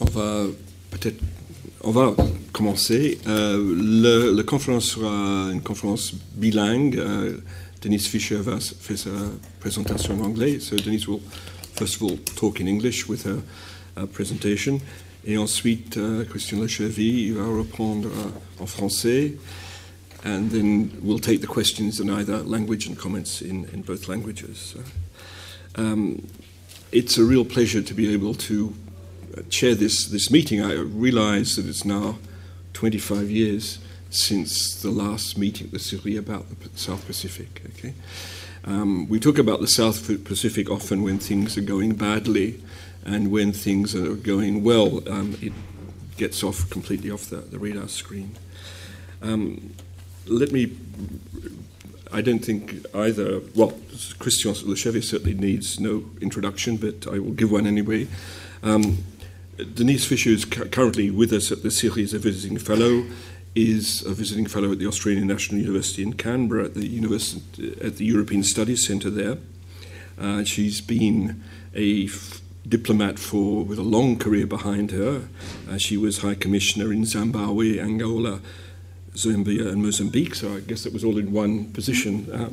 on va peut-être on va commencer. Euh, la conférence sera une conférence bilingue. Euh, Denise Fisher va faire sa présentation en anglais. So Denise will first of all talk in English with her uh, presentation. Et ensuite, uh, Christian Lechevy va reprendre uh, en français. And then we'll take the questions in either language and comments in, in both languages. Um, it's a real pleasure to be able to uh, chair this, this meeting. I realize that it's now 25 years since the last meeting with Syria about the South Pacific. Okay, um, we talk about the South Pacific often when things are going badly, and when things are going well, um, it gets off completely off the, the radar screen. Um, let me. I don't think either. Well, Christian Lechevy certainly needs no introduction, but I will give one anyway. Um, Denise Fisher is cu- currently with us at the series a visiting fellow is a visiting fellow at the Australian National University in Canberra at the, University, at the European Studies Centre there. Uh, she's been a f- diplomat for with a long career behind her. Uh, she was High Commissioner in Zimbabwe, Angola, Zambia, and Mozambique. So I guess it was all in one position. Uh,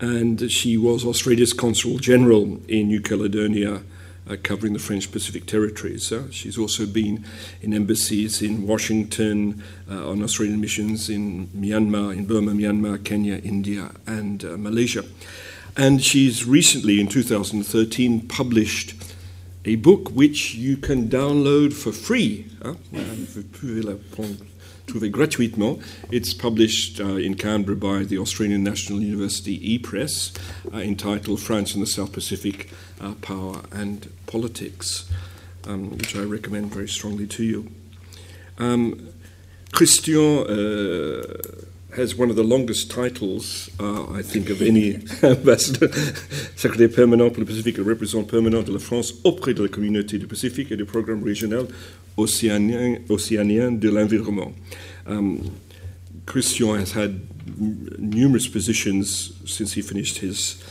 and she was Australia's Consul General in New Caledonia uh, covering the French Pacific territories. Uh, she's also been in embassies in Washington, uh, on Australian missions in Myanmar, in Burma, Myanmar, Kenya, India, and uh, Malaysia. And she's recently, in 2013, published a book which you can download for free. Hein? Vous pouvez la trouver gratuitement. It's published uh, in Canberra by the Australian National University e-Press, uh, entitled France and the South Pacific, uh, Power and Politics, um, which I recommend very strongly to you. Um, Christian uh, has one of the longest titles, uh, I think, of any ambassador, secrétaire permanent pour le Pacifique, le représentant permanent de la France auprès de la communauté du Pacifique et du programme régional océanien, océanien de l'environnement. Um, Christian has had numerous positions since he finished his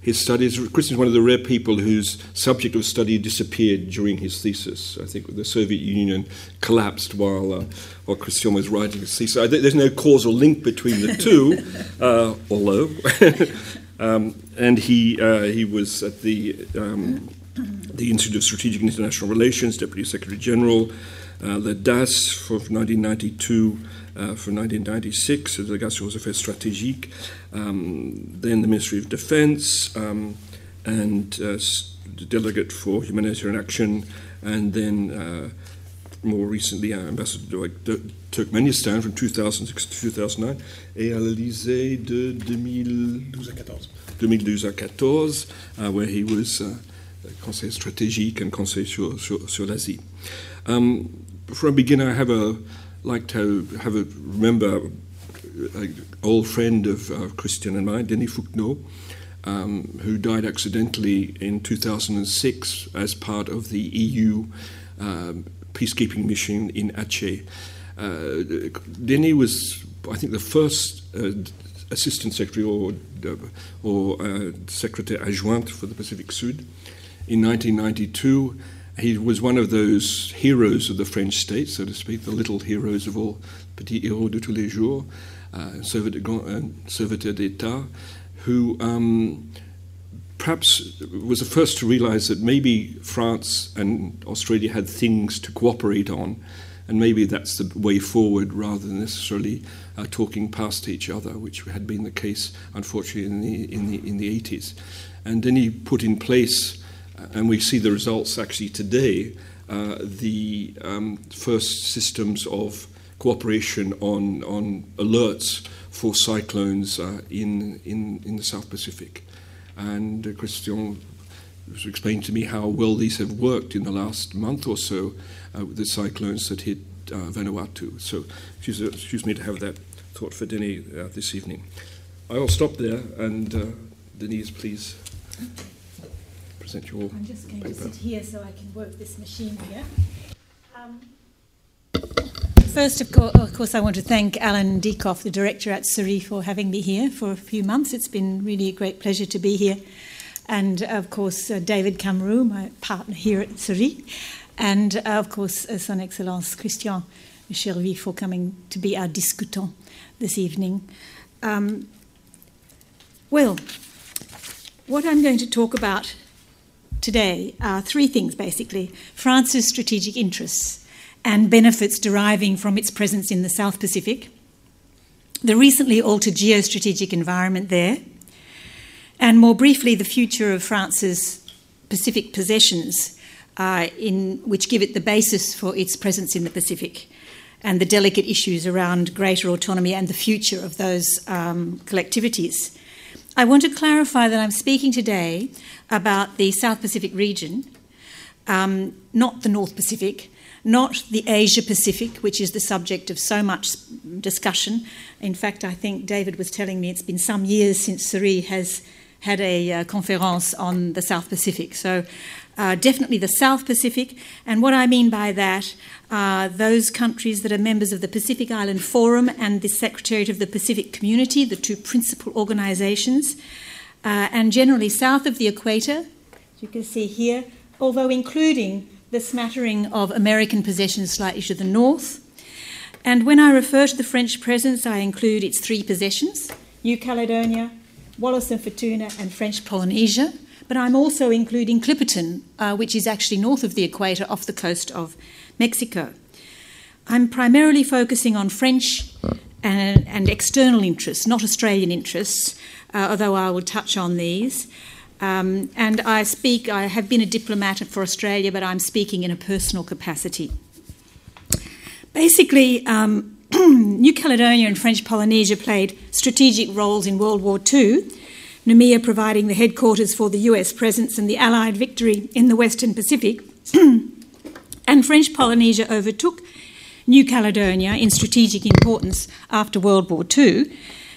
his studies. Christian is one of the rare people whose subject of study disappeared during his thesis. I think the Soviet Union collapsed while, uh, while Christian was writing his thesis. there's no causal link between the two, uh, although. um, and he, uh, he was at the, um, the Institute of Strategic and International Relations, Deputy Secretary General, uh, the DAS for 1992 uh, for 1996, the Délégation aux Affaires Stratégiques, um, then the Ministry of Defense, um, and uh, the Delegate for Humanitarian Action, and then uh, more recently uh, Ambassador to Turkmenistan from 2006 to 2009, et à l'Élysée de 2012 à 14, 2012 à 14 uh, where he was conseiller stratégique and conseiller sur, sur, sur l'Asie. Um, for a beginner, I have a like to have a remember an old friend of uh, Christian and mine, Denis Fouquenaud, um, who died accidentally in 2006 as part of the EU um, peacekeeping mission in Aceh. Uh, Denis was, I think, the first uh, assistant secretary or, or uh, secretary adjoint for the Pacific Sud in 1992 he was one of those heroes of the French state, so to speak, the little heroes of all, petit héros de tous les jours, uh, serviteur d'État, who um, perhaps was the first to realize that maybe France and Australia had things to cooperate on, and maybe that's the way forward rather than necessarily uh, talking past each other, which had been the case, unfortunately, in the, in the, in the 80s. And then he put in place and we see the results actually today, uh, the um, first systems of cooperation on, on alerts for cyclones uh, in, in, in the South Pacific. And uh, Christian was explaining to me how well these have worked in the last month or so uh, with the cyclones that hit uh, Vanuatu. So excuse, uh, excuse me to have that thought for Denis uh, this evening. I will stop there, and uh, Denise, please. Present your I'm just going paper. to sit here so I can work this machine here. Um, First, of course, of course, I want to thank Alan Dekoff, the director at Surrey, for having me here for a few months. It's been really a great pleasure to be here. And of course, uh, David Cameron, my partner here at Surrey. and uh, of course, uh, Son Excellence Christian Chervi for coming to be our discutant this evening. Um, well, what I'm going to talk about today are three things basically. France's strategic interests and benefits deriving from its presence in the South Pacific, the recently altered geostrategic environment there, and more briefly, the future of France's Pacific possessions, uh, in, which give it the basis for its presence in the Pacific, and the delicate issues around greater autonomy and the future of those um, collectivities. I want to clarify that I'm speaking today about the South Pacific region, um, not the North Pacific, not the Asia Pacific, which is the subject of so much discussion. In fact, I think David was telling me it's been some years since CERI has had a uh, conference on the South Pacific. So, uh, definitely the South Pacific. And what I mean by that are those countries that are members of the Pacific Island Forum and the Secretariat of the Pacific Community, the two principal organizations, uh, and generally south of the equator, as you can see here, although including the smattering of American possessions slightly to the north. And when I refer to the French presence, I include its three possessions New Caledonia, Wallis and Futuna, and French Polynesia. But I'm also including Clipperton, uh, which is actually north of the equator off the coast of Mexico. I'm primarily focusing on French and, and external interests, not Australian interests, uh, although I will touch on these. Um, and I speak, I have been a diplomat for Australia, but I'm speaking in a personal capacity. Basically, um, New Caledonia and French Polynesia played strategic roles in World War II, Noumea providing the headquarters for the US presence and the Allied victory in the Western Pacific. and French Polynesia overtook New Caledonia in strategic importance after World War II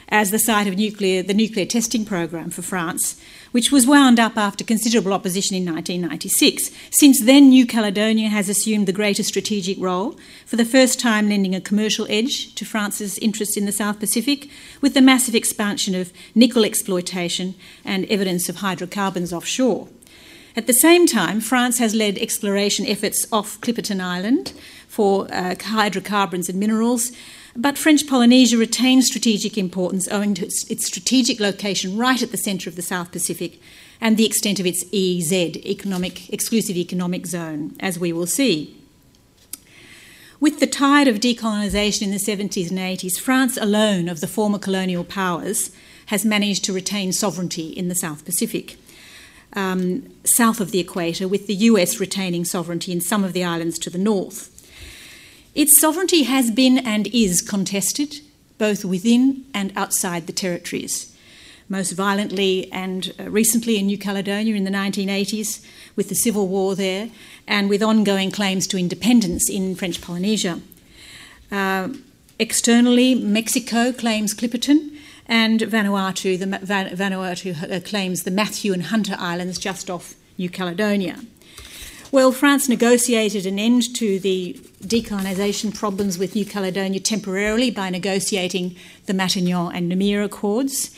as the site of nuclear, the nuclear testing program for France which was wound up after considerable opposition in 1996. Since then, New Caledonia has assumed the greater strategic role, for the first time lending a commercial edge to France's interests in the South Pacific, with the massive expansion of nickel exploitation and evidence of hydrocarbons offshore. At the same time, France has led exploration efforts off Clipperton Island for uh, hydrocarbons and minerals, but French Polynesia retains strategic importance owing to its, its, strategic location right at the centre of the South Pacific and the extent of its EEZ, economic, exclusive economic zone, as we will see. With the tide of decolonisation in the 70s and 80s, France alone of the former colonial powers has managed to retain sovereignty in the South Pacific. Um, south of the equator, with the US retaining sovereignty in some of the islands to the north. Its sovereignty has been and is contested, both within and outside the territories. Most violently and uh, recently in New Caledonia in the 1980s, with the civil war there, and with ongoing claims to independence in French Polynesia. Uh, externally, Mexico claims Clipperton, and Vanuatu, the, Vanuatu uh, claims the Matthew and Hunter Islands just off New Caledonia. Well, France negotiated an end to the decolonisation problems with New Caledonia temporarily by negotiating the Matignon and Noumea Accords.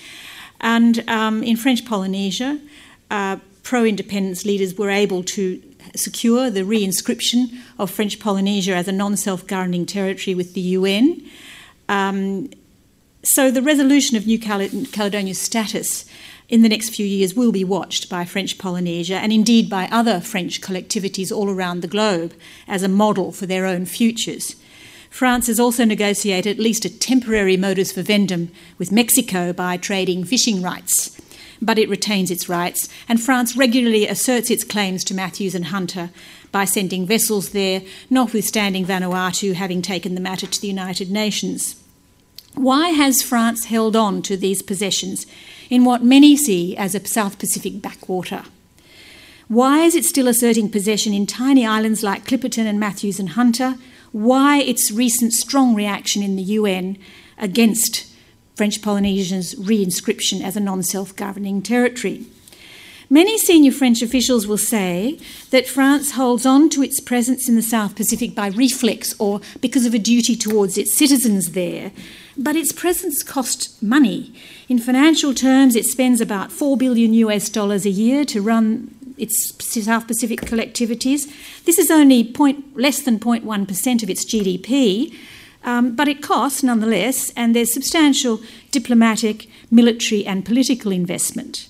And um, in French Polynesia, uh, pro independence leaders were able to secure the reinscription of French Polynesia as a non self governing territory with the UN. Um, so the resolution of New Caledonia's status in the next few years will be watched by French Polynesia and indeed by other French collectivities all around the globe as a model for their own futures. France has also negotiated at least a temporary modus vivendi with Mexico by trading fishing rights. But it retains its rights, and France regularly asserts its claims to Matthews and Hunter by sending vessels there, notwithstanding Vanuatu having taken the matter to the United Nations. Why has France held on to these possessions in what many see as a South Pacific backwater? Why is it still asserting possession in tiny islands like Clipperton and Matthews and Hunter? Why its recent strong reaction in the UN against French Polynesia's reinscription as a non self governing territory? Many senior French officials will say that France holds on to its presence in the South Pacific by reflex or because of a duty towards its citizens there, but its presence costs money. In financial terms, it spends about 4 billion US dollars a year to run its South Pacific collectivities. This is only point, less than 0.1% of its GDP, um, but it costs nonetheless, and there's substantial diplomatic, military, and political investment.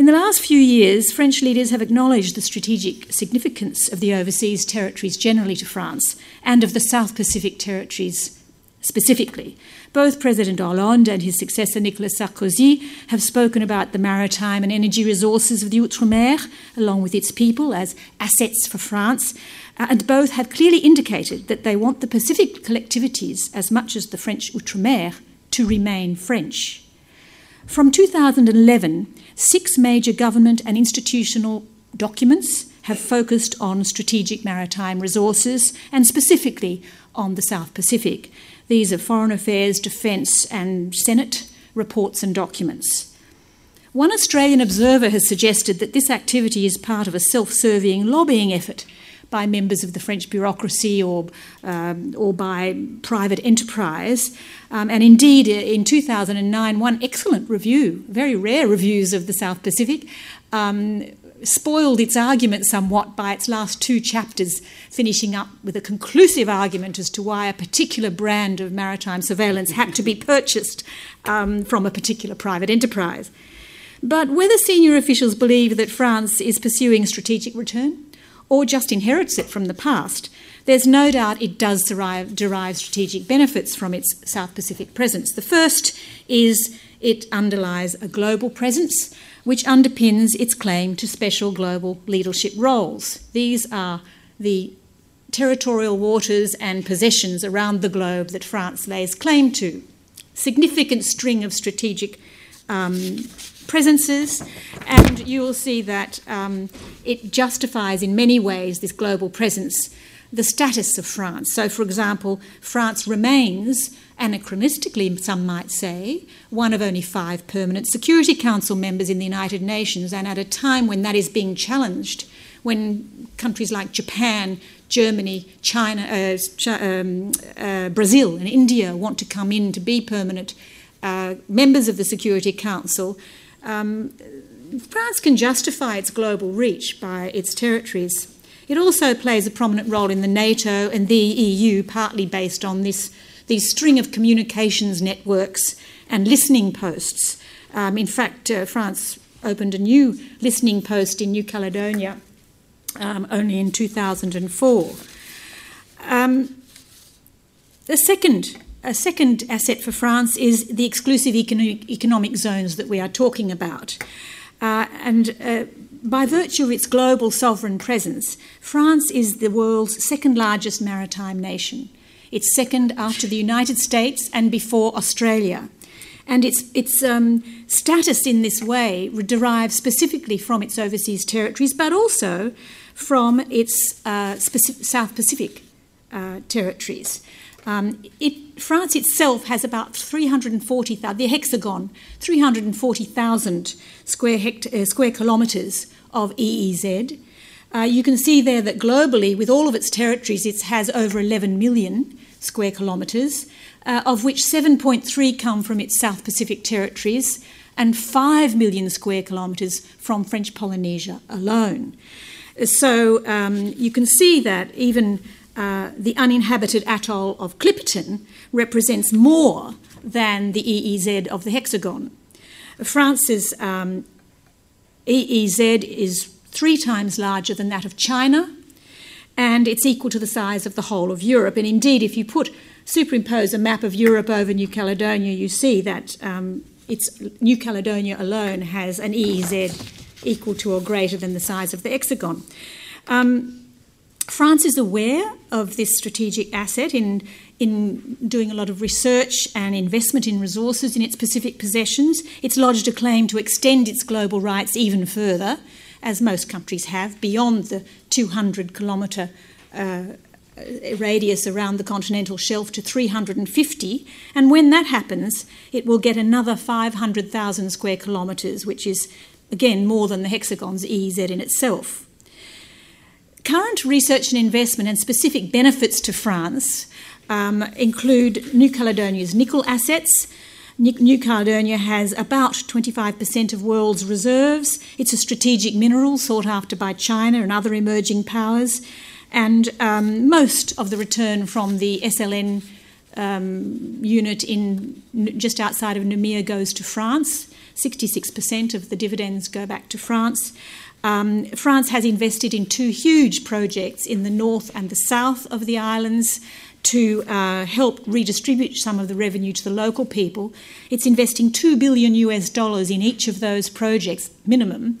In the last few years, French leaders have acknowledged the strategic significance of the overseas territories generally to France and of the South Pacific territories specifically. Both President Hollande and his successor Nicolas Sarkozy have spoken about the maritime and energy resources of the Outre-mer, along with its people, as assets for France, uh, and both have clearly indicated that they want the Pacific collectivities, as much as the French Outre-mer, to remain French. From 2011, six major government and institutional documents have focused on strategic maritime resources and specifically on the South Pacific. These are Foreign Affairs, Defence, and Senate reports and documents. One Australian observer has suggested that this activity is part of a self serving lobbying effort by members of the French bureaucracy or, um, or by private enterprise. Um, and indeed, in 2009, one excellent review, very rare reviews of the South Pacific, um, spoiled its argument somewhat by its last two chapters, finishing up with a conclusive argument as to why a particular brand of maritime surveillance had to be purchased um, from a particular private enterprise. But whether senior officials believe that France is pursuing strategic return or just inherits it from the past, there's no doubt it does derive, derive strategic benefits from its South Pacific presence. The first is it underlies a global presence which underpins its claim to special global leadership roles. These are the territorial waters and possessions around the globe that France lays claim to. Significant string of strategic um, presences, and you will see that um, it justifies in many ways this global presence the status of France. So, for example, France remains anachronistically, some might say, one of only five permanent Security Council members in the United Nations, and at a time when that is being challenged, when countries like Japan, Germany, China, uh, um, uh, Brazil, and India want to come in to be permanent uh, members of the Security Council, um, France can justify its global reach by its territories. It also plays a prominent role in the NATO and the EU, partly based on this these string of communications networks and listening posts. Um, in fact, uh, France opened a new listening post in New Caledonia um, only in 2004. Um, the second, a second asset for France is the exclusive economic, zones that we are talking about. Uh, and uh, by virtue of its global sovereign presence, France is the world's second largest maritime nation. It's second after the United States and before Australia. And its, its um, status in this way derives specifically from its overseas territories, but also from its uh, South Pacific uh, territories. Um, it, France itself has about 340,000, the hexagon, 340,000 square, hect- uh, square kilometres of EEZ. Uh, you can see there that globally, with all of its territories, it has over 11 million square kilometres, uh, of which 7.3 come from its South Pacific territories and 5 million square kilometres from French Polynesia alone. So um, you can see that even uh, the uninhabited atoll of Clipperton represents more than the EEZ of the hexagon. France's um, EEZ is three times larger than that of China, and it's equal to the size of the whole of Europe. And indeed, if you put superimpose a map of Europe over New Caledonia, you see that um, it's New Caledonia alone has an EEZ equal to or greater than the size of the hexagon. Um, France is aware of this strategic asset in, in doing a lot of research and investment in resources in its Pacific possessions. It's lodged a claim to extend its global rights even further as most countries have, beyond the 200 kilometre uh, radius around the continental shelf to 350. And when that happens, it will get another 500,000 square kilometres, which is, again, more than the hexagon's EEZ in itself. Current research and investment and specific benefits to France um, include New Caledonia's nickel assets, New Caledonia has about 25% of world's reserves. It's a strategic mineral sought after by China and other emerging powers. And um, most of the return from the SLN um, unit in just outside of Noumea goes to France. 66% of the dividends go back to France. Um, France has invested in two huge projects in the north and the south of the islands to uh, help redistribute some of the revenue to the local people. It's investing 2 billion US dollars in each of those projects, minimum.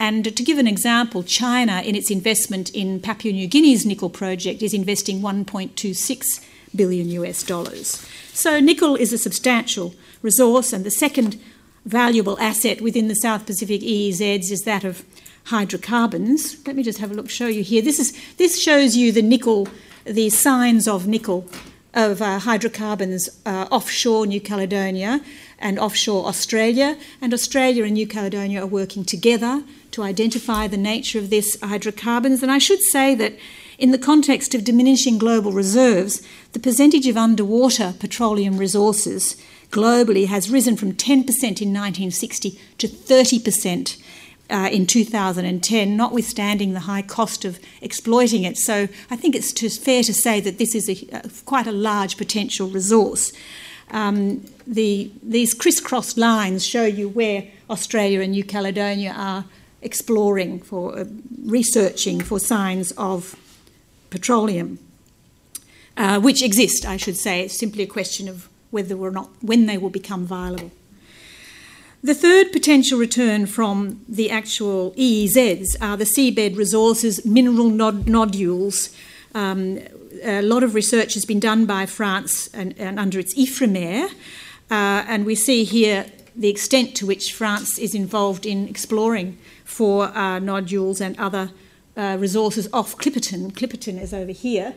And to give an example, China, in its investment in Papua New Guinea's nickel project, is investing 1.26 billion US dollars. So, nickel is a substantial resource, and the second valuable asset within the South Pacific EEZs is that of hydrocarbons. Let me just have a look, show you here. This, is, this shows you the nickel, the signs of nickel, of uh, hydrocarbons uh, offshore New Caledonia and offshore Australia. And Australia and New Caledonia are working together to identify the nature of this hydrocarbons. And I should say that in the context of diminishing global reserves, the percentage of underwater petroleum resources globally has risen from 10% in 1960 to 30% uh, in 2010, notwithstanding the high cost of exploiting it. So I think it's fair to say that this is a, uh, quite a large potential resource. Um, the, these crisscross lines show you where Australia and New Caledonia are exploring for uh, researching for signs of petroleum, uh, which exist, I should say. It's simply a question of whether or not when they will become viable. The third potential return from the actual EEZs are the seabed resources, mineral nod- nodules. Um, a lot of research has been done by France and, and under its IFREMER, uh, and we see here the extent to which France is involved in exploring for uh, nodules and other uh, resources off Clipperton. Clipperton is over here,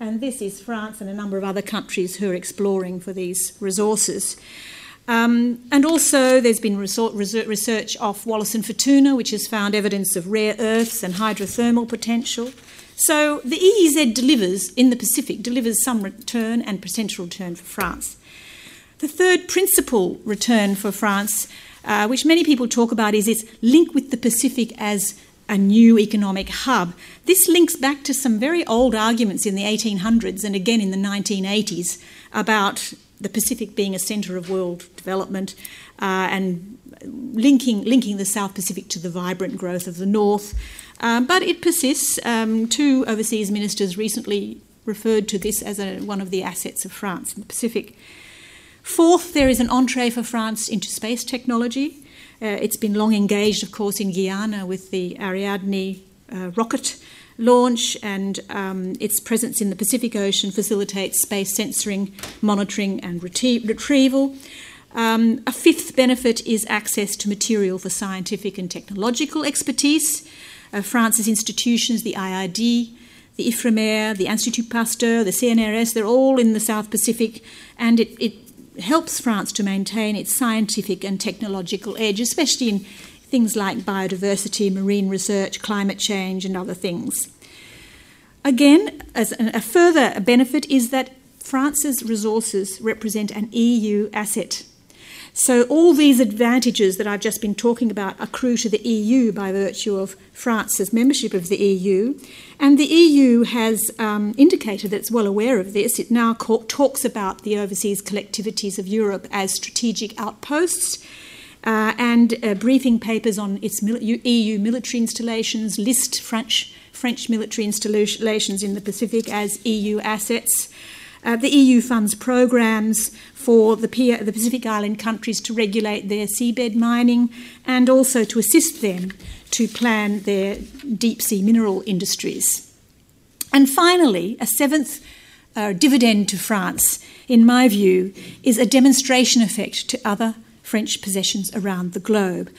and this is France and a number of other countries who are exploring for these resources. Um, and also, there's been research off Wallis and Futuna, which has found evidence of rare earths and hydrothermal potential. So the EEZ delivers in the Pacific, delivers some return and potential return for France. The third principal return for France, uh, which many people talk about, is its link with the Pacific as a new economic hub. This links back to some very old arguments in the 1800s and again in the 1980s about the Pacific being a centre of world development uh, and linking, linking the South Pacific to the vibrant growth of the North. Um, but it persists. Um, two overseas ministers recently referred to this as a, one of the assets of France in the Pacific. Fourth, there is an entree for France into space technology. Uh, it's been long engaged, of course, in Guyana with the Ariadne uh, rocket launch, and um, its presence in the Pacific Ocean facilitates space sensoring, monitoring, and retrieval. Um, a fifth benefit is access to material for scientific and technological expertise. Uh, France's institutions, the IID, the IFREMER, the Institut Pasteur, the CNRS, they're all in the South Pacific, and it, it helps France to maintain its scientific and technological edge, especially in things like biodiversity, marine research, climate change, and other things. Again, as a further benefit is that France's resources represent an EU asset. So, all these advantages that I've just been talking about accrue to the EU by virtue of France's membership of the EU. And the EU has um, indicated that it's well aware of this. It now talks about the overseas collectivities of Europe as strategic outposts uh, and uh, briefing papers on its mil- EU military installations list French, French military installations in the Pacific as EU assets. Uh, the EU funds programs for the, the Pacific Island countries to regulate their seabed mining and also to assist them to plan their deep sea mineral industries. And finally, a seventh uh, dividend to France, in my view, is a demonstration effect to other French possessions around the globe.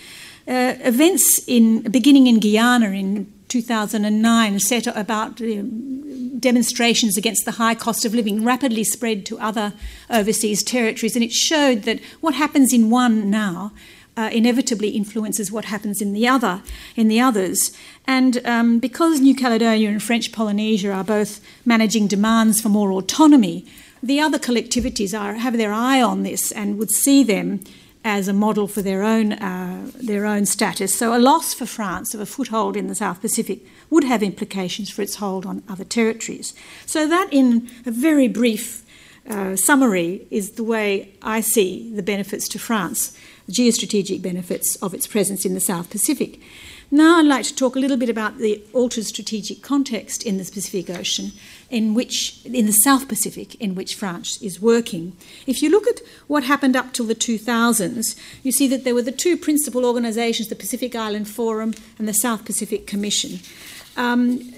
Uh, events in beginning in Guyana in 2009 set about uh, demonstrations against the high cost of living rapidly spread to other overseas territories, and it showed that what happens in one now uh, inevitably influences what happens in the other, in the others. And um, because New Caledonia and French Polynesia are both managing demands for more autonomy, the other collectivities are, have their eye on this and would see them as a model for their own, uh, their own status. So, a loss for France of a foothold in the South Pacific would have implications for its hold on other territories. So, that in a very brief uh, summary is the way I see the benefits to France, the geostrategic benefits of its presence in the South Pacific. Now, I'd like to talk a little bit about the altered strategic context in the Pacific Ocean, in which, in the South Pacific, in which France is working. If you look at what happened up till the 2000s, you see that there were the two principal organisations, the Pacific Island Forum and the South Pacific Commission. Um,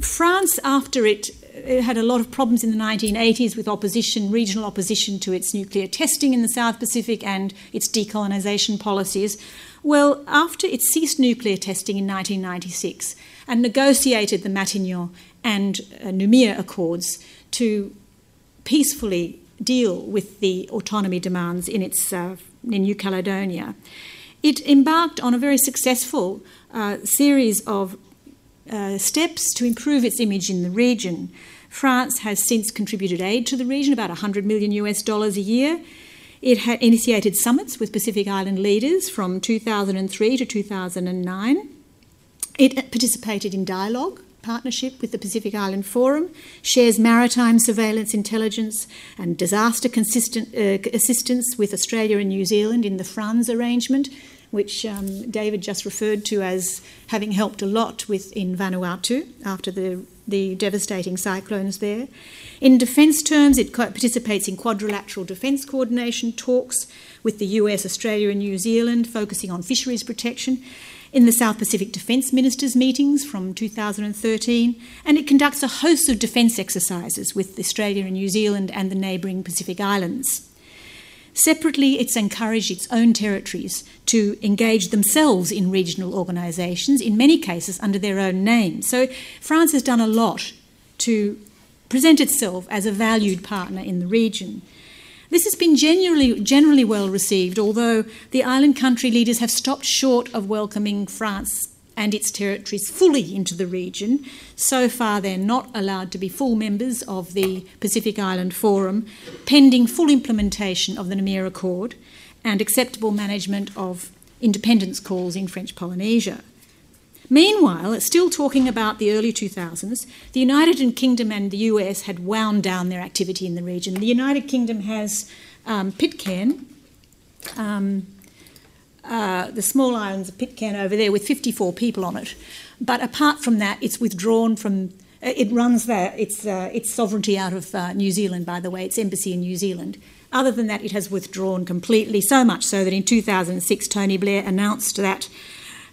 France, after it it had a lot of problems in the 1980s with opposition, regional opposition to its nuclear testing in the South Pacific and its decolonisation policies. Well, after it ceased nuclear testing in 1996 and negotiated the Matignon and uh, Noumea Accords to peacefully deal with the autonomy demands in, its, uh, in New Caledonia, it embarked on a very successful uh, series of uh, steps to improve its image in the region. France has since contributed aid to the region, about 100 million US dollars a year. It had initiated summits with Pacific Island leaders from 2003 to 2009. It participated in dialogue partnership with the Pacific Island Forum, shares maritime surveillance intelligence and disaster uh, assistance with Australia and New Zealand in the FRANZ arrangement, which um, David just referred to as having helped a lot with in Vanuatu after the the devastating cyclones there. In defence terms, it participates in quadrilateral defence coordination talks with the US, Australia, and New Zealand, focusing on fisheries protection. In the South Pacific Defence Ministers' meetings from 2013, and it conducts a host of defence exercises with Australia and New Zealand and the neighbouring Pacific Islands. Separately, it's encouraged its own territories to engage themselves in regional organisations, in many cases under their own name. So France has done a lot to present itself as a valued partner in the region. This has been generally, generally well received, although the island country leaders have stopped short of welcoming France and its territories fully into the region. So far, they're not allowed to be full members of the Pacific Island Forum, pending full implementation of the Noumea Accord and acceptable management of independence calls in French Polynesia. Meanwhile, still talking about the early 2000s, the United Kingdom and the US had wound down their activity in the region. The United Kingdom has um, Pitcairn, um, uh, the small islands of Pitcairn over there with 54 people on it. But apart from that, it's withdrawn from. Uh, it runs there. Its uh, its sovereignty out of uh, New Zealand, by the way, its embassy in New Zealand. Other than that, it has withdrawn completely. So much so that in 2006, Tony Blair announced that.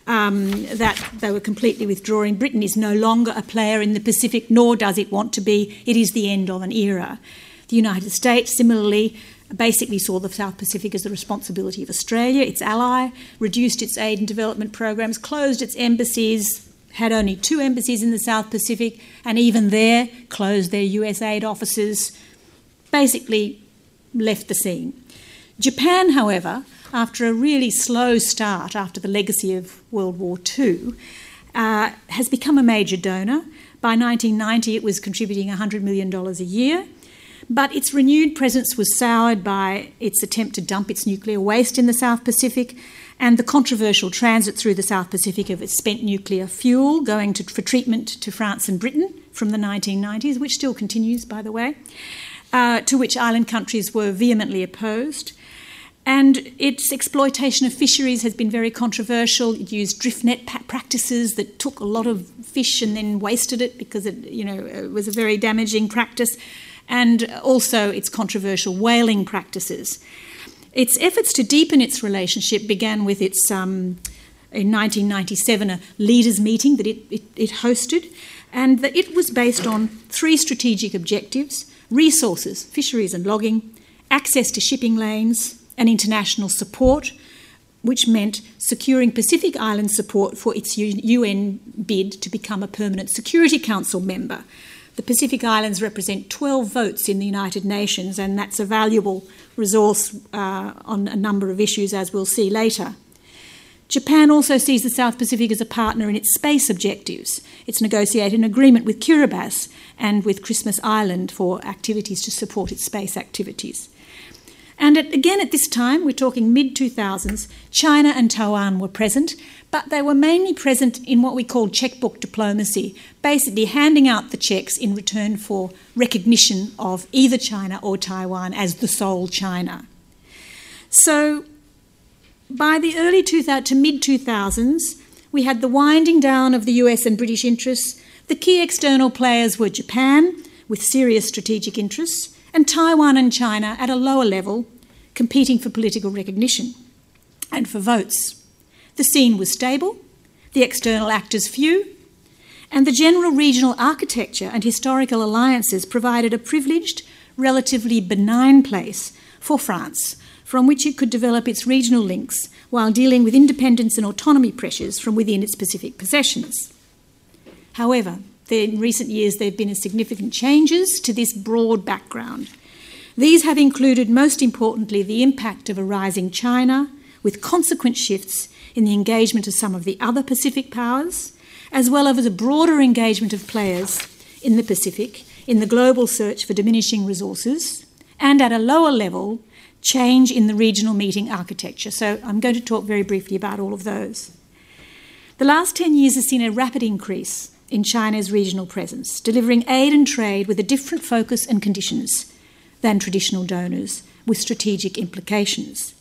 Um, that they were completely withdrawing. Britain is no longer a player in the Pacific, nor does it want to be. It is the end of an era. The United States, similarly, basically saw the South Pacific as the responsibility of Australia, its ally, reduced its aid and development programs, closed its embassies, had only two embassies in the South Pacific, and even there closed their US aid offices, basically left the scene. Japan, however, after a really slow start after the legacy of World War II, uh, has become a major donor. By 1990, it was contributing $100 million a year. But its renewed presence was soured by its attempt to dump its nuclear waste in the South Pacific and the controversial transit through the South Pacific of its spent nuclear fuel going to, for treatment to France and Britain from the 1990s, which still continues, by the way, uh, to which island countries were vehemently opposed. And its exploitation of fisheries has been very controversial. It used drift net practices that took a lot of fish and then wasted it because it, you know, it was a very damaging practice and also its controversial whaling practices. Its efforts to deepen its relationship began with its, um, in 1997, a leaders' meeting that it, it, it hosted, and that it was based on three strategic objectives resources, fisheries and logging, access to shipping lanes, and international support, which meant securing Pacific Island support for its UN bid to become a permanent Security Council member. The Pacific Islands represent 12 votes in the United Nations, and that's a valuable resource uh, on a number of issues, as we'll see later. Japan also sees the South Pacific as a partner in its space objectives. It's negotiated an agreement with Kiribati and with Christmas Island for activities to support its space activities. And at, again, at this time, we're talking mid 2000s, China and Taiwan were present, but they were mainly present in what we call checkbook diplomacy, basically handing out the checks in return for recognition of either China or Taiwan as the sole China. So, by the early 2000 to mid 2000s, we had the winding down of the US and British interests. The key external players were Japan, with serious strategic interests, and Taiwan and China at a lower level, competing for political recognition and for votes. The scene was stable, the external actors few, and the general regional architecture and historical alliances provided a privileged, relatively benign place for France, from which it could develop its regional links while dealing with independence and autonomy pressures from within its Pacific possessions. However, in recent years there have been significant changes to this broad background. These have included, most importantly, the impact of a rising China, with consequent shifts in the engagement of some of the other Pacific powers, as well as a broader engagement of players in the Pacific in the global search for diminishing resources, and at a lower level, change in the regional meeting architecture. So I'm going to talk very briefly about all of those. The last 10 years has seen a rapid increase in China's regional presence, delivering aid and trade with a different focus and conditions than traditional donors, with strategic implications.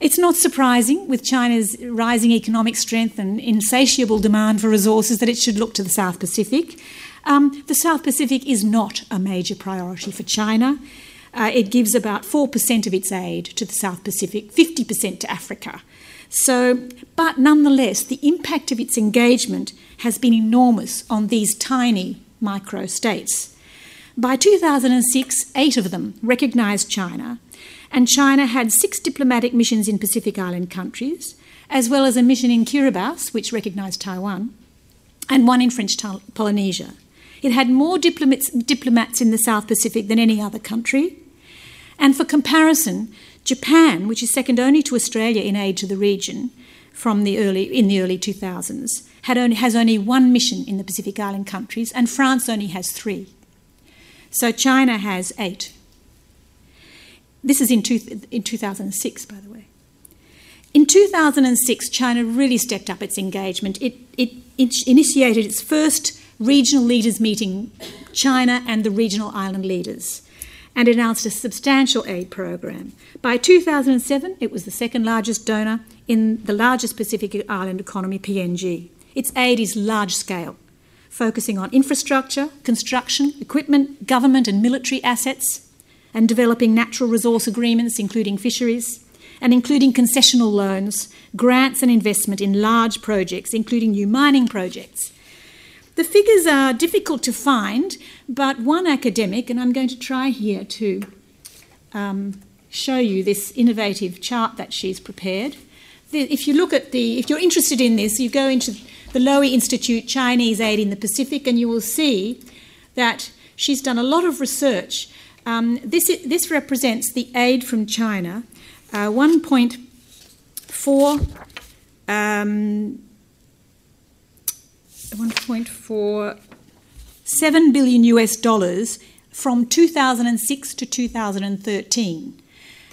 It's not surprising, with China's rising economic strength and insatiable demand for resources, that it should look to the South Pacific. Um, the South Pacific is not a major priority for China. Uh, it gives about 4% of its aid to the South Pacific, 50% to Africa. So, but nonetheless, the impact of its engagement has been enormous on these tiny micro states. By 2006, eight of them recognised China, and China had six diplomatic missions in Pacific Island countries, as well as a mission in Kiribati, which recognised Taiwan, and one in French Polynesia. It had more diplomats, diplomats in the South Pacific than any other country. And for comparison, Japan, which is second only to Australia in aid to the region from the early, in the early 2000s, had only, has only one mission in the Pacific Island countries, and France only has three. So China has eight. This is in, two, in 2006, by the way. In 2006, China really stepped up its engagement. It, it, it initiated its first regional leaders meeting, China and the regional island leaders and announced a substantial aid program. By 2007, it was the second largest donor in the largest Pacific island economy, PNG. Its aid is large scale, focusing on infrastructure, construction, equipment, government and military assets, and developing natural resource agreements, including fisheries, and including concessional loans, grants, and investment in large projects, including new mining projects the figures are difficult to find, but one academic, and I'm going to try here to um, show you this innovative chart that she's prepared. If you look at the, if you're interested in this, you go into the Lowy Institute Chinese Aid in the Pacific, and you will see that she's done a lot of research. Um, this, this represents the aid from China, uh, 1.4 um, 1.47 billion US dollars from 2006 to 2013.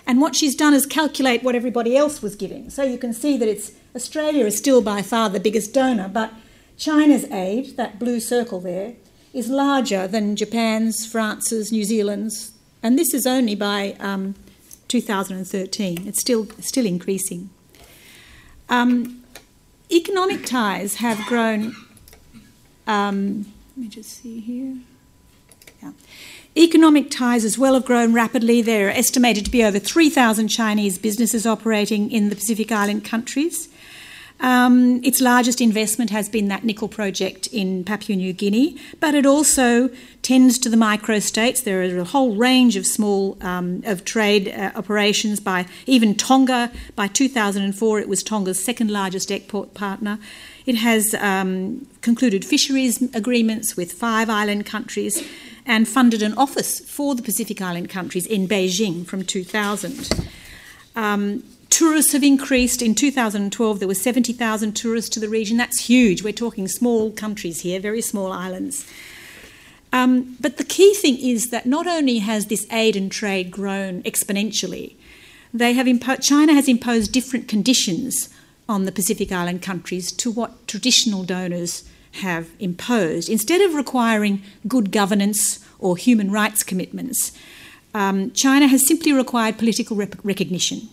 And what she's done is calculate what everybody else was giving. So you can see that it's Australia is still by far the biggest donor, but China's aid, that blue circle there, is larger than Japan's, France's, New Zealand's, and this is only by um, 2013. It's still still increasing. Um, economic ties have grown um, let me just see here. Yeah. Economic ties as well have grown rapidly. There are estimated to be over 3,000 Chinese businesses operating in the Pacific Island countries. Um, its largest investment has been that nickel project in Papua New Guinea, but it also tends to the microstates. There are a whole range of small um, of trade uh, operations by even Tonga. By 2004, it was Tonga's second largest export partner. It has um, concluded fisheries agreements with five island countries and funded an office for the Pacific Island countries in Beijing from 2000. Um, Tourists have increased. In 2012, there were 70,000 tourists to the region. That's huge. We're talking small countries here, very small islands. Um, but the key thing is that not only has this aid and trade grown exponentially, they have impo- China has imposed different conditions on the Pacific Island countries to what traditional donors have imposed. Instead of requiring good governance or human rights commitments, um, China has simply required political rep- recognition.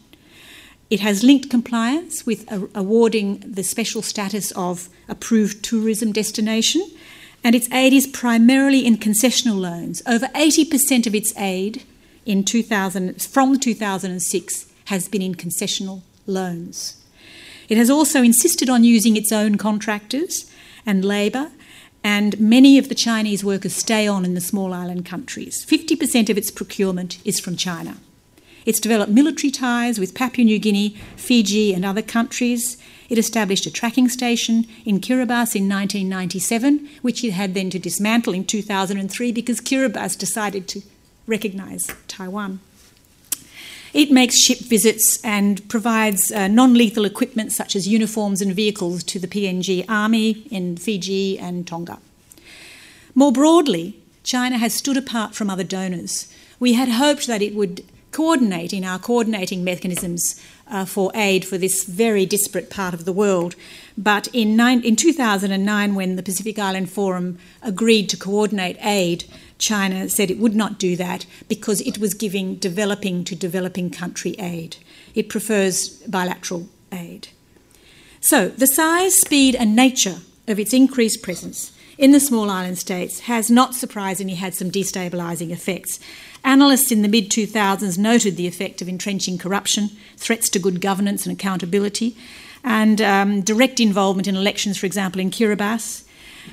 It has linked compliance with a- awarding the special status of approved tourism destination, and its aid is primarily in concessional loans. Over 80% of its aid in 2000, from 2006 has been in concessional loans. It has also insisted on using its own contractors and labour, and many of the Chinese workers stay on in the small island countries. 50% of its procurement is from China. It's developed military ties with Papua New Guinea, Fiji, and other countries. It established a tracking station in Kiribati in 1997, which it had then to dismantle in 2003 because Kiribati decided to recognise Taiwan. It makes ship visits and provides uh, non lethal equipment such as uniforms and vehicles to the PNG Army in Fiji and Tonga. More broadly, China has stood apart from other donors. We had hoped that it would coordinate in our coordinating mechanisms uh, for aid for this very disparate part of the world. But in, in 2009, when the Pacific Island Forum agreed to coordinate aid, China said it would not do that because it was giving developing to developing country aid. It prefers bilateral aid. So, the size, speed, and nature of its increased presence in the small island states has not surprisingly had some destabilising effects. Analysts in the mid 2000s noted the effect of entrenching corruption, threats to good governance and accountability, and um, direct involvement in elections, for example, in Kiribati.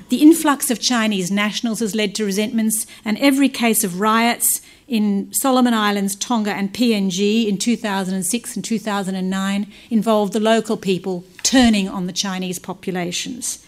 The influx of Chinese nationals has led to resentments, and every case of riots in Solomon Islands, Tonga, and PNG in 2006 and 2009 involved the local people turning on the Chinese populations.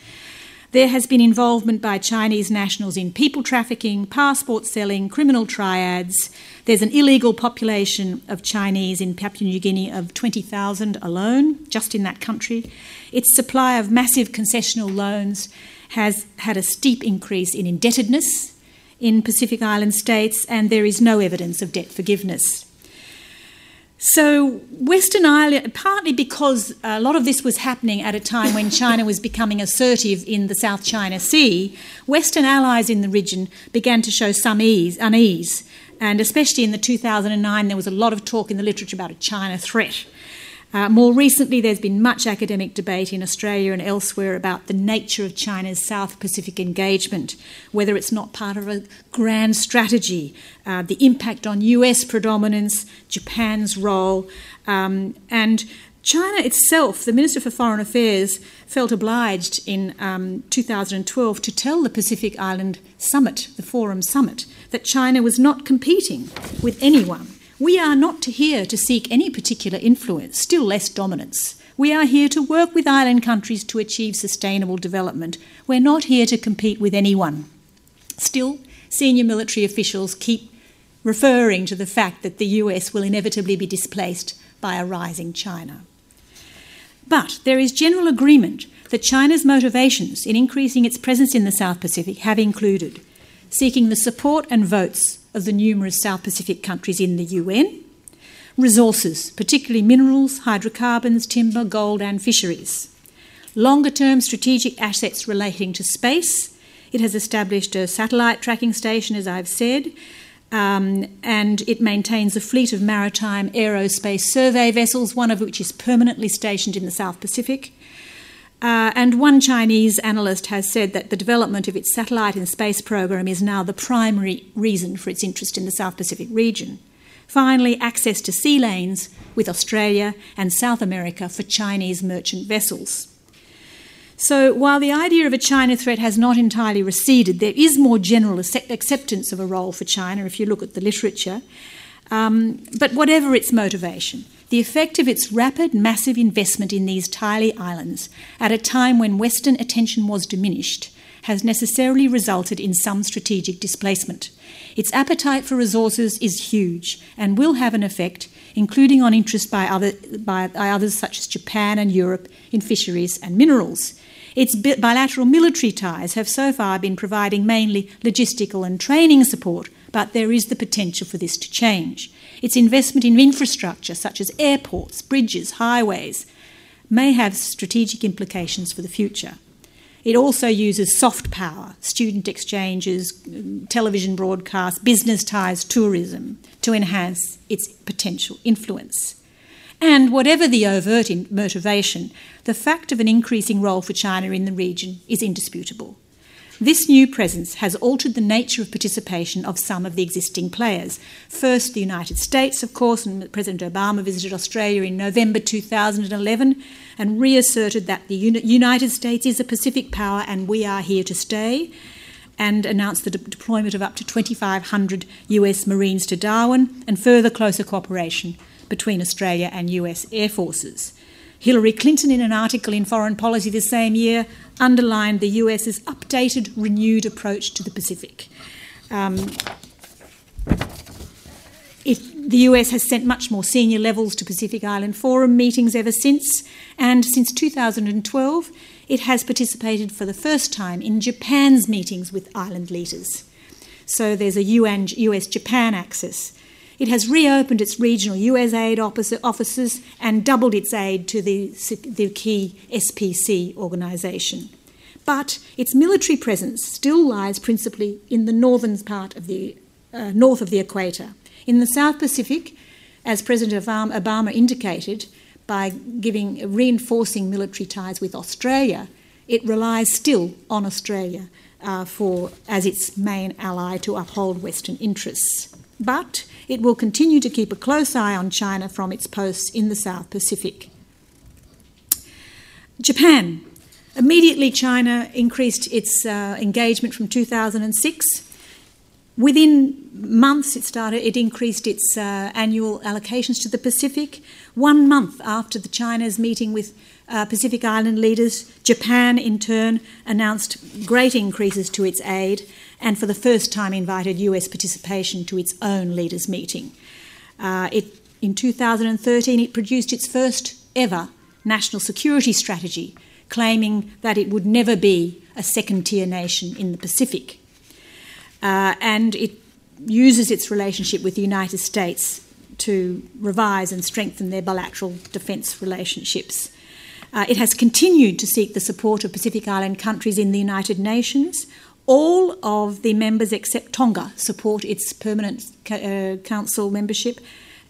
There has been involvement by Chinese nationals in people trafficking, passport selling, criminal triads. There's an illegal population of Chinese in Papua New Guinea of 20,000 alone, just in that country. Its supply of massive concessional loans has had a steep increase in indebtedness in Pacific Island states, and there is no evidence of debt forgiveness. So, Western Ireland, partly because a lot of this was happening at a time when China was becoming assertive in the South China Sea, Western allies in the region began to show some ease, unease. And especially in the 2009, there was a lot of talk in the literature about a China threat. Uh, more recently, there's been much academic debate in Australia and elsewhere about the nature of China's South Pacific engagement, whether it's not part of a grand strategy, uh, the impact on US predominance, Japan's role, um, and China itself, the Minister for Foreign Affairs, felt obliged in um, 2012 to tell the Pacific Island Summit, the Forum Summit, that China was not competing with anyone we are not here to seek any particular influence, still less dominance. We are here to work with island countries to achieve sustainable development. We're not here to compete with anyone. Still, senior military officials keep referring to the fact that the US will inevitably be displaced by a rising China. But there is general agreement that China's motivations in increasing its presence in the South Pacific have included seeking the support and votes of the numerous South Pacific countries in the UN, resources, particularly minerals, hydrocarbons, timber, gold, and fisheries, longer term strategic assets relating to space. It has established a satellite tracking station, as I've said, um, and it maintains a fleet of maritime aerospace survey vessels, one of which is permanently stationed in the South Pacific. Uh, and one Chinese analyst has said that the development of its satellite and space program is now the primary reason for its interest in the South Pacific region. Finally, access to sea lanes with Australia and South America for Chinese merchant vessels. So, while the idea of a China threat has not entirely receded, there is more general acceptance of a role for China if you look at the literature. Um, but whatever its motivation, the effect of its rapid, massive investment in these tiny islands at a time when Western attention was diminished has necessarily resulted in some strategic displacement. Its appetite for resources is huge and will have an effect, including on interest by, other, by, by others such as Japan and Europe in fisheries and minerals. Its bilateral military ties have so far been providing mainly logistical and training support, but there is the potential for this to change. Its investment in infrastructure, such as airports, bridges, highways, may have strategic implications for the future. It also uses soft power, student exchanges, television broadcasts, business ties, tourism, to enhance its potential influence. And whatever the overt motivation, the fact of an increasing role for China in the region is indisputable. This new presence has altered the nature of participation of some of the existing players. First, the United States, of course, and President Obama visited Australia in November 2011 and reasserted that the United States is a Pacific power and we are here to stay, and announced the de- deployment of up to 2,500 US Marines to Darwin and further closer cooperation between Australia and US air forces. Hillary Clinton, in an article in Foreign Policy the same year, underlined the US's updated, renewed approach to the Pacific. Um, it, the US has sent much more senior levels to Pacific Island Forum meetings ever since, and since 2012, it has participated for the first time in Japan's meetings with island leaders. So there's a US Japan axis. It has reopened its regional USAID offices and doubled its aid to the, the key SPC organisation. But its military presence still lies principally in the northern part of the uh, north of the equator. In the South Pacific, as President Obama indicated, by giving reinforcing military ties with Australia, it relies still on Australia uh, for as its main ally to uphold Western interests. But it will continue to keep a close eye on China from its posts in the South Pacific. Japan. Immediately, China increased its uh, engagement from 2006. Within months, it started. It increased its uh, annual allocations to the Pacific. One month after the China's meeting with uh, Pacific Island leaders, Japan, in turn, announced great increases to its aid and for the first time invited US participation to its own leaders' meeting. Uh, it, in 2013, it produced its first ever national security strategy, claiming that it would never be a second tier nation in the Pacific. Uh, and it uses its relationship with the United States to revise and strengthen their bilateral defence relationships. Uh, it has continued to seek the support of Pacific Island countries in the United Nations, all of the members except Tonga support its permanent uh, council membership,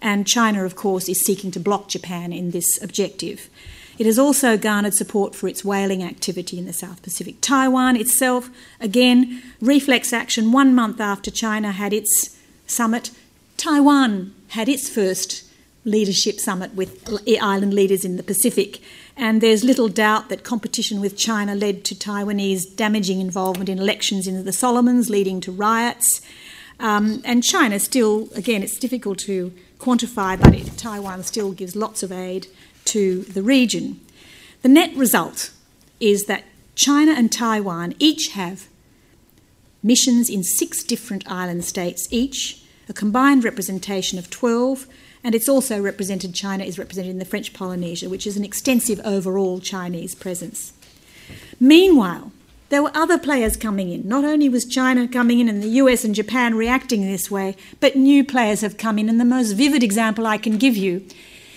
and China, of course, is seeking to block Japan in this objective. It has also garnered support for its whaling activity in the South Pacific. Taiwan itself, again, reflex action one month after China had its summit. Taiwan had its first leadership summit with island leaders in the Pacific. And there's little doubt that competition with China led to Taiwanese damaging involvement in elections in the Solomons, leading to riots. Um, and China still, again, it's difficult to quantify, but it, Taiwan still gives lots of aid to the region. The net result is that China and Taiwan each have missions in six different island states each, a combined representation of 12, and it's also represented, China is represented in the French Polynesia, which is an extensive overall Chinese presence. Meanwhile, there were other players coming in. Not only was China coming in and the US and Japan reacting this way, but new players have come in. And the most vivid example I can give you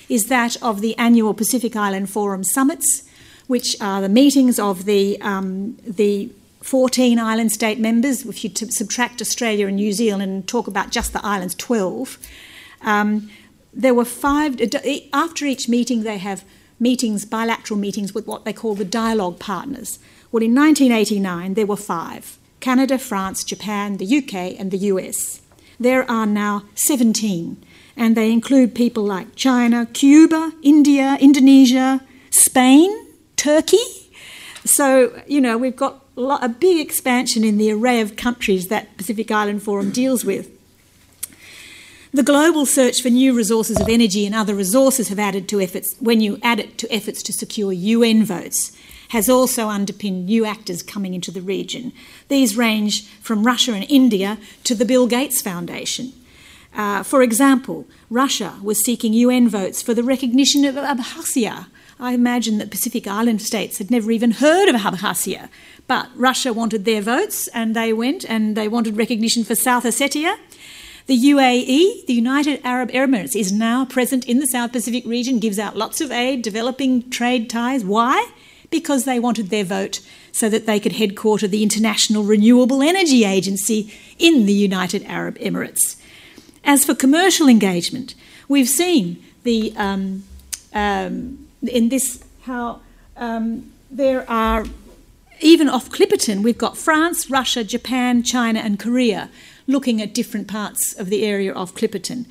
is that of the annual Pacific Island Forum summits, which are the meetings of the, um, the 14 island state members. If you subtract Australia and New Zealand and talk about just the islands, 12. Um, there were five, after each meeting, they have meetings, bilateral meetings with what they call the dialogue partners. Well, in 1989, there were five Canada, France, Japan, the UK, and the US. There are now 17, and they include people like China, Cuba, India, Indonesia, Spain, Turkey. So, you know, we've got a big expansion in the array of countries that Pacific Island Forum deals with. The global search for new resources of energy and other resources have added to efforts when you add it to efforts to secure UN votes has also underpinned new actors coming into the region. These range from Russia and India to the Bill Gates Foundation. Uh, for example, Russia was seeking UN votes for the recognition of Abkhazia. I imagine that Pacific Island states had never even heard of Abkhazia, but Russia wanted their votes and they went and they wanted recognition for South Ossetia. The UAE, the United Arab Emirates, is now present in the South Pacific region, gives out lots of aid, developing trade ties. Why? Because they wanted their vote so that they could headquarter the International Renewable Energy Agency in the United Arab Emirates. As for commercial engagement, we've seen the um, um, in this how um, there are even off Clipperton, we've got France, Russia, Japan, China, and Korea looking at different parts of the area of Clipperton.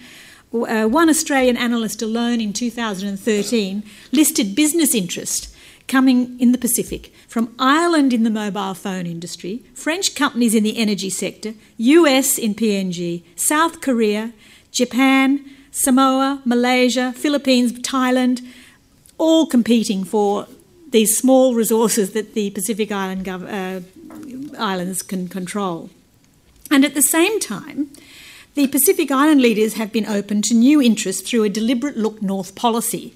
Uh, one Australian analyst alone in 2013 listed business interest coming in the Pacific from Ireland in the mobile phone industry, French companies in the energy sector, US in PNG, South Korea, Japan, Samoa, Malaysia, Philippines, Thailand, all competing for these small resources that the Pacific Island gov- uh, islands can control. And at the same time, the Pacific Island leaders have been open to new interests through a deliberate look north policy.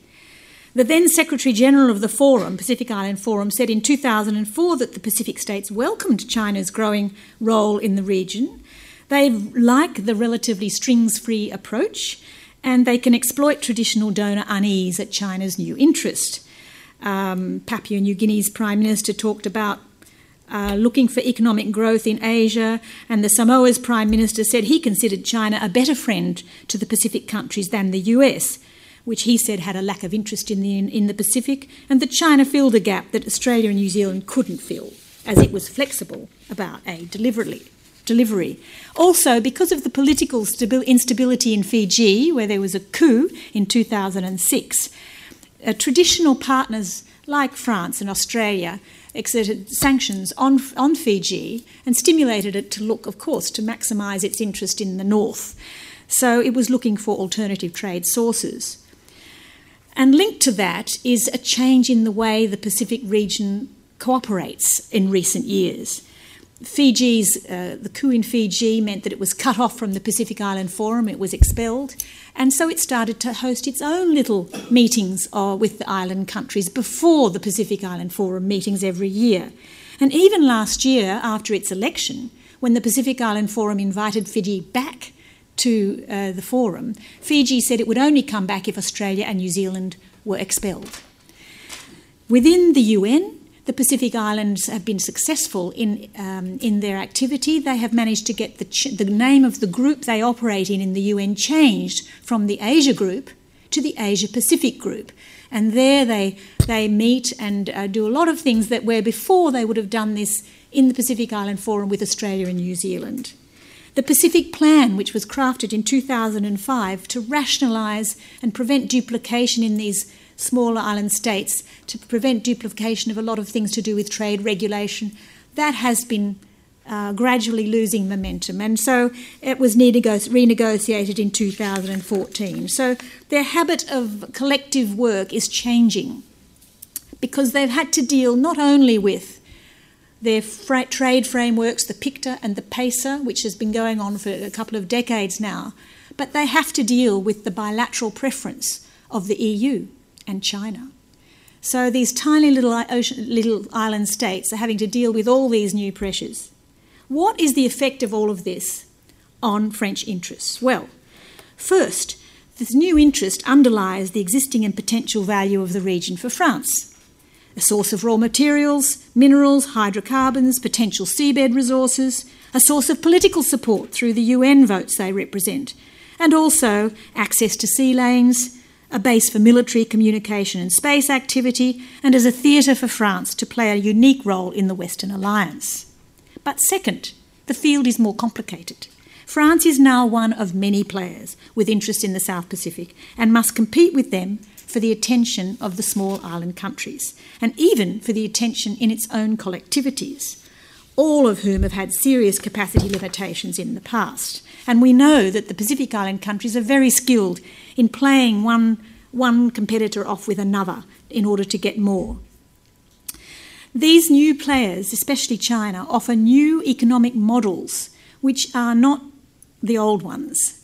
The then Secretary General of the Forum, Pacific Island Forum, said in 2004 that the Pacific states welcomed China's growing role in the region. They like the relatively strings free approach and they can exploit traditional donor unease at China's new interest. Um, Papua New Guinea's Prime Minister talked about uh, looking for economic growth in Asia, and the Samoa's Prime Minister said he considered China a better friend to the Pacific countries than the US which he said had a lack of interest in the, in the Pacific, and that China filled a gap that Australia and New Zealand couldn't fill, as it was flexible about aid delivery. Delivery. Also, because of the political stabi- instability in Fiji, where there was a coup in 2006, uh, traditional partners like France and Australia exerted sanctions on, on Fiji and stimulated it to look, of course, to maximise its interest in the north. So it was looking for alternative trade sources. And linked to that is a change in the way the Pacific region cooperates in recent years. Fiji's, uh, the coup in Fiji meant that it was cut off from the Pacific Island Forum, it was expelled, and so it started to host its own little meetings uh, with the island countries before the Pacific Island Forum meetings every year. And even last year, after its election, when the Pacific Island Forum invited Fiji back to uh, the forum, Fiji said it would only come back if Australia and New Zealand were expelled. Within the UN, the Pacific Islands have been successful in, um, in their activity. They have managed to get the, ch- the name of the group they operate in in the UN changed from the Asia Group to the Asia Pacific Group. And there they, they meet and uh, do a lot of things that where before they would have done this in the Pacific Island Forum with Australia and New Zealand. The Pacific Plan, which was crafted in 2005 to rationalise and prevent duplication in these smaller island states, to prevent duplication of a lot of things to do with trade regulation, that has been uh, gradually losing momentum. And so it was renegotiated in 2014. So their habit of collective work is changing because they've had to deal not only with their fra- trade frameworks, the PICTA and the PACER, which has been going on for a couple of decades now, but they have to deal with the bilateral preference of the EU and China. So these tiny little, ocean, little island states are having to deal with all these new pressures. What is the effect of all of this on French interests? Well, first, this new interest underlies the existing and potential value of the region for France a source of raw materials, minerals, hydrocarbons, potential seabed resources, a source of political support through the UN votes they represent, and also access to sea lanes, a base for military communication and space activity, and as a theatre for France to play a unique role in the Western Alliance. But second, the field is more complicated. France is now one of many players with interest in the South Pacific and must compete with them for the attention of the small island countries, and even for the attention in its own collectivities, all of whom have had serious capacity limitations in the past. And we know that the Pacific Island countries are very skilled in playing one, one competitor off with another in order to get more. These new players, especially China, offer new economic models which are not the old ones.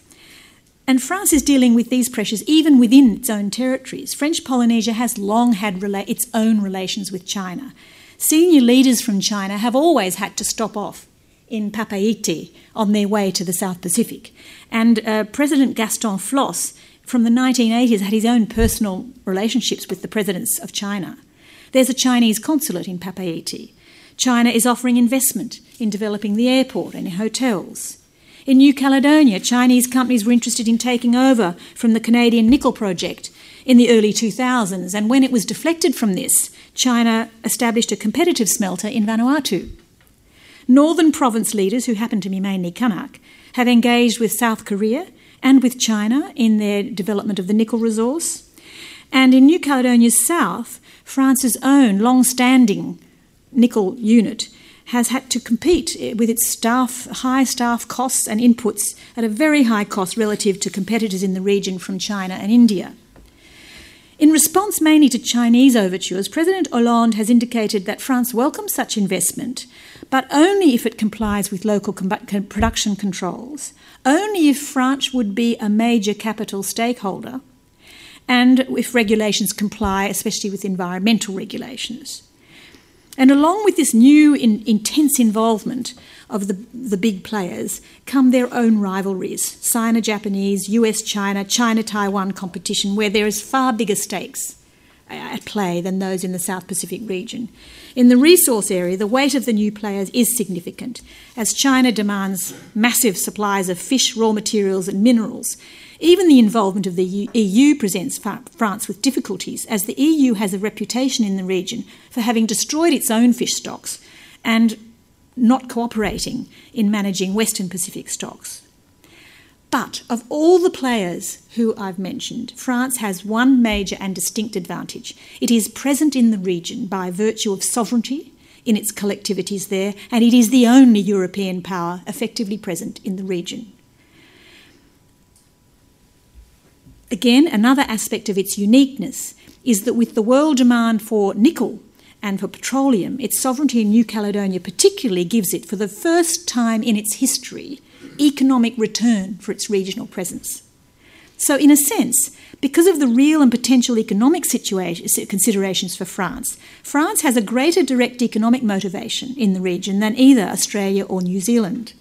And France is dealing with these pressures even within its own territories. French Polynesia has long had rela- its own relations with China. Senior leaders from China have always had to stop off in Papeete on their way to the South Pacific. And uh, President Gaston Flosse, from the 1980s, had his own personal relationships with the presidents of China. There's a Chinese consulate in Papeete. China is offering investment in developing the airport and hotels. In New Caledonia, Chinese companies were interested in taking over from the Canadian nickel project in the early 2000s, and when it was deflected from this, China established a competitive smelter in Vanuatu. Northern province leaders, who happen to be mainly Kanak, have engaged with South Korea and with China in their development of the nickel resource. And in New Caledonia's south, France's own long standing nickel unit has had to compete with its staff, high staff costs and inputs at a very high cost relative to competitors in the region from China and India. In response mainly to Chinese overtures, President Hollande has indicated that France welcomes such investment, but only if it complies with local com- production controls, only if France would be a major capital stakeholder, and if regulations comply, especially with environmental regulations. And along with this new in, intense involvement of the, the big players come their own rivalries Sino Japanese, US China, China Taiwan competition, where there is far bigger stakes uh, at play than those in the South Pacific region. In the resource area, the weight of the new players is significant, as China demands massive supplies of fish, raw materials, and minerals, even the involvement of the EU presents France with difficulties, as the EU has a reputation in the region for having destroyed its own fish stocks and not cooperating in managing Western Pacific stocks. But of all the players who I've mentioned, France has one major and distinct advantage. It is present in the region by virtue of sovereignty in its collectivities there, and it is the only European power effectively present in the region. Again, another aspect of its uniqueness is that with the world demand for nickel and for petroleum, its sovereignty in New Caledonia particularly gives it, for the first time in its history, economic return for its regional presence. So, in a sense, because of the real and potential economic considerations for France, France has a greater direct economic motivation in the region than either Australia or New Zealand.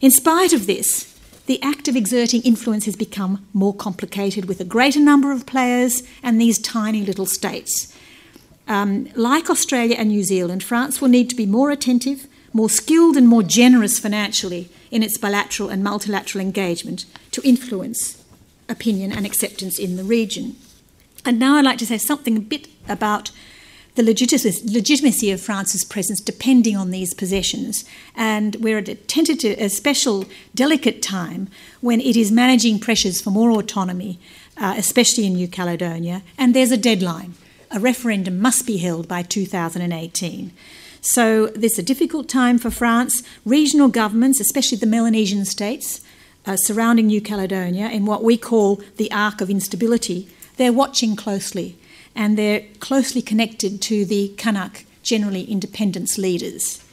In spite of this, the act of exerting influence has become more complicated with a greater number of players and these tiny little states. Um, like Australia and New Zealand, France will need to be more attentive, more skilled, and more generous financially in its bilateral and multilateral engagement to influence opinion and acceptance in the region. And now I'd like to say something a bit about the legitimacy of France's presence depending on these possessions. And we're at a tentative, a special, delicate time when it is managing pressures for more autonomy, uh, especially in New Caledonia, and there's a deadline. A referendum must be held by 2018. So, this is a difficult time for France. Regional governments, especially the Melanesian states uh, surrounding New Caledonia, in what we call the arc of instability, they're watching closely and they're closely connected to the Kanak, generally independence leaders.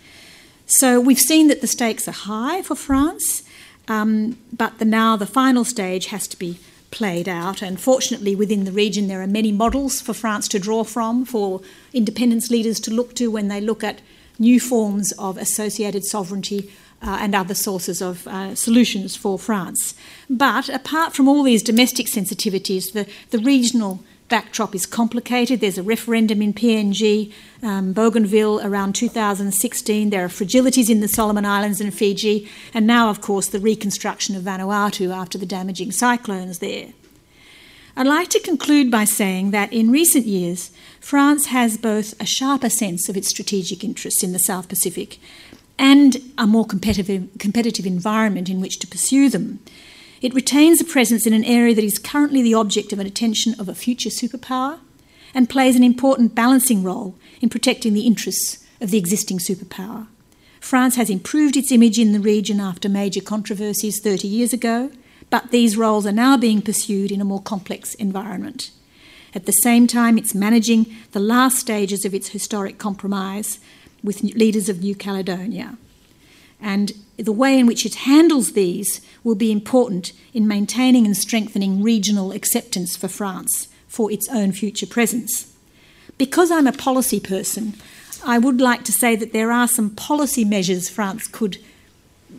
So we've seen that the stakes are high for France, um, but the, now the final stage has to be played out. And fortunately, within the region, there are many models for France to draw from, for independence leaders to look to when they look at new forms of associated sovereignty uh, and other sources of uh, solutions for France. But apart from all these domestic sensitivities, the, the regional backdrop is complicated. There's a referendum in PNG, um, Bougainville around 2016. There are fragilities in the Solomon Islands and Fiji, and now, of course, the reconstruction of Vanuatu after the damaging cyclones there. I'd like to conclude by saying that in recent years, France has both a sharper sense of its strategic interests in the South Pacific and a more competitive, competitive environment in which to pursue them. It retains a presence in an area that is currently the object of an attention of a future superpower and plays an important balancing role in protecting the interests of the existing superpower. France has improved its image in the region after major controversies 30 years ago, but these roles are now being pursued in a more complex environment. At the same time, it's managing the last stages of its historic compromise with leaders of New Caledonia. And the way in which it handles these will be important in maintaining and strengthening regional acceptance for France for its own future presence. Because I'm a policy person, I would like to say that there are some policy measures France could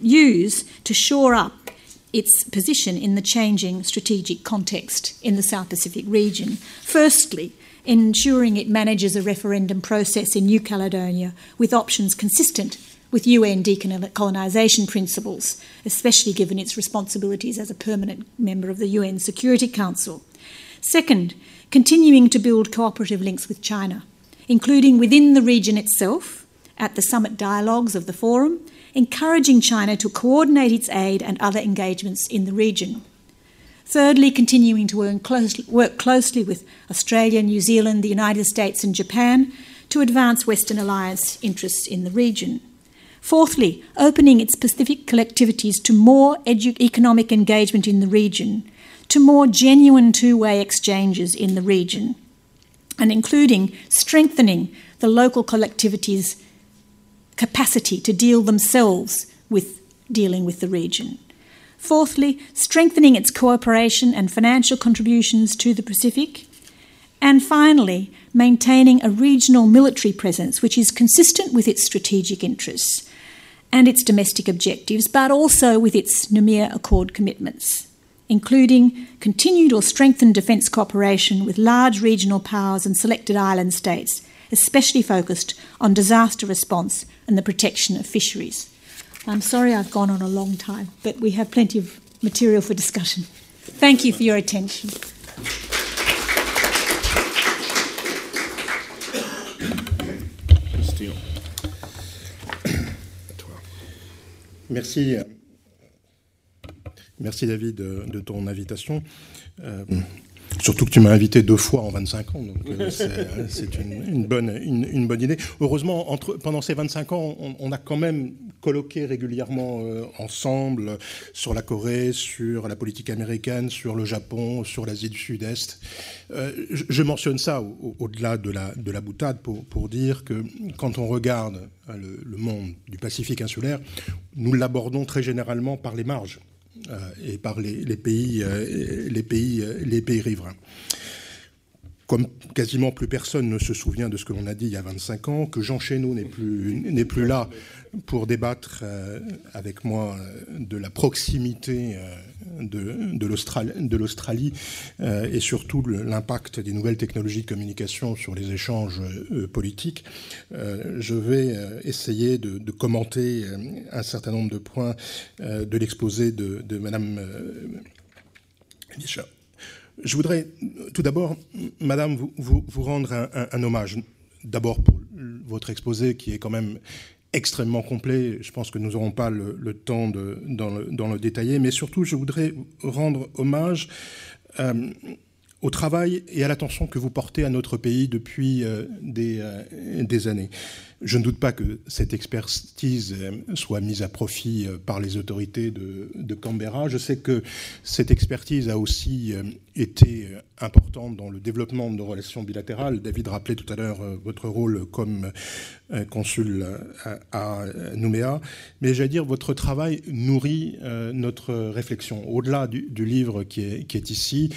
use to shore up its position in the changing strategic context in the South Pacific region. Firstly, ensuring it manages a referendum process in New Caledonia with options consistent with UN decolonisation principles, especially given its responsibilities as a permanent member of the UN Security Council. Second, continuing to build cooperative links with China, including within the region itself, at the summit dialogues of the forum, encouraging China to coordinate its aid and other engagements in the region. Thirdly, continuing to work closely, work closely with Australia, New Zealand, the United States, and Japan to advance Western alliance interests in the region. Fourthly, opening its Pacific collectivities to more edu- economic engagement in the region, to more genuine two way exchanges in the region, and including strengthening the local collectivities' capacity to deal themselves with dealing with the region. Fourthly, strengthening its cooperation and financial contributions to the Pacific. And finally, maintaining a regional military presence which is consistent with its strategic interests and its domestic objectives, but also with its Namir Accord commitments, including continued or strengthened defence cooperation with large regional powers and selected island states, especially focused on disaster response and the protection of fisheries. I'm sorry I've gone on a long time, but we have plenty of material for discussion. Thank you for your attention. Merci. Merci David de ton invitation. Euh, Surtout que tu m'as invité deux fois en 25 ans, donc euh, c'est une, bonne, une, bonne idée. Heureusement, entre, pendant ces 25 ans, on, a quand même colloqué régulièrement euh, ensemble sur la Corée, sur la politique américaine, sur le Japon, sur l'Asie du Sud-Est. Euh, je, mentionne ça au-delà de, la, de la boutade pour, pour dire que quand on regarde le, le monde du Pacifique insulaire, nous l'abordons très généralement par les marges. Euh, et par les, pays, euh, les, pays, euh, les pays riverains comme quasiment plus personne ne se souvient de ce que l'on a dit il y a 25 ans, que Jean Chénaud n'est plus, là pour débattre avec moi de la proximité de, l'Australie et surtout l'impact des nouvelles technologies de communication sur les échanges politiques, je vais essayer de, commenter un certain nombre de points de l'exposé de, Madame je voudrais tout d'abord, Madame, vous, rendre un, hommage. D'abord pour votre exposé qui est quand même extrêmement complet. Je pense que nous n'aurons pas le, temps de, dans, le, détailler. Mais surtout, je voudrais rendre hommage euh, au travail et à l'attention que vous portez à notre pays depuis euh, euh, des années. Je ne doute pas que cette expertise euh, soit mise à profit euh, par les autorités de, Canberra. Je sais que cette expertise a aussi euh, été importante dans le développement de nos relations bilatérales. David rappelait tout à l'heure votre rôle comme consul à Nouméa. Mais j'allais dire, votre travail nourrit notre réflexion. Au-delà du, livre qui est, qui est ici,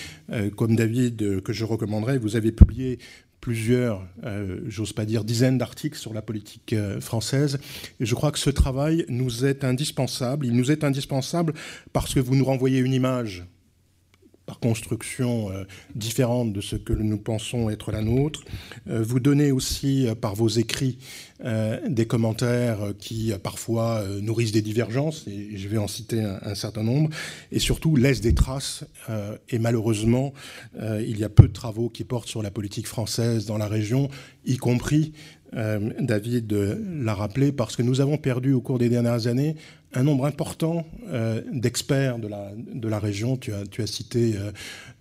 comme David, que je recommanderais, vous avez publié plusieurs, euh, j'ose pas dire dizaines d'articles sur la politique euh, française. Et je crois que ce travail nous est indispensable. Il nous est indispensable parce que vous nous renvoyez une image par construction euh, différente de ce que nous pensons être la nôtre. Euh, vous donnez aussi euh, par vos écrits des commentaires qui parfois nourrissent des divergences, et je vais en citer un, certain nombre, et surtout laissent des traces. et malheureusement, il y a peu de travaux qui portent sur la politique française dans la région, y compris, David l'a rappelé, parce que nous avons perdu au cours des dernières années un nombre important d'experts de la, de la région. Tu as, tu as cité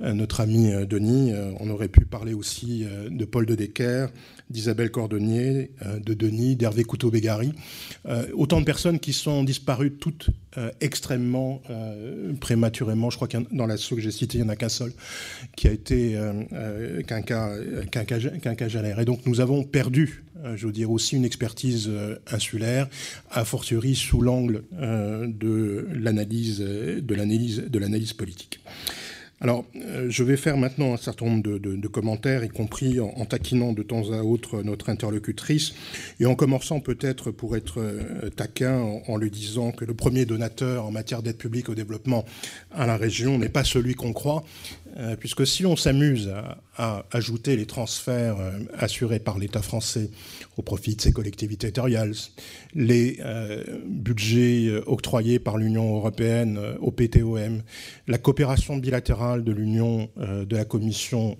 notre ami Denis. on aurait pu parler aussi de Paul de Decker, d'Isabelle Cordonnier, euh, de Denis, d'Hervé Couteau-Bégari. Euh, autant de personnes qui sont disparues toutes euh, extrêmement prématurément. Je crois que dans la ceux que j'ai cité, il n'y en a qu'un seul qui a été qu'un cas, qu'un cas, Et donc nous avons perdu, je veux dire, aussi une expertise insulaire, a fortiori sous l'angle de l'analyse, de l'analyse, de l'analyse politique. Alors, euh, je vais faire maintenant un certain nombre de, commentaires, y compris en, taquinant de temps à autre notre interlocutrice, et en commençant peut-être pour être euh, taquin en, lui disant que le premier donateur en matière d'aide publique au développement à la région n'est pas celui qu'on croit, euh, puisque si on s'amuse à, ajouter les transferts assurés par l'État français au profit de ses collectivités territoriales, les euh, budgets octroyés par l'Union européenne au PTOM, la coopération bilatérale de l'Union, de la Commission,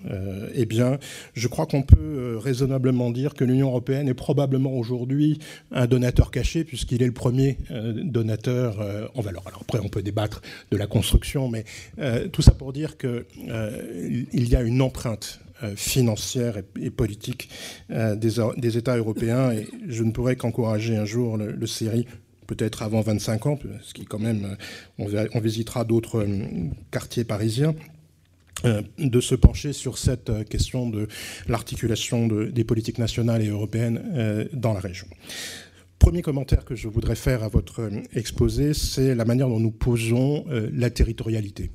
eh bien, je crois qu'on peut raisonnablement dire que l'Union européenne est probablement aujourd'hui un donateur caché, puisqu'il est le premier donateur en valeur. Alors après, on peut débattre de la construction, mais tout ça pour dire que euh, il y a une empreinte euh, financière et, politique euh, des, États européens et je ne pourrais qu'encourager un jour le, le peut-être avant 25 ans, ce qui quand même, on, visitera d'autres quartiers parisiens, de se pencher sur cette question de l'articulation des politiques nationales et européennes dans la région. Premier commentaire que je voudrais faire à votre exposé, c'est la manière dont nous posons la territorialité.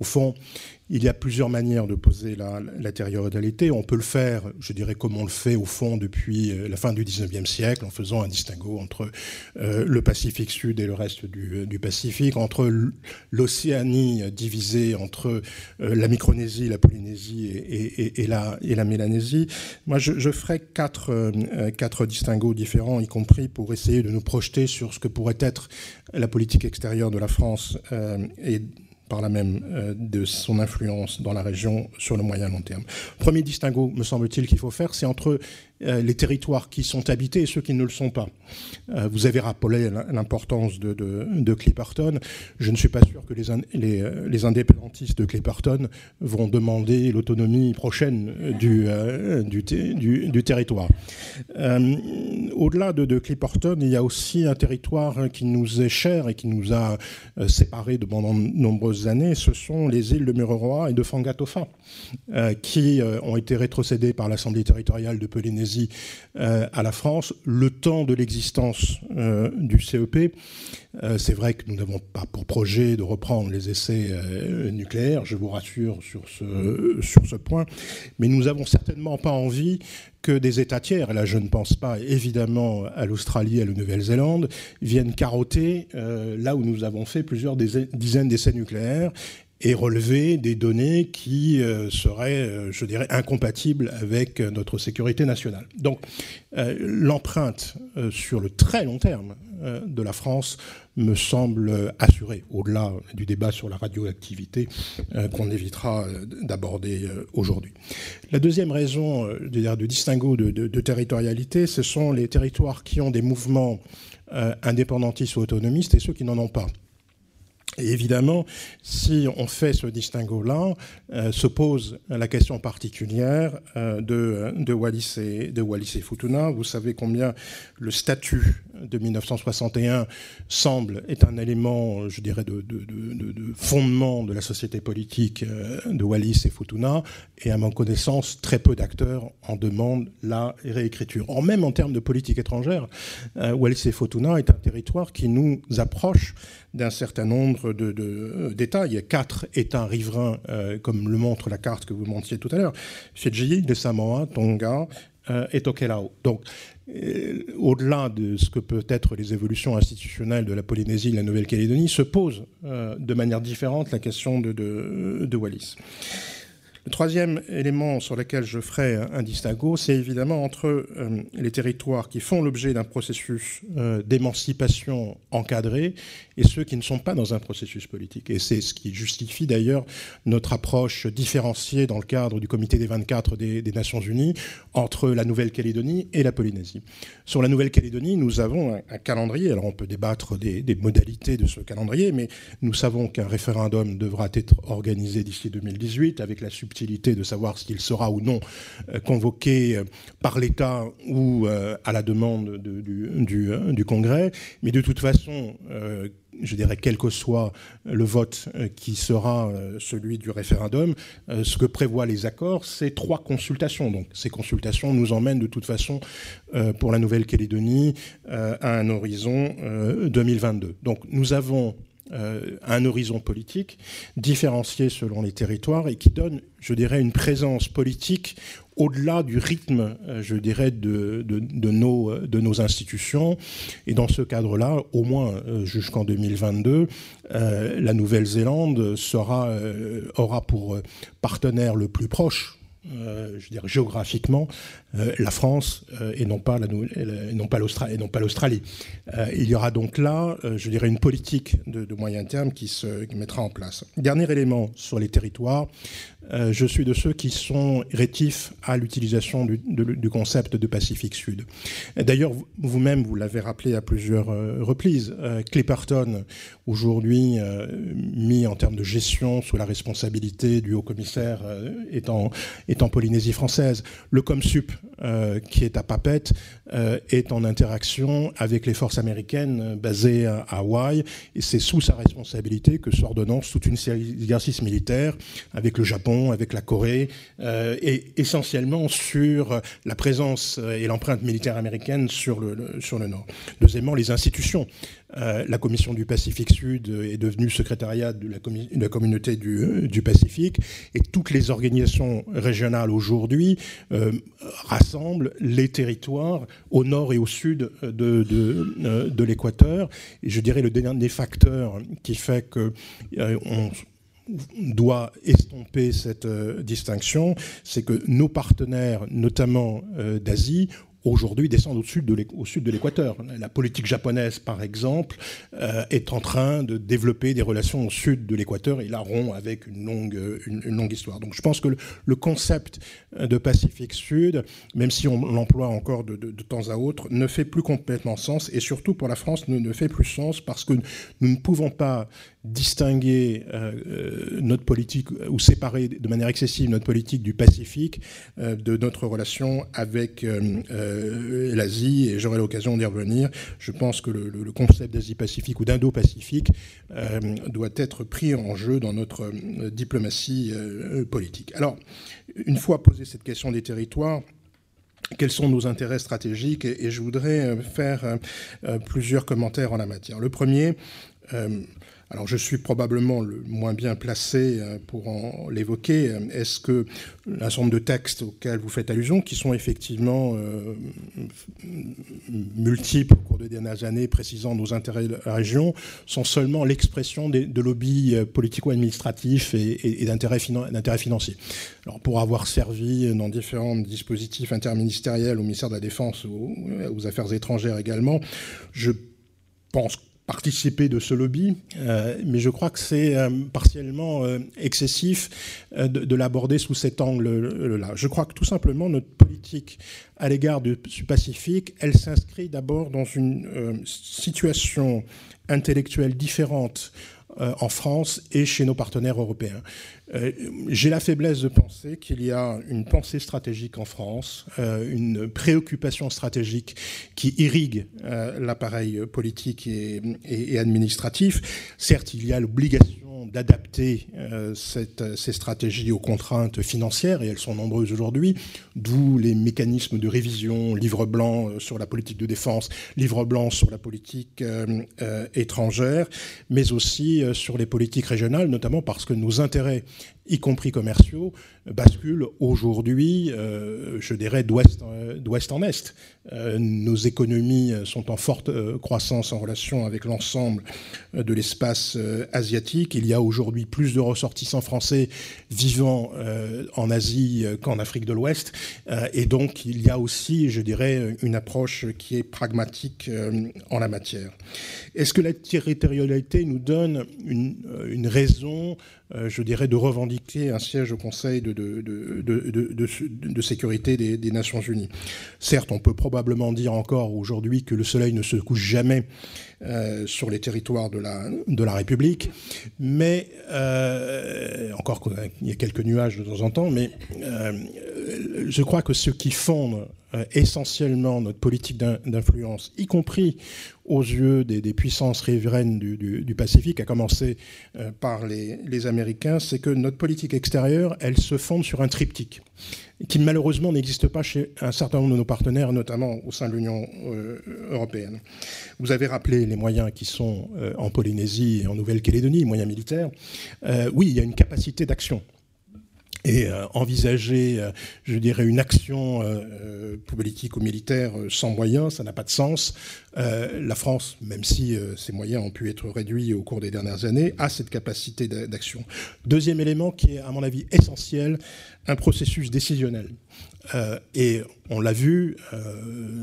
Au fond, il y a plusieurs manières de poser la, la. On peut le faire, je dirais, comme on le fait au fond depuis euh, la fin du 19e siècle, en faisant un distinguo entre euh, le Pacifique Sud et le reste du, du Pacifique, entre l'Océanie divisée entre euh, la Micronésie, la Polynésie et, la, Mélanésie. Moi, je, ferai quatre, euh, quatre distinguos différents, y compris pour essayer de nous projeter sur ce que pourrait être la politique extérieure de la France et par la même euh, de son influence dans la région sur le moyen long terme. Premier distinguo, me semble-t-il, qu'il faut faire, c'est entre les territoires qui sont habités et ceux qui ne le sont pas. Euh, vous avez rappelé l'importance de, Clipperton. Je ne suis pas sûr que les, euh, indépendantistes de Clipperton vont demander l'autonomie prochaine du, territoire. Au-delà de, Clipperton, il y a aussi un territoire qui nous est cher et qui nous a séparés pendant de nombreuses années. Ce sont les îles de Mururoa et de Fangatofa, qui ont été rétrocédées par l'Assemblée territoriale de Polynésie euh, à la France, le temps de l'existence euh, du CEP. Euh, c'est vrai que nous n'avons pas pour projet de reprendre les essais nucléaires, je vous rassure sur ce, sur ce point, mais nous n'avons certainement pas envie que des États tiers, et là je ne pense pas évidemment à l'Australie, à la Nouvelle-Zélande, viennent carotter là où nous avons fait plusieurs dizaines d'essais nucléaires et relever des données qui euh, seraient, euh, je dirais, incompatibles avec euh, notre sécurité nationale. Donc l'empreinte sur le très long terme de la France me semble assurée, au-delà du débat sur la radioactivité qu'on évitera d'aborder aujourd'hui. La deuxième raison du distinguo de, de, territorialité, ce sont les territoires qui ont des mouvements indépendantistes ou autonomistes et ceux qui n'en ont pas. Et évidemment, si on fait ce distinguo-là, euh, se pose la question particulière euh, de, de, Wallis et, de Wallis et Futuna. Vous savez combien le statut de 1961 semble être un élément, je dirais, de, de, de fondement de la société politique euh, de Wallis et Futuna, et à ma connaissance, très peu d'acteurs en demandent la réécriture. Or, même en termes de politique étrangère, euh, Wallis et Futuna est un territoire qui nous approche d'un certain nombre d'États. Il y a quatre États riverains, euh, comme le montre la carte que vous montriez tout à l'heure, Fidji, les Samoa, Tonga euh, et Tokelau. Donc, euh, au-delà de ce que peut être les évolutions institutionnelles de la Polynésie et de la Nouvelle-Calédonie, se pose euh, de manière différente la question de Wallis. Le troisième élément sur lequel je ferai un distinguo, c'est évidemment entre euh, les territoires qui font l'objet d'un processus euh, d'émancipation encadré et ceux qui ne sont pas dans un processus politique. Et c'est ce qui justifie d'ailleurs notre approche différenciée dans le cadre du comité des 24 des, Nations Unies entre la Nouvelle-Calédonie et la Polynésie. Sur la Nouvelle-Calédonie, nous avons un, calendrier, alors on peut débattre des, modalités de ce calendrier, mais nous savons qu'un référendum devra être organisé d'ici 2018 avec la subtilité de savoir s'il sera ou non euh, convoqué euh, par l'État ou euh, à la demande du, Congrès. Mais de toute façon, je dirais, quel que soit le vote qui sera celui du référendum, ce que prévoient les accords, c'est trois consultations. Donc ces consultations nous emmènent de toute façon pour la Nouvelle-Calédonie à un horizon 2022. Donc nous avons euh, un horizon politique différencié selon les territoires et qui donne, je dirais, une présence politique au-delà du rythme, euh, je dirais, de, de, nos, euh, de nos institutions. Et dans ce cadre-là, au moins jusqu'en 2022, la Nouvelle-Zélande aura pour partenaire le plus proche euh, je veux dire géographiquement, euh, la France euh, et non pas l'Australie. Il y aura donc là, je dirais, une politique de, moyen terme qui se mettra en place. Dernier élément sur les territoires, euh, je suis de ceux qui sont rétifs à l'utilisation du, concept de Pacifique Sud. D'ailleurs, vous-même, vous, l'avez rappelé à plusieurs euh, reprises, euh, Clipperton, aujourd'hui mis en termes de gestion sous la responsabilité du haut-commissaire, est, en, Polynésie française. Le ComSup, qui est à Papette, est en interaction avec les forces américaines basées à Hawaï, et c'est sous sa responsabilité que s'ordonnance toute une série d'exercices militaires avec le Japon, avec la Corée, euh, et essentiellement sur la présence et l'empreinte militaire américaine sur le, sur le Nord. Deuxièmement, les institutions. Euh, la Commission du Pacifique Sud est devenue secrétariat de la, communauté du, du, Pacifique, et toutes les organisations régionales aujourd'hui euh, rassemblent les territoires au nord et au sud de, l'équateur. Et je dirais le dernier facteur qui fait que on doit estomper cette euh, distinction, c'est que nos partenaires, notamment euh, d'Asie, aujourd'hui descendent au sud de l'équateur. La politique japonaise, par exemple, euh, est en train de développer des relations au sud de l'équateur et la rompt avec une longue, une, longue histoire. Donc je pense que le, concept de Pacifique Sud, même si on l'emploie encore de, temps à autre, ne fait plus complètement sens et surtout pour la France ne, ne fait plus sens parce que nous ne pouvons pas distinguer euh, euh, notre politique ou séparer de manière excessive notre politique du Pacifique euh, de notre relation avec l'Asie et j'aurai l'occasion d'y revenir. Je pense que le, concept d'Asie-Pacifique ou d'Indo-Pacifique doit être pris en jeu dans notre diplomatie politique. Alors, une fois posée cette question des territoires, quels sont nos intérêts stratégiques? Et, je voudrais faire plusieurs commentaires en la matière. Le premier, alors je suis probablement le moins bien placé euh, pour en l'évoquer. Est-ce que nombre de textes auxquels vous faites allusion, qui sont effectivement euh, multiples au cours des dernières années, précisant nos intérêts de la région, sont seulement l'expression de lobbies euh, politico-administratifs et, d'intérêts financiers Alors pour avoir servi dans différents dispositifs interministériels au ministère de la Défense ou aux Affaires étrangères également, je pense participer de ce lobby, euh, mais je crois que c'est euh, partiellement euh, excessif de, l'aborder sous cet angle-là. Je crois que tout simplement notre politique à l'égard du Pacifique, elle s'inscrit d'abord dans une situation intellectuelle différente en France et chez nos partenaires européens. Euh, j'ai la faiblesse de penser qu'il y a une pensée stratégique en France, euh, une préoccupation stratégique qui irrigue euh, l'appareil politique et, administratif. Certes, il y a l'obligation d'adapter ces stratégies aux contraintes financières, et elles sont nombreuses aujourd'hui, d'où les mécanismes de révision, livre blanc sur la politique de défense, livre blanc sur la politique étrangère, mais aussi sur les politiques régionales, notamment parce que nos intérêts y compris commerciaux, basculent aujourd'hui, euh, je dirais, d'ouest en est. Euh, nos économies sont en forte euh, croissance en relation avec l'ensemble de l'espace asiatique. Il y a aujourd'hui plus de ressortissants français vivant en Asie qu'en Afrique de l'Ouest. et donc, il y a aussi, je dirais, une approche qui est pragmatique en la matière. Est-ce que la territorialité nous donne une, une raison euh, je dirais, de revendiquer un siège au Conseil de, de, sécurité des, Nations Unies. Certes, on peut probablement dire encore aujourd'hui que le soleil ne se couche jamais euh, sur les territoires de la, de la République, mais euh, encore qu'il y a quelques nuages de temps en temps, mais je crois que ce qui fonde essentiellement notre politique d'influence, y compris aux yeux des, puissances riveraines du, Pacifique, à commencer euh, par les, Américains, c'est que notre politique extérieure, elle se fonde sur un triptyque qui malheureusement n'existe pas chez un certain nombre de nos partenaires, notamment au sein de l'Union euh, européenne. Vous avez rappelé les moyens qui sont euh, en Polynésie et en Nouvelle-Calédonie, moyens militaires. oui, il y a une capacité d'action et euh, envisager, euh, je dirais, une action euh, politique ou militaire sans moyens, ça n'a pas de sens. la France, même si ses moyens ont pu être réduits au cours des dernières années, a cette capacité d'action. Deuxième élément qui est, à mon avis, essentiel, un processus décisionnel. Euh, et on l'a vu, euh,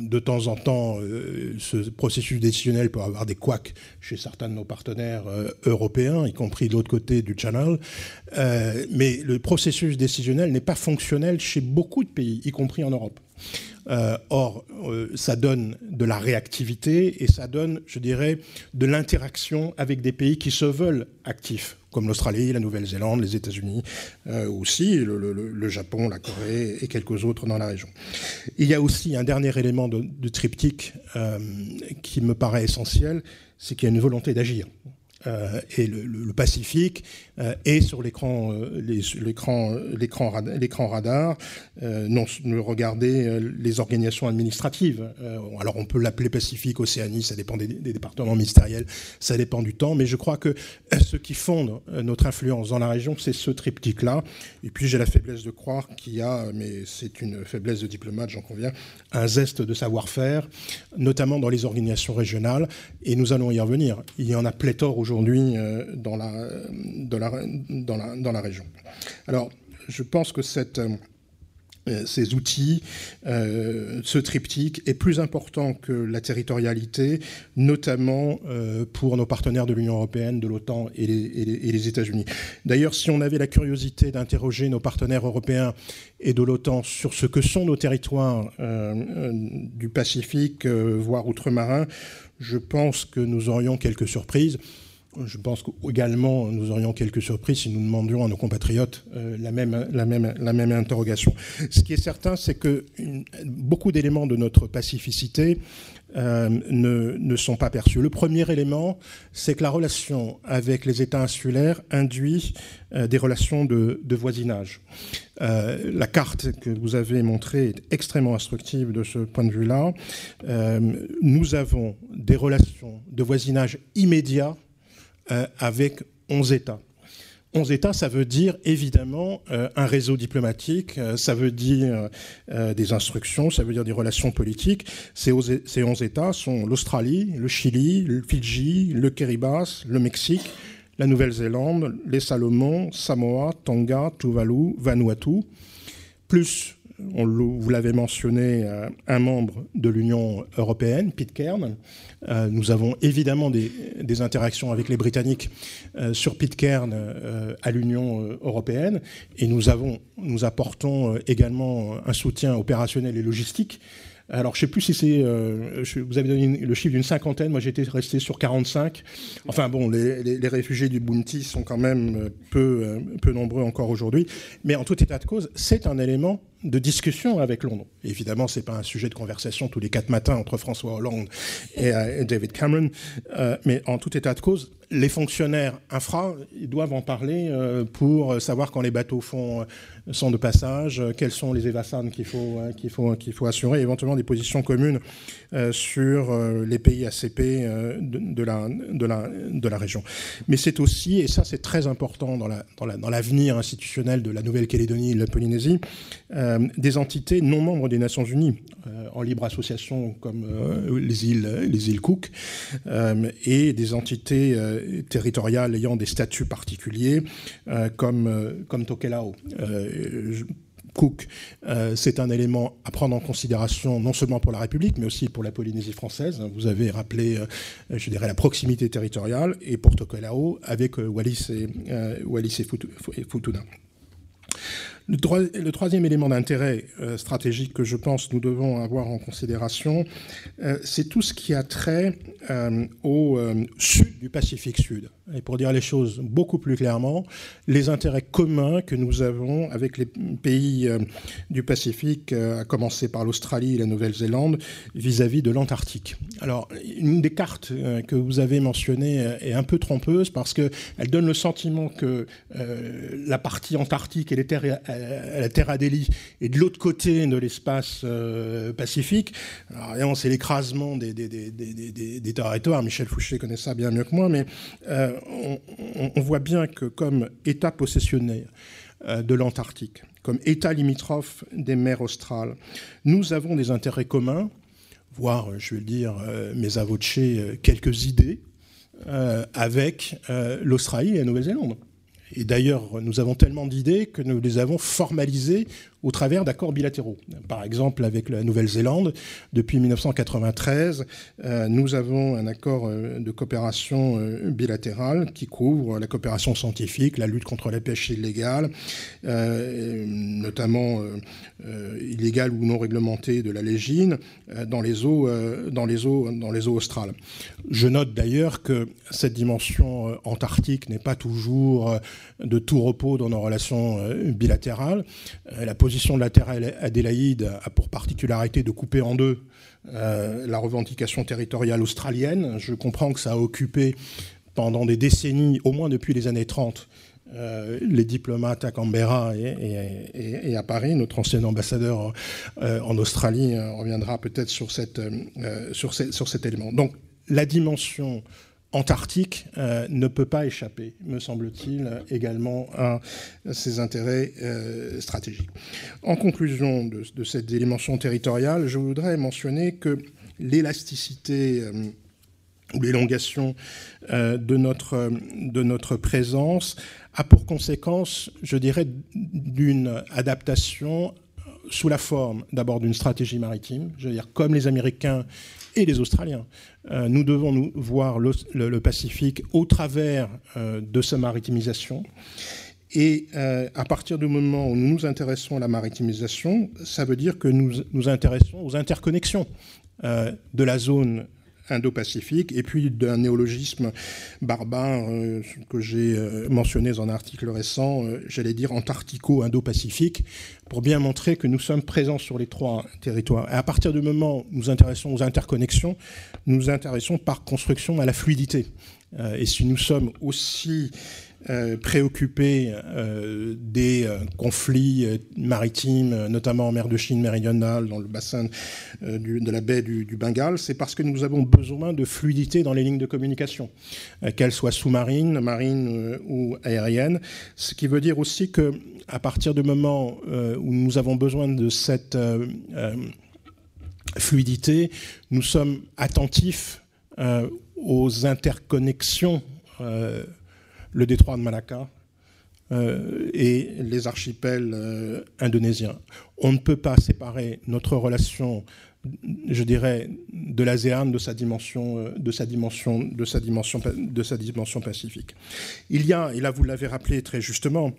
de temps en temps, euh, ce processus décisionnel peut avoir des couacs chez certains de nos partenaires européens, y compris de l'autre côté du channel. mais le processus décisionnel n'est pas fonctionnel chez beaucoup de pays, y compris en Europe. or, ça donne de la réactivité et ça donne, je dirais, de l'interaction avec des pays qui se veulent actifs comme l'Australie, la Nouvelle-Zélande, les États-Unis euh, aussi, le, Japon, la Corée et quelques autres dans la région. Il y a aussi un dernier élément de, triptyque euh, qui me paraît essentiel, c'est qu'il y a une volonté d'agir. Euh, et le, Pacifique euh, est sur l'écran euh, l'écran radar non regarder les organisations administratives. Alors on peut l'appeler Pacifique Océanie ça dépend des, départements ministériels ça dépend du temps mais je crois que ce qui fonde notre influence dans la région c'est ce triptyque là et puis j'ai la faiblesse de croire qu'il y a mais c'est une faiblesse de diplomate j'en conviens un zeste de savoir-faire notamment dans les organisations régionales et nous allons y revenir. Il y en a pléthore aujourd'hui euh, dans, la, région. Alors, je pense que euh, ces outils, euh, ce triptyque est plus important que la territorialité, notamment pour nos partenaires de l'Union européenne, de l'OTAN et les, et les États-Unis. D'ailleurs, si on avait la curiosité d'interroger nos partenaires européens et de l'OTAN sur ce que sont nos territoires du Pacifique, voire outre-marin, je pense que nous aurions quelques surprises. Je pense qu'également, nous aurions quelques surprises si nous demandions à nos compatriotes euh, la, même, interrogation. Ce qui est certain, c'est que beaucoup d'éléments de notre pacificité euh, ne, sont pas perçus. Le premier élément, c'est que la relation avec les États insulaires induit euh, des relations de, voisinage. la carte que vous avez montrée est extrêmement instructive de ce point de vue-là. nous avons des relations de voisinage immédiat avec 11 États. 11 États, ça veut dire évidemment euh, un réseau diplomatique, euh, ça veut dire des instructions, ça veut dire des relations politiques. Ces 11 États sont l'Australie, le Chili, le Fidji, le Kiribati, le Mexique, la Nouvelle-Zélande, les Salomon, Samoa, Tonga, Tuvalu, Vanuatu, plus vous l'avez mentionné, euh, un membre de l'Union européenne, Pitcairn. Euh, nous avons évidemment des, interactions avec les Britanniques euh, sur Pitcairn à l'Union européenne et nous, avons, nous apportons également un soutien opérationnel et logistique alors, je sais plus si c'est. Vous avez donné le chiffre d'une cinquantaine. Moi, j'étais resté sur 45. Enfin, bon, les, réfugiés du Bounty sont quand même peu, peu nombreux encore aujourd'hui. Mais en tout état de cause, c'est un élément de discussion avec Londres. Évidemment, c'est pas un sujet de conversation tous les quatre matins entre François Hollande et, David Cameron. mais en tout état de cause, les fonctionnaires infra ils doivent en parler pour savoir quand les bateaux font sont de passage, euh, quels sont les évasans qu'il faut, euh, qu'il faut, qu'il faut assurer, éventuellement des positions communes euh, sur les pays ACP de, la, de, la, de la région. Mais c'est aussi, et ça c'est très important dans, la, dans, l'avenir institutionnel de la Nouvelle-Calédonie et de la Polynésie, des entités non membres des Nations Unies, en libre association comme les, îles, les îles Cook, et des entités territoriales ayant des statuts particuliers comme, comme Tokelau. Cook, euh, c'est un élément à prendre en considération non seulement pour la République, mais aussi pour la Polynésie française. Vous avez rappelé, euh, je dirais, la proximité territoriale et pour Tokelao avec euh, Wallis et, Wallis et Futuna. Le, troisième élément d'intérêt euh, stratégique que je pense nous devons avoir en considération, euh, c'est tout ce qui a trait euh, au sud du Pacifique Sud. Et pour dire les choses beaucoup plus clairement, les intérêts communs que nous avons avec les pays du Pacifique, à commencer par l'Australie et la Nouvelle-Zélande, vis-à-vis de l'Antarctique. Alors, une des cartes que vous avez mentionnées est un peu trompeuse parce qu'elle donne le sentiment que la partie antarctique et les terres la Terre Adélie et de l'autre côté de l'espace euh, pacifique. Alors, c'est l'écrasement des, des, territoires. Michel Fouché connaît ça bien mieux que moi, mais euh, on, voit bien que comme État possessionnaire euh, de l'Antarctique, comme État limitrophe des mers australes, nous avons des intérêts communs, voire, je vais le dire, mes avocés, quelques idées avec l'Australie et la Nouvelle-Zélande. Et d'ailleurs, nous avons tellement d'idées que nous les avons formalisées au travers d'accords bilatéraux. Par exemple, avec la Nouvelle-Zélande, depuis 1993, euh, nous avons un accord euh, de coopération euh, bilatérale qui couvre la coopération scientifique, la lutte contre la pêche illégale, notamment illégale ou non réglementée de la légine, dans les eaux, dans les eaux, australes. Je note d'ailleurs que cette dimension antarctique n'est pas toujours de tout repos dans nos relations bilatérales. La position de la Terre Adélaïde a pour particularité de couper en deux euh, la revendication territoriale australienne. Je comprends que ça a occupé pendant des décennies, au moins depuis les années 30, euh, les diplomates à Canberra et, à Paris. Notre ancien ambassadeur euh, en Australie reviendra peut-être sur, sur cet élément. Donc la dimension antarctique euh, ne peut pas échapper, me semble-t-il, également à ses intérêts euh, stratégiques. En conclusion de, cette dimension territoriale, je voudrais mentionner que l'élasticité euh, ou l'élongation de, notre, de notre présence a pour conséquence, je dirais, d'une adaptation sous la forme d'abord d'une stratégie maritime, je veux dire comme les Américains et les Australiens. Euh, nous devons nous voir le, Pacifique au travers euh, de sa maritimisation. Et euh, à partir du moment où nous nous intéressons à la maritimisation, ça veut dire que nous nous intéressons aux interconnexions de la zone indo-pacifique, et puis d'un néologisme barbare euh, que j'ai euh, mentionné dans un article récent, euh, j'allais dire antarctico-indo-pacifique, pour bien montrer que nous sommes présents sur les trois territoires. Et à partir du moment où nous intéressons aux interconnexions, nous intéressons par construction à la fluidité. et si nous sommes aussi euh, préoccupé euh, des euh, conflits maritimes, notamment en mer de Chine méridionale, dans le bassin de la baie du, Bengale, c'est parce que nous avons besoin de fluidité dans les lignes de communication, qu'elles soient sous-marines, marines ou aériennes. Ce qui veut dire aussi que à partir du moment où nous avons besoin de cette fluidité, nous sommes attentifs aux interconnexions le détroit de Malacca euh, et les archipels euh, indonésiens. On ne peut pas séparer notre relation, je dirais, de l'ASEAN de sa dimension, euh, de sa dimension, de sa dimension, de sa dimension pacifique. Il y a, et là vous l'avez rappelé très justement,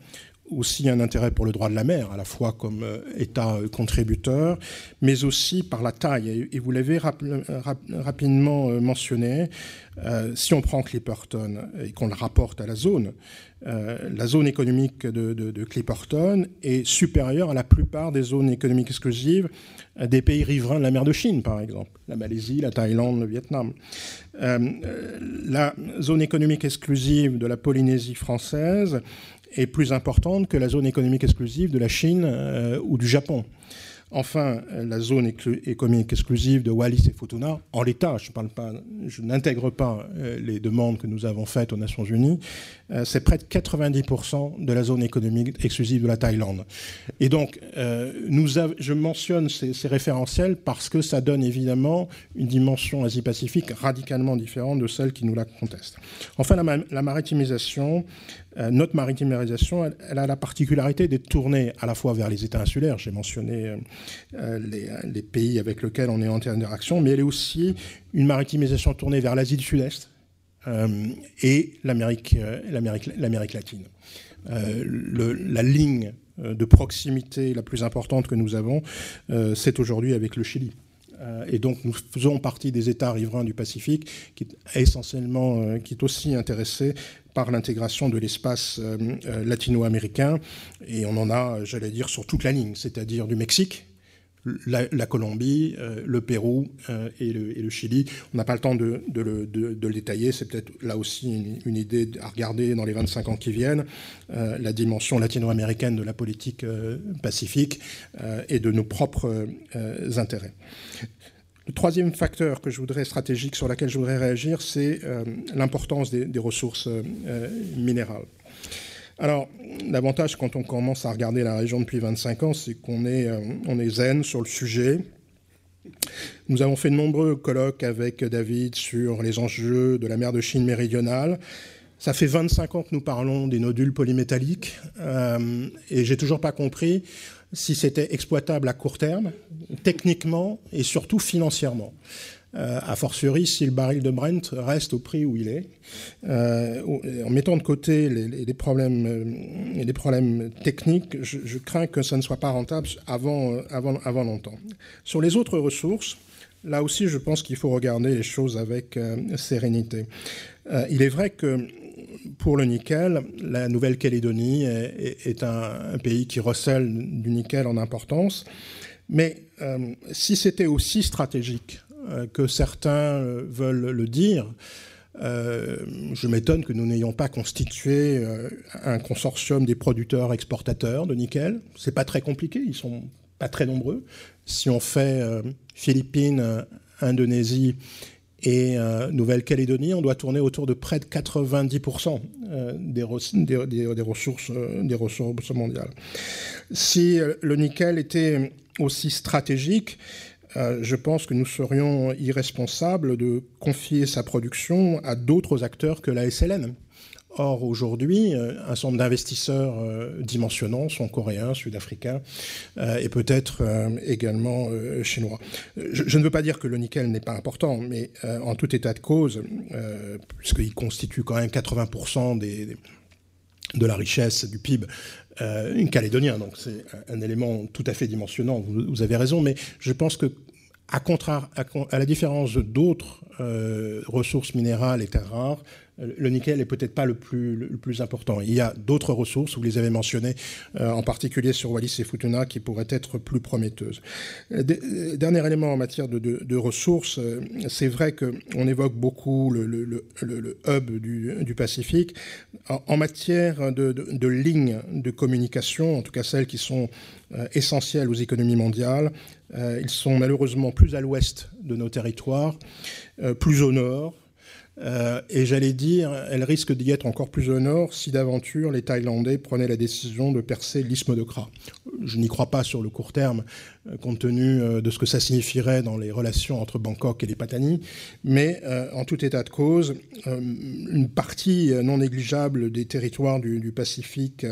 aussi un intérêt pour le droit de la mer, à la fois comme euh, État euh, contributeur, mais aussi par la taille. Et vous l'avez rapidement euh, mentionné, si on prend Clipperton et qu'on le rapporte à la zone, la zone économique de, Clipperton est supérieure à la plupart des zones économiques exclusives des pays riverains de la mer de Chine, par exemple, la Malaisie, la Thaïlande, le Vietnam. la zone économique exclusive de la Polynésie française est plus importante que la zone économique exclusive de la Chine euh, ou du Japon. Enfin, la zone économique exclusive de Wallis et Futuna, en l'état, je, je n'intègre pas les demandes que nous avons faites aux Nations Unies, c'est près de 90% de la zone économique exclusive de la Thaïlande. Et donc, je mentionne ces, référentiels parce que ça donne évidemment une dimension Asie-Pacifique radicalement différente de celle qui nous la conteste. Enfin, la, maritimisation, euh, notre maritimisation, elle, a la particularité d'être tournée à la fois vers les États insulaires, j'ai mentionné euh, euh, les, pays avec lesquels on est en interaction, mais elle est aussi une maritimisation tournée vers l'Asie du Sud-Est et l'Amérique latine. la ligne de proximité la plus importante que nous avons, c'est aujourd'hui avec le Chili. Euh, et donc nous faisons partie des États riverains du Pacifique qui est essentiellement, euh, qui est aussi intéressé par l'intégration de l'espace euh, latino-américain. Et on en a, j'allais dire, sur toute la ligne, c'est-à-dire du Mexique la, Colombie, euh, le Pérou euh, et, le, Chili. On n'a pas le temps de, le, détailler, c'est peut-être là aussi une, idée à regarder dans les 25 ans qui viennent, euh, la dimension latino-américaine de la politique pacifique et de nos propres intérêts. Le troisième facteur que je voudrais stratégique sur lequel je voudrais réagir, c'est l'importance des, ressources minérales. Alors, l'avantage quand on commence à regarder la région depuis 25 ans, c'est qu'on est, euh, est zen sur le sujet. Nous avons fait de nombreux colloques avec David sur les enjeux de la mer de Chine méridionale. Ça fait 25 ans que nous parlons des nodules polymétalliques euh, et j'ai toujours pas compris si c'était exploitable à court terme, techniquement et surtout financièrement. Euh, a fortiori si le baril de Brent reste au prix où il est, euh, en mettant de côté les, problèmes, euh, problèmes techniques, je, crains que ça ne soit pas rentable avant, longtemps. Sur les autres ressources, là aussi, je pense qu'il faut regarder les choses avec sérénité. il est vrai que pour le nickel, la Nouvelle-Calédonie est, un, pays qui recèle du nickel en importance. Mais si c'était aussi stratégique euh, que certains euh, veulent le dire. Euh, je m'étonne que nous n'ayons pas constitué un consortium des producteurs exportateurs de nickel. C'est pas très compliqué, ils sont pas très nombreux. Si on fait Philippines, Indonésie et Nouvelle-Calédonie, on doit tourner autour de près de 90% des, des, ressources, des ressources mondiales. Si le nickel était aussi stratégique, euh, je pense que nous serions irresponsables de confier sa production à d'autres acteurs que la SLN. Or, aujourd'hui, euh, un certain nombre d'investisseurs euh, dimensionnants sont coréens, sud-africains et peut-être également chinois. Je, ne veux pas dire que le nickel n'est pas important, mais en tout état de cause, puisqu'il constitue quand même 80% des, de la richesse du PIB une calédonien. Donc c'est un, élément tout à fait dimensionnant, vous, avez raison, mais je pense que à, à, la différence d'autres euh, ressources minérales et terres rares, le nickel est peut-être pas le plus, important. Il y a d'autres ressources, vous les avez mentionnées, euh, en particulier sur Wallis et Futuna, qui pourraient être plus prometteuses. Euh, dernier élément en matière de, ressources, c'est vrai qu'on évoque beaucoup le, hub du, Pacifique. En, matière de, lignes de communication, en tout cas celles qui sont essentielles aux économies mondiales, euh, ils sont malheureusement plus à l'ouest de nos territoires, euh, plus au nord, euh, et j'allais dire, elles risquent d'y être encore plus au nord si d'aventure les Thaïlandais prenaient la décision de percer l'isthme de Kra. Je n'y crois pas sur le court terme, euh, compte tenu euh, de ce que ça signifierait dans les relations entre Bangkok et les Patani. Mais en tout état de cause, une partie non négligeable des territoires du, Pacifique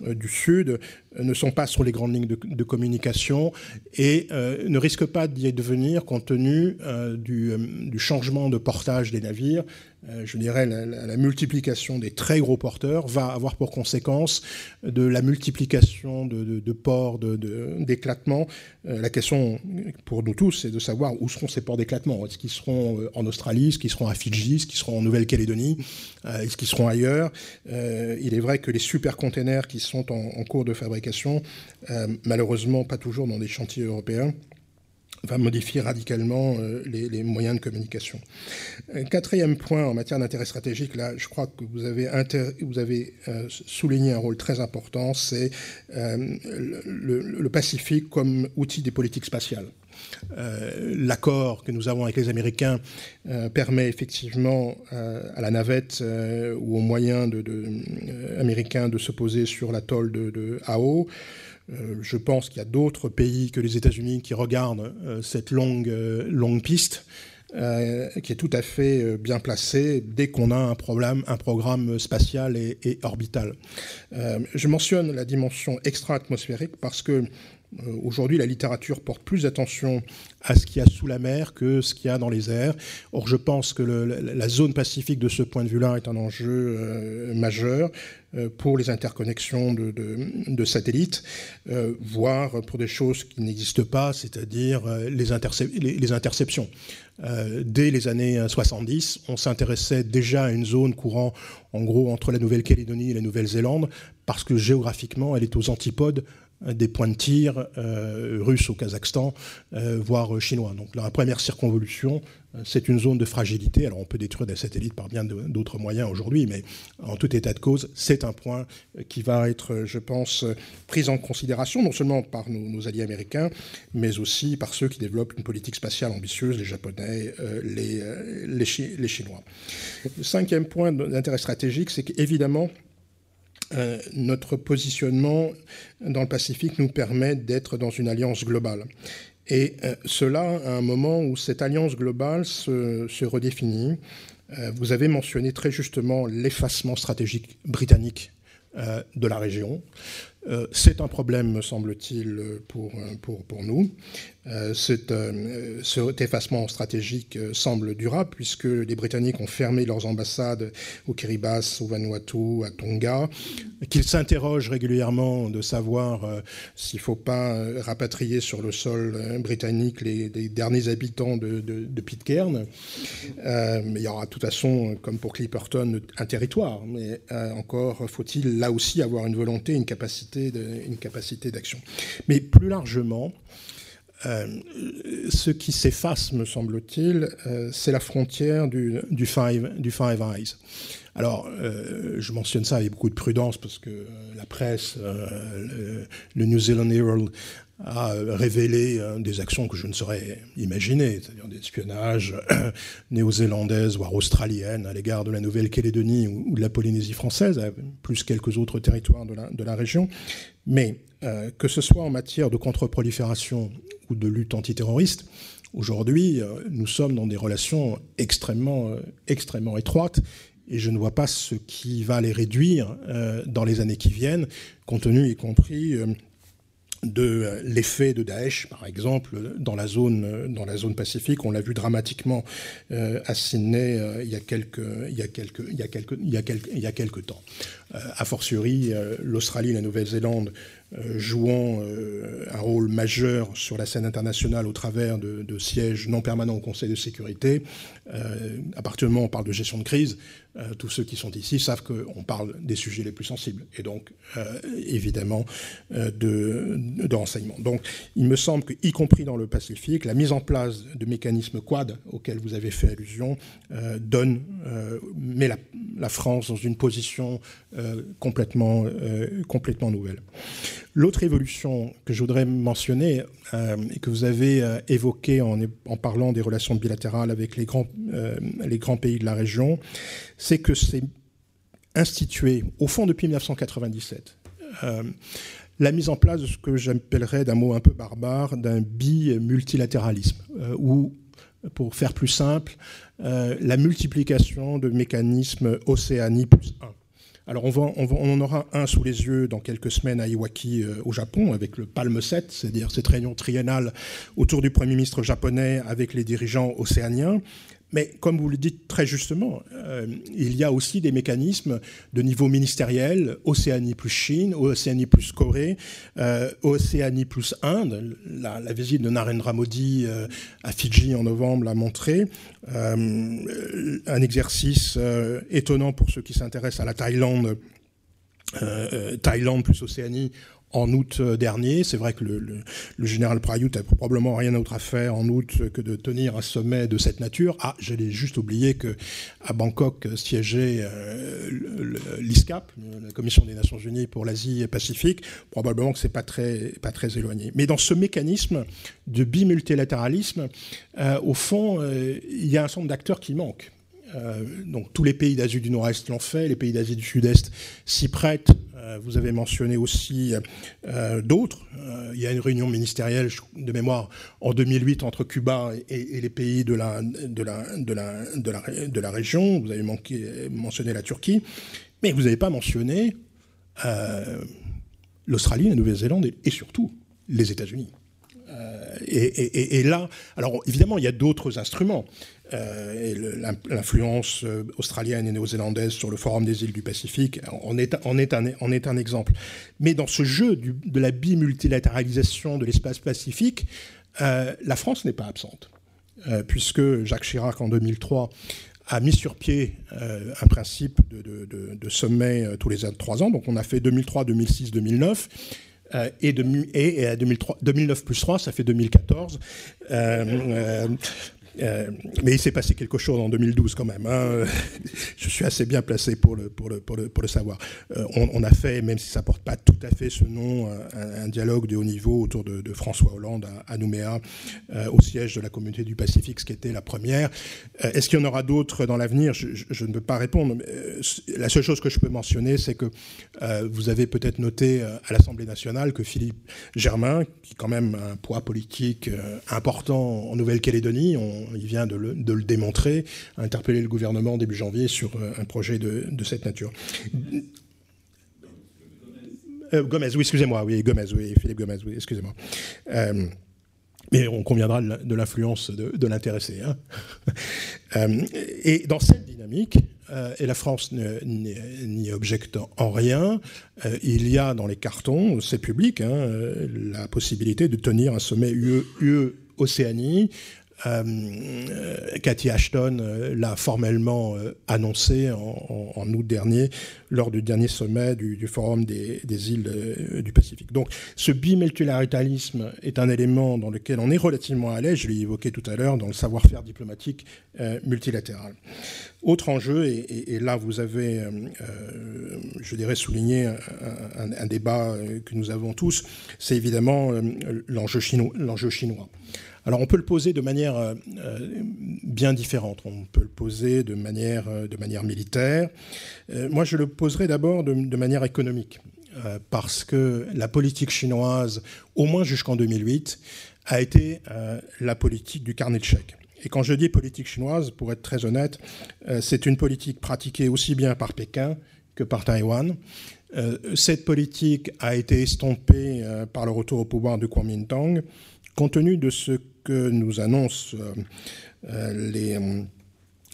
du Sud ne sont pas sur les grandes lignes de, communication et ne risquent pas d'y devenir compte tenu du, changement de portage des navires euh, je dirais, la, multiplication des très gros porteurs va avoir pour conséquence de la multiplication de, ports d'éclatement. Euh, la question pour nous tous, c'est de savoir où seront ces ports d'éclatement. Est-ce qu'ils seront euh, en Australie, est-ce qu'ils seront à Fidji, est-ce qu'ils seront en Nouvelle-Calédonie, est-ce qu'ils seront ailleurs? Il est vrai que les supercontainers qui sont en, en cours de fabrication, malheureusement pas toujours dans des chantiers européens, va modifier radicalement les, moyens de communication. Quatrième point en matière d'intérêt stratégique, là, je crois que vous avez, avez souligné un rôle très important, c'est le, Pacifique comme outil des politiques spatiales. Euh, l'accord que nous avons avec les Américains euh, permet effectivement euh, à la navette ou aux moyens américains de se poser sur l'atoll de, de Ao. Je pense qu'il y a d'autres pays que les États-Unis qui regardent cette longue, longue piste. qui est tout à fait bien placée dès qu'on a un, problème, un programme spatial et, orbital. je mentionne la dimension extra-atmosphérique parce que euh, aujourd'hui, la littérature porte plus d'attention à ce qu'il y a sous la mer que ce qu'il y a dans les airs. Or, je pense que la zone pacifique, de ce point de vue-là, est un enjeu euh, majeur euh, pour les interconnexions de, satellites, voire pour des choses qui n'existent pas, c'est-à-dire les, les, interceptions. dès les années 70, on s'intéressait déjà à une zone courant en gros entre la Nouvelle-Calédonie et la Nouvelle-Zélande, parce que géographiquement, elle est aux antipodes des points de tir euh, russes au Kazakhstan, euh, voire chinois. Donc la première circonvolution, euh, c'est une zone de fragilité. Alors on peut détruire des satellites par bien d'autres moyens aujourd'hui, mais en tout état de cause, c'est un point qui va être, je pense, pris en considération, non seulement par nos, alliés américains, mais aussi par ceux qui développent une politique spatiale ambitieuse, les Japonais, les, les Chinois. Le cinquième point d'intérêt stratégique, c'est qu'évidemment, euh, notre positionnement dans le Pacifique nous permet d'être dans une alliance globale. Et euh, cela à un moment où cette alliance globale se, redéfinit. Euh, vous avez mentionné très justement l'effacement stratégique britannique de la région. C'est un problème, me semble-t-il, pour, pour, pour, nous. Euh, euh, cet effacement stratégique euh, semble durable puisque les Britanniques ont fermé leurs ambassades au Kiribati, au Vanuatu, à Tonga, qu'ils s'interrogent régulièrement de savoir s'il ne faut pas rapatrier sur le sol britannique les, derniers habitants de, Pitcairn. il y aura de toute façon, comme pour Clipperton, un territoire. Mais encore faut-il là aussi avoir une volonté, une capacité d'action. Mais plus largement, euh, ce qui s'efface, me semble-t-il, euh, c'est la frontière du, five, Eyes. Alors, euh, je mentionne ça avec beaucoup de prudence parce que la presse, le, New Zealand Herald, a révélé des actions que je ne saurais imaginer, c'est-à-dire des espionnages néo-zélandaises, voire australiennes, à l'égard de la Nouvelle-Calédonie ou, de la Polynésie française, plus quelques autres territoires de la région. Mais que ce soit en matière de contre-prolifération ou de lutte antiterroriste. Aujourd'hui, euh, nous sommes dans des relations extrêmement, euh, extrêmement étroites et je ne vois pas ce qui va les réduire euh, dans les années qui viennent, compte tenu y compris de l'effet de Daesh, par exemple, dans la zone, dans la zone pacifique. On l'a vu dramatiquement à Sydney il, y a quelques, temps. A fortiori, l'Australie et la Nouvelle-Zélande euh, jouant euh, un rôle majeur sur la scène internationale au travers de, sièges non permanents au Conseil de sécurité. Euh, à partir du moment où on parle de gestion de crise, tous ceux qui sont ici savent qu'on parle des sujets les plus sensibles et donc évidemment de, de renseignement. Donc il me semble que, y compris dans le Pacifique, la mise en place de mécanismes quad auxquels vous avez fait allusion donne, met la, la, France dans une position complètement, complètement nouvelle. L'autre évolution que je voudrais mentionner euh, et que vous avez euh, évoquée en, parlant des relations bilatérales avec les grands, euh, les grands pays de la région, c'est que c'est institué, au fond depuis 1997, la mise en place de ce que j'appellerais d'un mot un peu barbare, d'un bi-multilatéralisme, ou pour faire plus simple, la multiplication de mécanismes Océanie plus 1. Alors on, on, en aura un sous les yeux dans quelques semaines à Iwaki euh, au Japon avec le Palme 7, c'est-à-dire cette réunion triennale autour du Premier ministre japonais avec les dirigeants océaniens. Mais comme vous le dites très justement, euh, il y a aussi des mécanismes de niveau ministériel, Océanie plus Chine, Océanie plus Corée, euh, Océanie plus Inde. La, visite de Narendra Modi euh, à Fidji en novembre l'a montré. un exercice étonnant pour ceux qui s'intéressent à la Thaïlande. Thaïlande plus Océanie en août euh, dernier. C'est vrai que le, général Prayut a probablement rien d'autre à faire en août que de tenir un sommet de cette nature. Ah, j'allais juste oublier que à Bangkok siégeait euh, l'ISCAP, la Commission des Nations Unies pour l'Asie et Pacifique. Probablement que c'est pas très pas très éloigné. Mais dans ce mécanisme de bimultilatéralisme, euh, au fond, il y a un certain nombre d'acteurs qui manquent. Donc tous les pays d'Asie du Nord-Est l'ont fait, les pays d'Asie du Sud-Est s'y prêtent euh, vous avez mentionné aussi euh, d'autres. Euh, il y a une réunion ministérielle de mémoire en 2008 entre Cuba et, les pays de la, région. Vous avez mentionné la Turquie. Mais vous n'avez pas mentionné l'Australie, la Nouvelle-Zélande et, surtout les États-Unis. Et, là, alors évidemment, il y a d'autres instruments. Euh, l'influence euh, australienne et néo-zélandaise sur le Forum des îles du Pacifique en est, un, exemple. Mais dans ce jeu de la bimultilatéralisation de l'espace Pacifique, euh, la France n'est pas absente, puisque Jacques Chirac, en 2003, a mis sur pied un principe de, sommet tous les trois ans. Donc on a fait 2003, 2006, 2009. Et, et, 2003, 2009 plus 3, ça fait 2014. Euh, mais il s'est passé quelque chose en 2012 quand même. Hein. Je suis assez bien placé pour le, pour le, pour le, pour le savoir. Euh, on, a fait, même si ça porte pas tout à fait ce nom, un, dialogue de haut niveau autour de, François Hollande à, Nouméa, euh, au siège de la communauté du Pacifique, ce qui était la première. Est-ce qu'il y en aura d'autres dans l'avenir? Je, ne peux pas répondre. la seule chose que je peux mentionner, c'est que vous avez peut-être noté à l'Assemblée nationale que Philippe Germain, qui quand même un poids politique important en Nouvelle-Calédonie, on il vient de le, démontrer, a interpellé le gouvernement début janvier sur euh, un projet de, cette nature. Euh, Gomez, oui, excusez-moi, oui, Gomez, oui, Philippe Gomez, oui, excusez-moi. Euh, mais on conviendra de l'influence de, l'intéressé. Hein. et dans cette dynamique, et la France n'y objecte en rien, il y a dans les cartons, c'est public, hein, la possibilité de tenir un sommet UE-Océanie euh, Cathy Ashton euh, l'a formellement euh, annoncé en, août dernier lors du dernier sommet du, Forum des, îles du Pacifique. Donc ce bimultilatéralisme est un élément dans lequel on est relativement à l'aise, je l'ai évoqué tout à l'heure, dans le savoir-faire diplomatique multilatéral. Autre enjeu, et, là vous avez, je dirais, souligné un, débat que nous avons tous, c'est évidemment l'enjeu chinois. Alors on peut le poser de manière euh, euh, bien différente. On peut le poser de manière, euh, de manière militaire. moi, je le poserai d'abord de, manière économique, parce que la politique chinoise, au moins jusqu'en 2008, a été la politique du carnet de chèques. Et quand je dis politique chinoise, pour être très honnête, c'est une politique pratiquée aussi bien par Pékin que par Taïwan. cette politique a été estompée par le retour au pouvoir de Kuomintang, compte tenu de ce que nous annoncent euh, euh,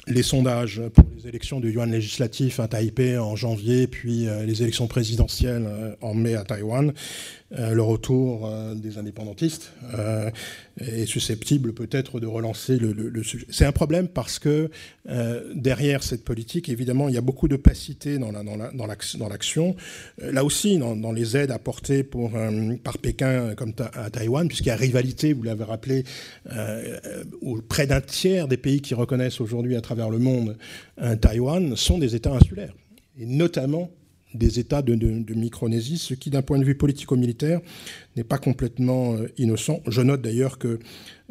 les, sondages pour les élections du yuan législatif à Taipei en janvier, puis euh, les élections présidentielles en mai à Taïwan, le retour des indépendantistes est susceptible peut-être de relancer le, sujet. C'est un problème parce que derrière cette politique, évidemment, il y a beaucoup d'opacité dans l'action. La, dans l'action. là aussi, dans, les aides apportées par Pékin comme à Taïwan, puisqu'il y a rivalité, vous l'avez rappelé, près d'un tiers des pays qui reconnaissent aujourd'hui à travers le monde Taïwan sont des États insulaires, et notamment des États de, Micronésie, ce qui, d'un point de vue politico-militaire, n'est pas complètement euh, innocent. Je note d'ailleurs que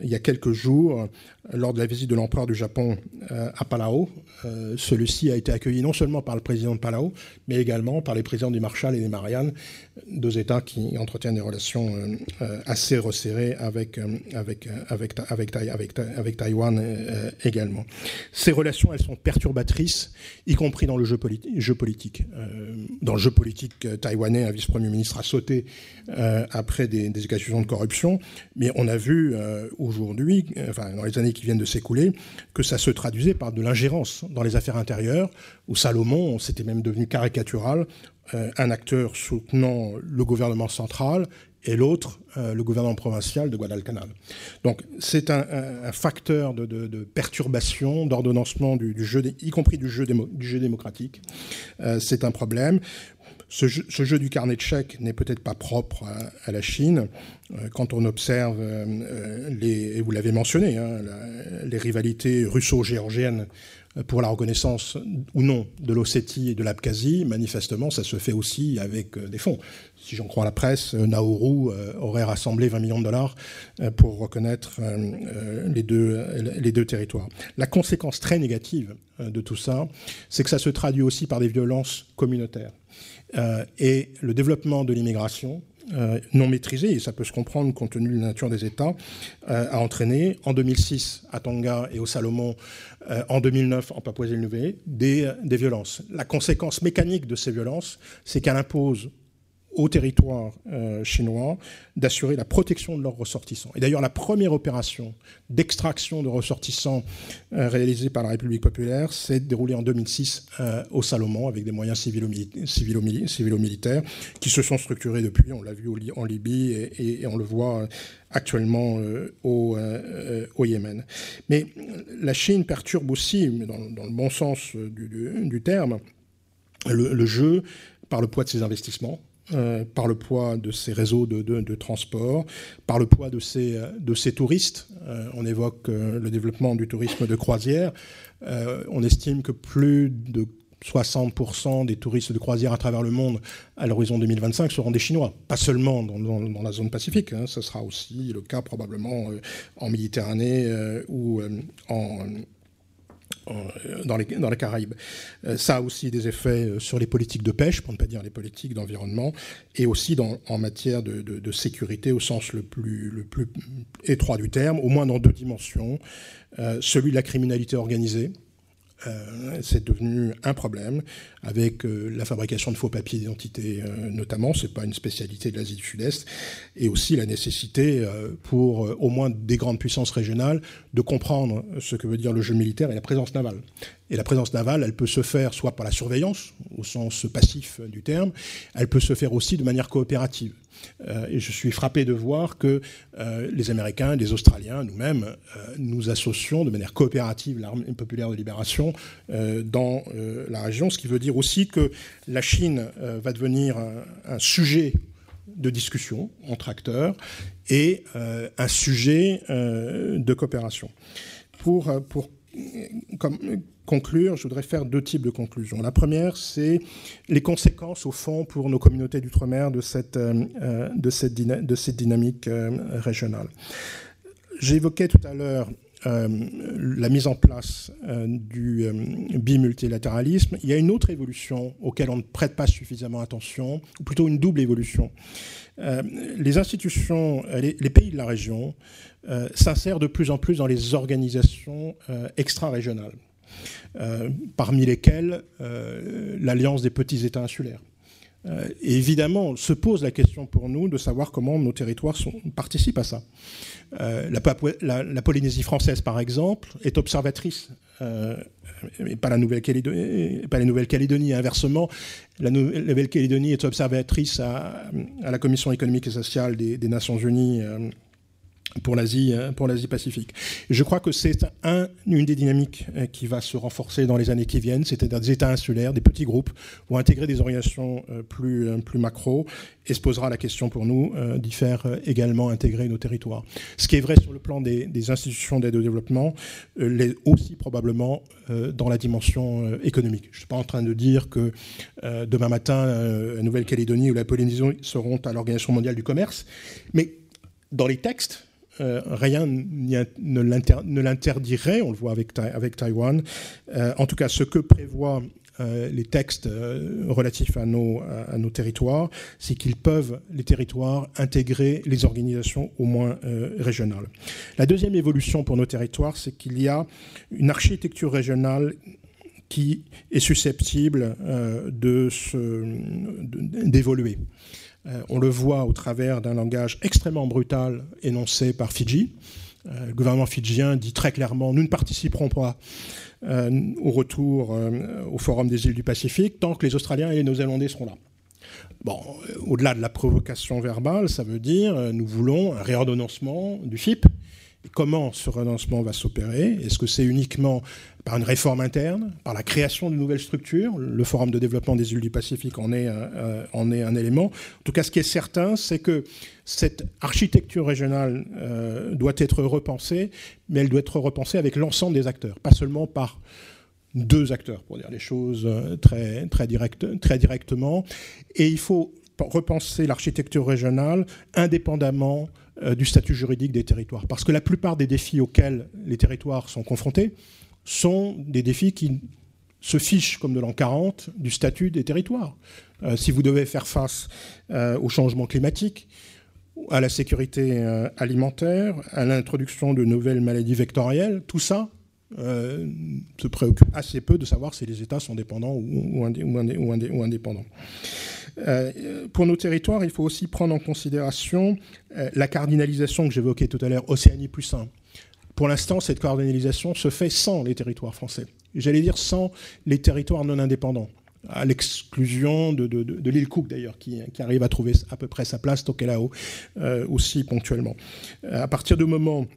il y a quelques jours, lors de la visite de l'empereur du Japon euh, à Palau. Euh, celui-ci a été accueilli non seulement par le président de Palau, mais également par les présidents du Marshall et des Mariannes, deux États qui entretiennent des relations euh, assez resserrées avec, avec, avec, avec, avec, avec Taïwan également. Ces relations, elles sont perturbatrices, y compris dans le jeu, politique. dans le jeu politique taïwanais, un vice-premier ministre a sauté après des, accusations de corruption, mais on a vu aujourd'hui, enfin dans les années qui viennent de s'écouler, que ça se traduisait par de l'ingérence dans les affaires intérieures, où Salomon, c'était même devenu caricatural, euh, un acteur soutenant le gouvernement central et l'autre, euh, le gouvernement provincial de Guadalcanal. Donc c'est un, facteur de, perturbation, d'ordonnancement du, jeu, y compris du jeu, du jeu démocratique. Euh, c'est un problème. Ce jeu, du carnet de chèques n'est peut-être pas propre à, la Chine. quand on observe les, et vous l'avez mentionné, hein, les rivalités russo-géorgiennes pour la reconnaissance ou non de l'Ossétie et de l'Abkhazie, manifestement, ça se fait aussi avec des fonds. Si j'en crois la presse, Nauru aurait rassemblé 20 millions de dollars pour reconnaître les deux, les deux territoires. La conséquence très négative de tout ça, c'est que ça se traduit aussi par des violences communautaires. et le développement de l'immigration euh, non maîtrisée, et ça peut se comprendre compte tenu de la nature des États, euh, a entraîné en 2006 à Tonga et au Salomon, euh, en 2009 en Papouasie-Nouvelle, des, des violences. La conséquence mécanique de ces violences, c'est qu'elle impose au territoire euh, chinois d'assurer la protection de leurs ressortissants. Et d'ailleurs, la première opération d'extraction de ressortissants euh, réalisée par la République populaire s'est déroulée en 2006 euh, au Salomon avec des moyens civilo-militaires qui se sont structurés depuis. On l'a vu en Libye et, on le voit actuellement au, Yémen. Mais la Chine perturbe aussi, dans, le bon sens du, terme, le, jeu par le poids de ses investissements, euh, par le poids de ces réseaux de, transport, par le poids de ces, de ces touristes. Euh, on évoque euh, le développement du tourisme de croisière. on estime que plus de 60% des touristes de croisière à travers le monde à l'horizon 2025 seront des Chinois, pas seulement dans, la zone pacifique, hein. ce sera aussi le cas probablement en Méditerranée ou en, euh, dans les, dans les Caraïbes. Euh, ça a aussi des effets euh, sur les politiques de pêche, pour ne pas dire les politiques d'environnement, et aussi dans, en matière de, de, sécurité au sens le plus, le plus étroit du terme, au moins dans deux dimensions. celui de la criminalité organisée, euh, c'est devenu un problème avec euh, la fabrication de faux papiers d'identité euh, notamment, c'est pas une spécialité de l'Asie du Sud-Est, et aussi la nécessité pour au moins des grandes puissances régionales de comprendre ce que veut dire le jeu militaire et la présence navale. Et la présence navale, elle peut se faire soit par la surveillance, au sens passif du terme, elle peut se faire aussi de manière coopérative. Euh, et je suis frappé de voir que euh, les Américains, les Australiens, nous-mêmes, euh, nous associons de manière coopérative l'armée populaire de libération dans la région, ce qui veut dire aussi que la Chine va devenir un, sujet de discussion entre acteurs et un sujet de coopération. Pour, pour comme, conclure, je voudrais faire deux types de conclusions. La première, c'est les conséquences, au fond, pour nos communautés d'outre-mer de cette, euh, euh, dynamique euh, régionale. J'évoquais tout à l'heure la mise en place du bimultilatéralisme. Il y a une autre évolution auquel on ne prête pas suffisamment attention, ou plutôt une double évolution. les institutions, les, les, pays de la région s'insèrent de plus en plus dans les organisations extra-régionales. Euh, parmi lesquels euh, l'Alliance des petits États insulaires. Euh, et évidemment, se pose la question pour nous de savoir comment nos territoires participent à ça. la, Polynésie française, par exemple, est observatrice, mais pas la Nouvelle-Calédonie. Inversement, la Nouvelle-Calédonie est observatrice à, la Commission économique et sociale des Nations Unies pour l'Asie euh, pour l'Asie Pacifique. Je crois que c'est un, une des dynamiques euh, qui va se renforcer dans les années qui viennent, c'est-à-dire des États insulaires, des petits groupes vont intégrer des orientations euh, plus plus macro et se posera la question pour nous d'y faire également intégrer nos territoires. Ce qui est vrai sur le plan des, des institutions d'aide au développement, l'est aussi probablement dans la dimension économique. Je ne suis pas en train de dire que demain matin, la Nouvelle-Calédonie ou la Polynésie seront à l'Organisation mondiale du commerce, mais dans les textes, euh, rien ne l'interdirait, on le voit avec, Taïwan. Euh, en tout cas, ce que prévoient euh, les textes relatifs à nos territoires, c'est qu'ils peuvent, les territoires, intégrer les organisations au moins régionales. La deuxième évolution pour nos territoires, c'est qu'il y a une architecture régionale qui est susceptible d'évoluer. Euh, on le voit au travers d'un langage extrêmement brutal énoncé par Fidji. Euh, le gouvernement fidjien dit très clairement nous ne participerons pas euh, au retour au Forum des îles du Pacifique tant que les Australiens et les Néo-Zélandais seront là. Bon, au-delà de la provocation verbale, ça veut dire nous voulons un réordonnancement du FIP comment ce renoncement va s'opérer? Est-ce que c'est uniquement par une réforme interne, par la création de nouvelles structures Le Forum de développement des îles du Pacifique en est, est un élément. En tout cas, ce qui est certain, c'est que cette architecture régionale euh, doit être repensée, mais elle doit être repensée avec l'ensemble des acteurs, pas seulement par deux acteurs, pour dire les choses euh, très, très, direct, très directement. Et il faut repenser l'architecture régionale indépendamment euh, du statut juridique des territoires. Parce que la plupart des défis auxquels les territoires sont confrontés sont des défis qui se fichent, comme de l'an 40, du statut des territoires. Euh, si vous devez faire face euh, au changement climatique, à la sécurité alimentaire, à l'introduction de nouvelles maladies vectorielles, tout ça se préoccupe assez peu de savoir si les États sont dépendants ou, indépendants. Euh, pour nos territoires, il faut aussi prendre en considération euh, la cardinalisation que j'évoquais tout à l'heure, Océanie plus 1. Pour l'instant, cette cardinalisation se fait sans les territoires français. J'allais dire sans les territoires non indépendants à l'exclusion de, l'île Cook d'ailleurs, qui, arrive à trouver à peu près sa place, Tokelau, euh, aussi ponctuellement. À partir du moment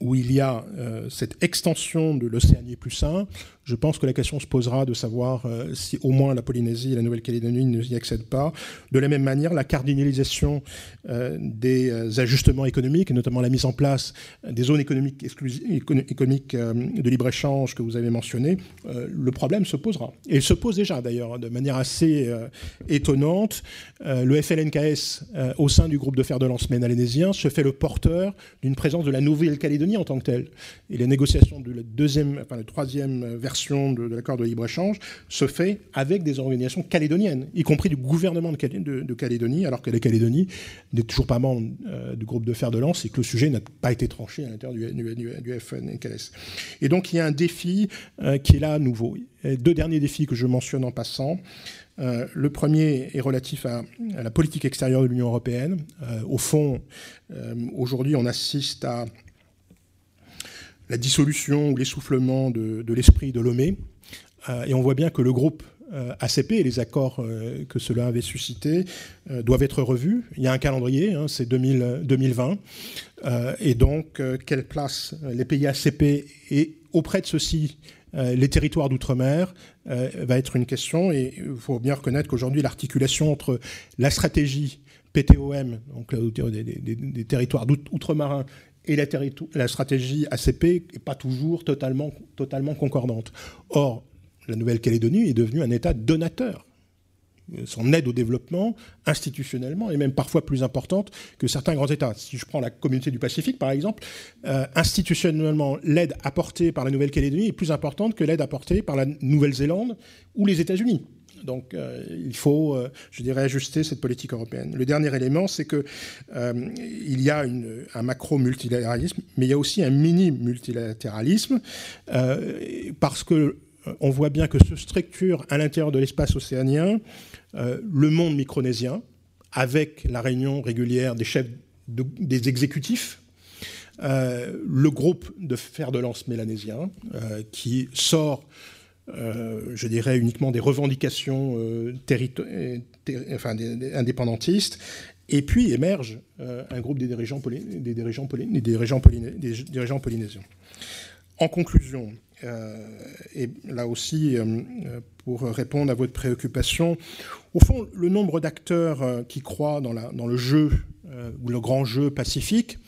où il y a cette extension de l'Océanie plus 1, je pense que la question se posera de savoir euh, si au moins la Polynésie et la Nouvelle-Calédonie ne y accèdent pas. De la même manière, la cardinalisation euh, des euh, ajustements économiques, et notamment la mise en place des zones économiques, de libre-échange que vous avez mentionnées, le problème se posera. Et il se pose déjà d'ailleurs de manière assez étonnante. le FLNKS, au sein du groupe de fer de lance ménalésien, se fait le porteur d'une présence de la Nouvelle-Calédonie en tant que telle. Et les négociations la deuxième, enfin, la troisième de, l'accord de libre-échange se fait avec des organisations calédoniennes, y compris du gouvernement de, Calédonie, alors que la Calédonie n'est toujours pas membre euh, du groupe de fer de lance et que le sujet n'a pas été tranché à l'intérieur du, du, FNKS. Et donc il y a un défi euh, qui est là à nouveau. deux derniers défis que je mentionne en passant. Euh, le premier est relatif à, la politique extérieure de l'Union européenne. au fond, aujourd'hui, on assiste à la dissolution ou l'essoufflement de, l'esprit de Lomé. Euh, et on voit bien que le groupe euh, ACP et les accords euh, que cela avait suscités doivent être revus. Il y a un calendrier, hein, c'est 2020. et donc, quelle place les pays ACP et auprès de ceux-ci, les territoires d'outre-mer va être une question. Et il faut bien reconnaître qu'aujourd'hui, l'articulation entre la stratégie PTOM, donc des, des territoires d'outre-marins, et la, stratégie ACP n'est pas toujours totalement, totalement concordante. Or, la Nouvelle-Calédonie est devenue un État donateur. Son aide au développement, institutionnellement, est même parfois plus importante que certains grands États. Si je prends la communauté du Pacifique, par exemple, euh, institutionnellement, l'aide apportée par la Nouvelle-Calédonie est plus importante que l'aide apportée par la Nouvelle-Zélande ou les États-Unis. Donc euh, il faut, euh, je dirais, ajuster cette politique européenne. Le dernier élément, c'est que euh, il y a un macro multilatéralisme, mais il y a aussi un mini multilatéralisme parce que on voit bien que se structure à l'intérieur de l'espace océanien le monde micronésien avec la réunion régulière des chefs des exécutifs le groupe de fer de lance mélanésien qui sort euh, je dirais, uniquement des revendications euh, indépendantistes. Et puis émerge euh, un groupe des dirigeants, des dirigeants, des des dirigeants polynésiens. En conclusion, et là aussi, pour répondre à votre préoccupation, au fond, le nombre d'acteurs qui croient dans, dans, le jeu, ou le grand jeu pacifique,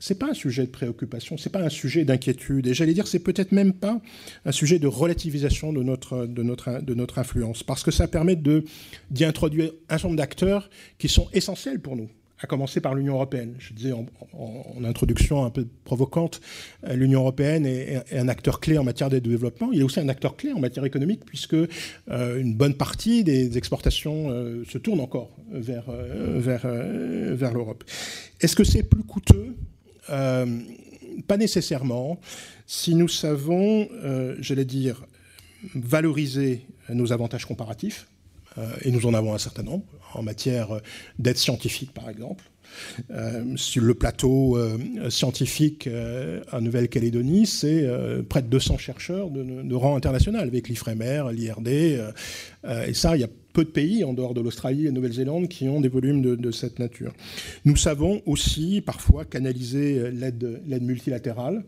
c'est pas un sujet de préoccupation, c'est pas un sujet d'inquiétude, et j'allais dire c'est peut-être même pas un sujet de relativisation de notre, de notre, de notre influence, parce que ça permet d'y introduire un certain nombre d'acteurs qui sont essentiels pour nous, à commencer par l'Union européenne. Je disais en, introduction un peu provocante, euh, l'Union européenne est, un acteur clé en matière d'aide au développement. Il est aussi un acteur clé en matière économique, puisque euh, une bonne partie des exportations euh, se tournent encore vers, vers, vers l'Europe. Est-ce que c'est plus coûteux euh, pas nécessairement. Si nous savons, euh, j'allais dire, valoriser nos avantages comparatifs, euh, et nous en avons un certain nombre, en matière d'aide scientifique par exemple, sur le plateau scientifique en Nouvelle-Calédonie, c'est près de 200 chercheurs de, rang international, avec l'IFREMER, l'IRD. et ça, il y a peu de pays, en dehors de l'Australie et de Nouvelle-Zélande, qui ont des volumes de, cette nature. Nous savons aussi parfois canaliser l'aide multilatérale.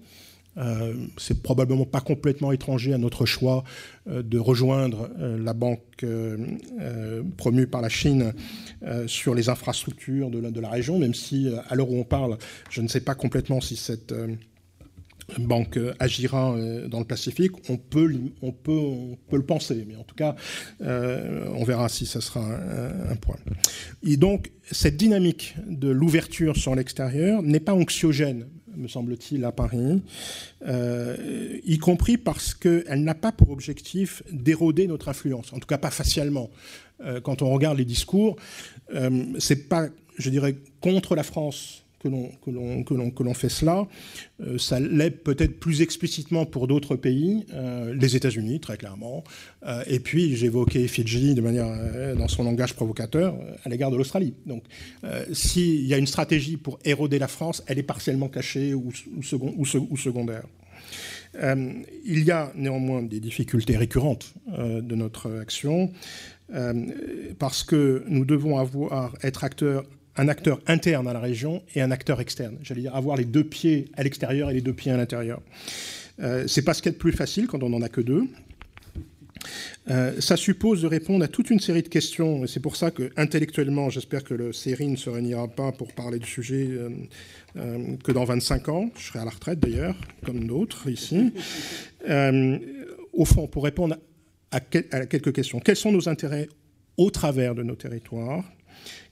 Euh, c'est probablement pas complètement étranger à notre choix euh, de rejoindre euh, la banque promue par la Chine sur les infrastructures de la, région, même si à l'heure où on parle, je ne sais pas complètement si cette banque agira dans le Pacifique. On peut, le penser, mais en tout cas, on verra si ça sera un, un point. Et donc, cette dynamique de l'ouverture sur l'extérieur n'est pas anxiogène me semble-t-il, à Paris, euh, y compris parce qu'elle n'a pas pour objectif d'éroder notre influence, en tout cas pas facialement. Euh, quand on regarde les discours, euh, c'est pas, je dirais, contre la France que l'on fait cela. Euh, ça l'est peut-être plus explicitement pour d'autres pays, euh, les États-Unis très clairement. Euh, et puis j'évoquais Fidji de manière dans son langage provocateur à l'égard de l'Australie. Donc s'il y a une stratégie pour éroder la France, elle est partiellement cachée ou, second, ou, secondaire. il y a néanmoins des difficultés récurrentes de notre action parce que nous devons être acteurs un acteur interne à la région et un acteur externe. J'allais dire avoir les deux pieds à l'extérieur et les deux pieds à l'intérieur. Euh, c'est pas ce qu'il y plus facile quand on n'en a que deux. Euh, ça suppose de répondre à toute une série de questions, et c'est pour ça que intellectuellement, j'espère que le série ne se réunira pas pour parler du sujet euh, euh, que dans 25 ans. Je serai à la retraite d'ailleurs, comme d'autres ici. au fond, pour répondre à quelques questions, quels sont nos intérêts au travers de nos territoires?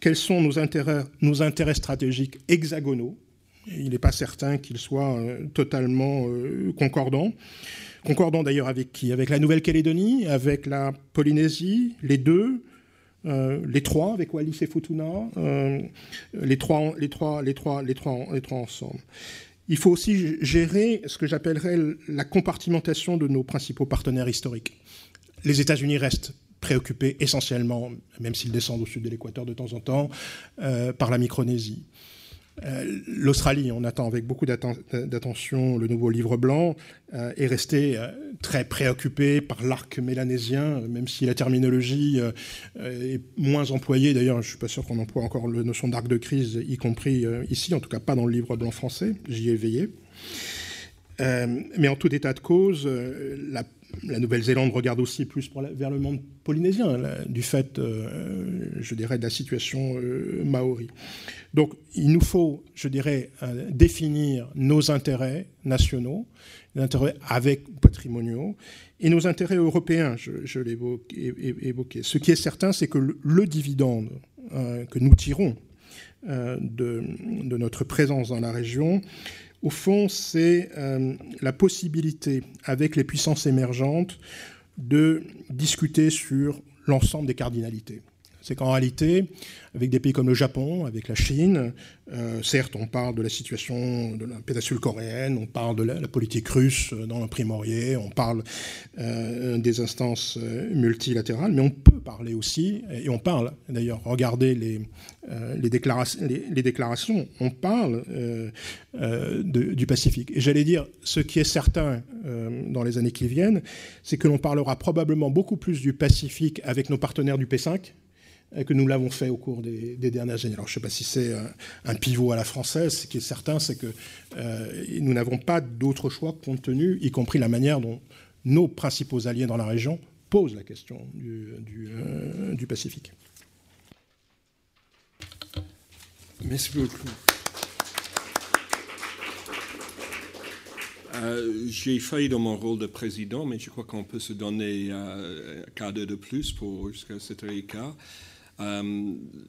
Quels sont nos intérêts, stratégiques hexagonaux? Il n'est pas certain qu'ils soient euh, totalement euh, concordants. Concordants d'ailleurs avec qui? Avec la Nouvelle-Calédonie, avec la Polynésie, les deux, euh, les trois avec Wallis et Futuna, les, trois, les, les trois ensemble. Il faut aussi gérer ce que j'appellerais la compartimentation de nos principaux partenaires historiques. Les États-Unis restent préoccupé essentiellement, même s'ils descendent au sud de l'équateur de temps en temps, euh, par la Micronésie. Euh, L'Australie, on attend avec beaucoup d'attention le nouveau livre blanc, euh, est resté très préoccupé par l'arc mélanésien, même si la terminologie est moins employée. D'ailleurs, je ne suis pas sûr qu'on emploie encore la notion d'arc de crise, y compris ici, en tout cas pas dans le livre blanc français. J'y ai veillé. Mais en tout état de cause, la la Nouvelle-Zélande regarde aussi plus vers le monde polynésien, du fait, euh, je dirais, de la situation euh, maori. Donc, il nous faut, je dirais, euh, définir nos intérêts nationaux, nos intérêts avec patrimoniaux, et nos intérêts européens, je, l'ai évoqué. Ce qui est certain, c'est que le, dividende que nous tirons de, notre présence dans la région au fond, c'est euh, la possibilité, avec les puissances émergentes, de discuter sur l'ensemble des cardinalités. C'est qu'en réalité, avec des pays comme le Japon, avec la Chine, euh, certes, on parle de la situation de la péninsule coréenne, on parle de la, politique russe dans le on parle euh, des instances euh, multilatérales, mais on peut parler aussi, et on parle d'ailleurs, regardez les, déclarations, on parle du Pacifique. Et j'allais dire, ce qui est certain dans les années qui viennent, c'est que l'on parlera probablement beaucoup plus du Pacifique avec nos partenaires du P5 que nous l'avons fait au cours des, dernières années. Alors, je ne sais pas si c'est un, pivot à la française. Ce qui est certain, c'est que euh, nous n'avons pas d'autre choix compte tenu, y compris la manière dont nos principaux alliés dans la région posent la question du, euh, Pacifique. Merci beaucoup. Euh, j'ai failli dans mon rôle de président, mais je crois qu'on peut se donner un quart d'heure de plus pour jusqu'à cette heure euh,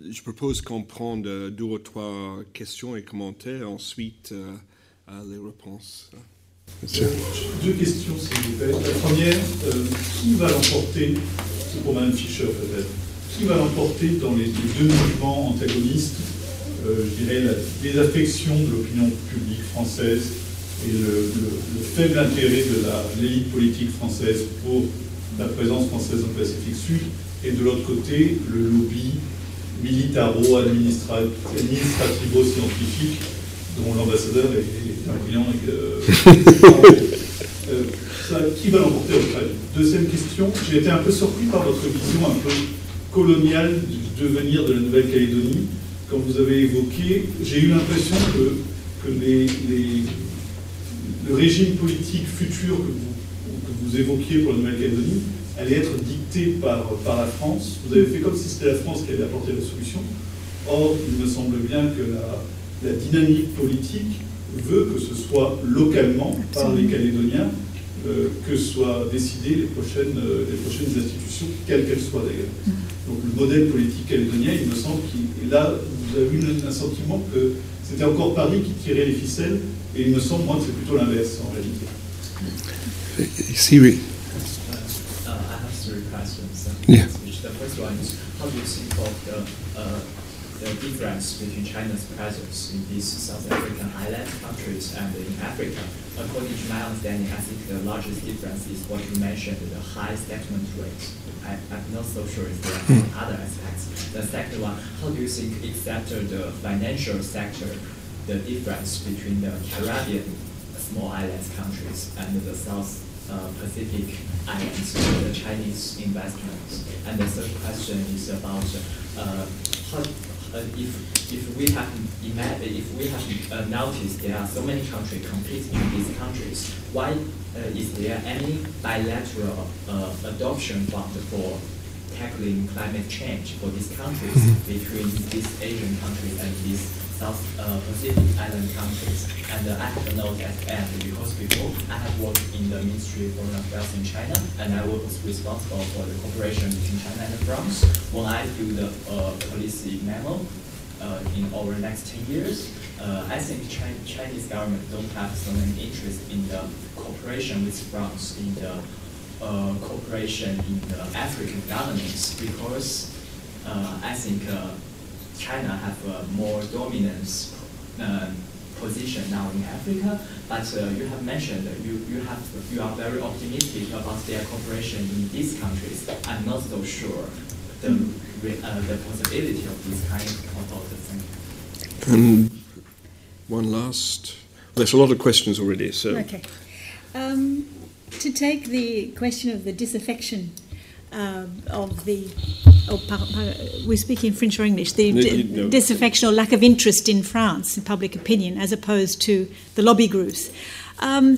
je propose qu'on prenne deux ou trois questions et commentaires, ensuite euh, les réponses. Deux questions, s'il vous plaît. La première, euh, qui va l'emporter C'est pour Mme Fischer peut-être. Qui va l'emporter dans les, deux mouvements antagonistes Je dirais la désaffection de l'opinion publique française et le, faible intérêt de l'élite politique française pour la présence française au Pacifique Sud et de l'autre côté, le lobby militaro-administrativo-scientifique dont l'ambassadeur est, un brillant. Euh, euh, qui va l'emporter au Deuxième question, j'ai été un peu surpris par votre vision un peu coloniale du devenir de la Nouvelle-Calédonie. Quand vous avez évoqué, j'ai eu l'impression que, que les, le régime politique futur que vous, que vous évoquiez pour la Nouvelle-Calédonie allait être dicté par, par la France. Vous avez fait comme si c'était la France qui avait apporté la solution. Or, il me semble bien que la, la dynamique politique veut que ce soit localement, par les Calédoniens, euh, que soient décidées les prochaines, euh, les prochaines institutions, quelles qu'elles soient d'ailleurs. Donc le modèle politique calédonien, il me semble qu'il. Là, vous avez eu un sentiment que c'était encore Paris qui tirait les ficelles, et il me semble, moi, que c'est plutôt l'inverse en réalité. Ici, oui. Yeah. Which the first one is, how do you think of the, uh, the difference between China's presence in these South African island countries and in Africa? According to my understanding, I think the largest difference is what you mentioned, the high settlement rate. I, I'm not so sure if there are any other aspects. The second one, how do you think, except the financial sector, the difference between the Caribbean small island countries and the South Pacific islands for the Chinese investments? And the third question is about uh, how, uh, if, if we have if we have uh, noticed there are so many countries competing in these countries, why uh, is there any bilateral uh, adoption fund for tackling climate change for these countries between these Asian countries and these South uh, Pacific island countries. And uh, I have a note at the end because before I have worked in the Ministry of Foreign Affairs in China and I was responsible for the cooperation between China and France. When I do the uh, policy memo uh, in over the next 10 years, uh, I think Chi- Chinese government don't have so many interest in the cooperation with France in the uh, cooperation in the African governance because I think China have a more dominance uh, position now in Africa. But uh, you have mentioned that you, you have you are very optimistic about their cooperation in these countries. I'm not so sure the uh, the possibility of this kind of of the thing. And one last. There's a lot of questions already, so. Okay. Um, to take the question of the disaffection um of the, oh, par, par, we speak in French or English, the No, you- no. disaffection or lack of interest in France in public opinion as opposed to the lobby groups. Um,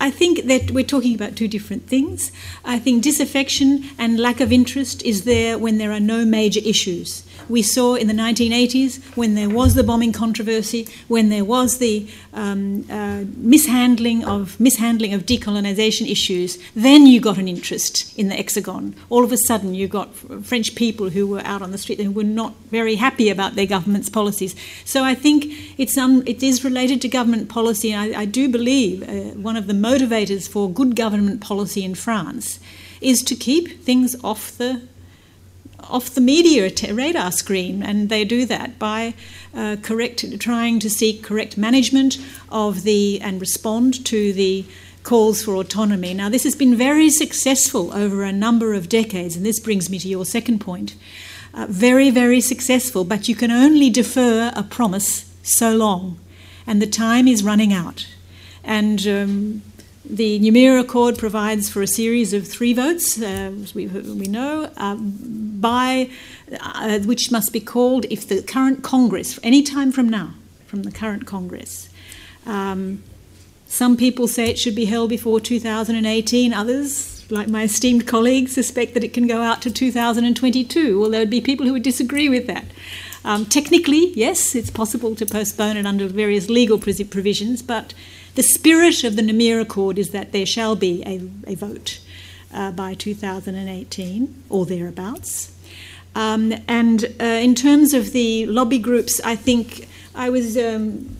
I think that we're talking about two different things. I think disaffection and lack of interest is there when there are no major issues. We saw in the 1980s when there was the bombing controversy, when there was the um, uh, mishandling of mishandling of decolonization issues. Then you got an interest in the hexagon. All of a sudden, you got French people who were out on the street and were not very happy about their government's policies. So I think it's um, it is related to government policy. And I, I do believe uh, one of the motivators for good government policy in France is to keep things off the off the media radar screen, and they do that by uh, correct, trying to seek correct management of the and respond to the calls for autonomy. Now, this has been very successful over a number of decades, and this brings me to your second point. Uh, very, very successful, but you can only defer a promise so long, and the time is running out. And um, the Numera Accord provides for a series of three votes, uh, as we, we know, uh, by uh, which must be called if the current Congress, any time from now, from the current Congress. Um, some people say it should be held before 2018. Others, like my esteemed colleagues, suspect that it can go out to 2022. Well, there would be people who would disagree with that. Um, technically, yes, it's possible to postpone it under various legal provisions, but the spirit of the Namir Accord is that there shall be a, a vote uh, by 2018 or thereabouts. Um, and uh, in terms of the lobby groups, I think I was um,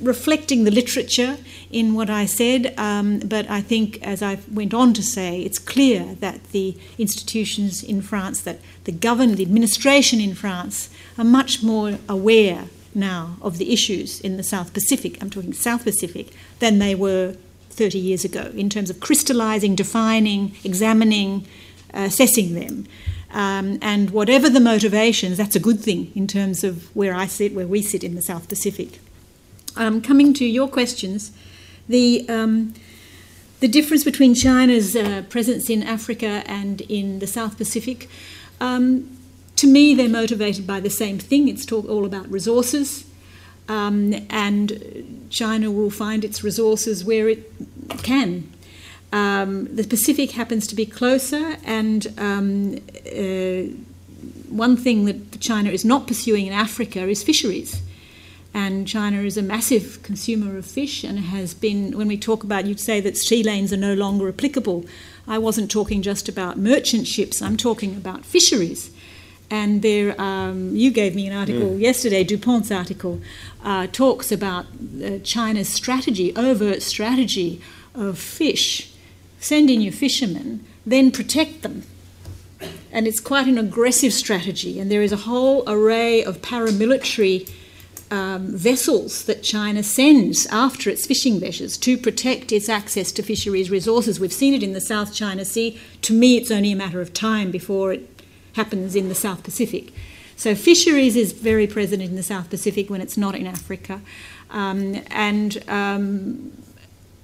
reflecting the literature in what I said, um, but I think, as I went on to say, it's clear that the institutions in France, that the government, the administration in France, are much more aware now of the issues in the South Pacific, I'm talking South Pacific, than they were 30 years ago in terms of crystallizing, defining, examining, assessing them. Um, and whatever the motivations, that's a good thing in terms of where I sit, where we sit in the South Pacific. Um, coming to your questions, the um, the difference between China's uh, presence in Africa and in the South Pacific. Um, to me, they're motivated by the same thing. It's talk, all about resources, um, and China will find its resources where it can. Um, the Pacific happens to be closer, and um, uh, one thing that China is not pursuing in Africa is fisheries. And China is a massive consumer of fish and has been, when we talk about, you'd say that sea lanes are no longer applicable. I wasn't talking just about merchant ships, I'm talking about fisheries. And there, um, you gave me an article mm. yesterday, DuPont's article, uh, talks about uh, China's strategy, overt strategy of fish. Send in your fishermen, then protect them. And it's quite an aggressive strategy. And there is a whole array of paramilitary um, vessels that China sends after its fishing vessels to protect its access to fisheries resources. We've seen it in the South China Sea. To me, it's only a matter of time before it happens in the South Pacific. So, fisheries is very present in the South Pacific when it's not in Africa. Um, and um,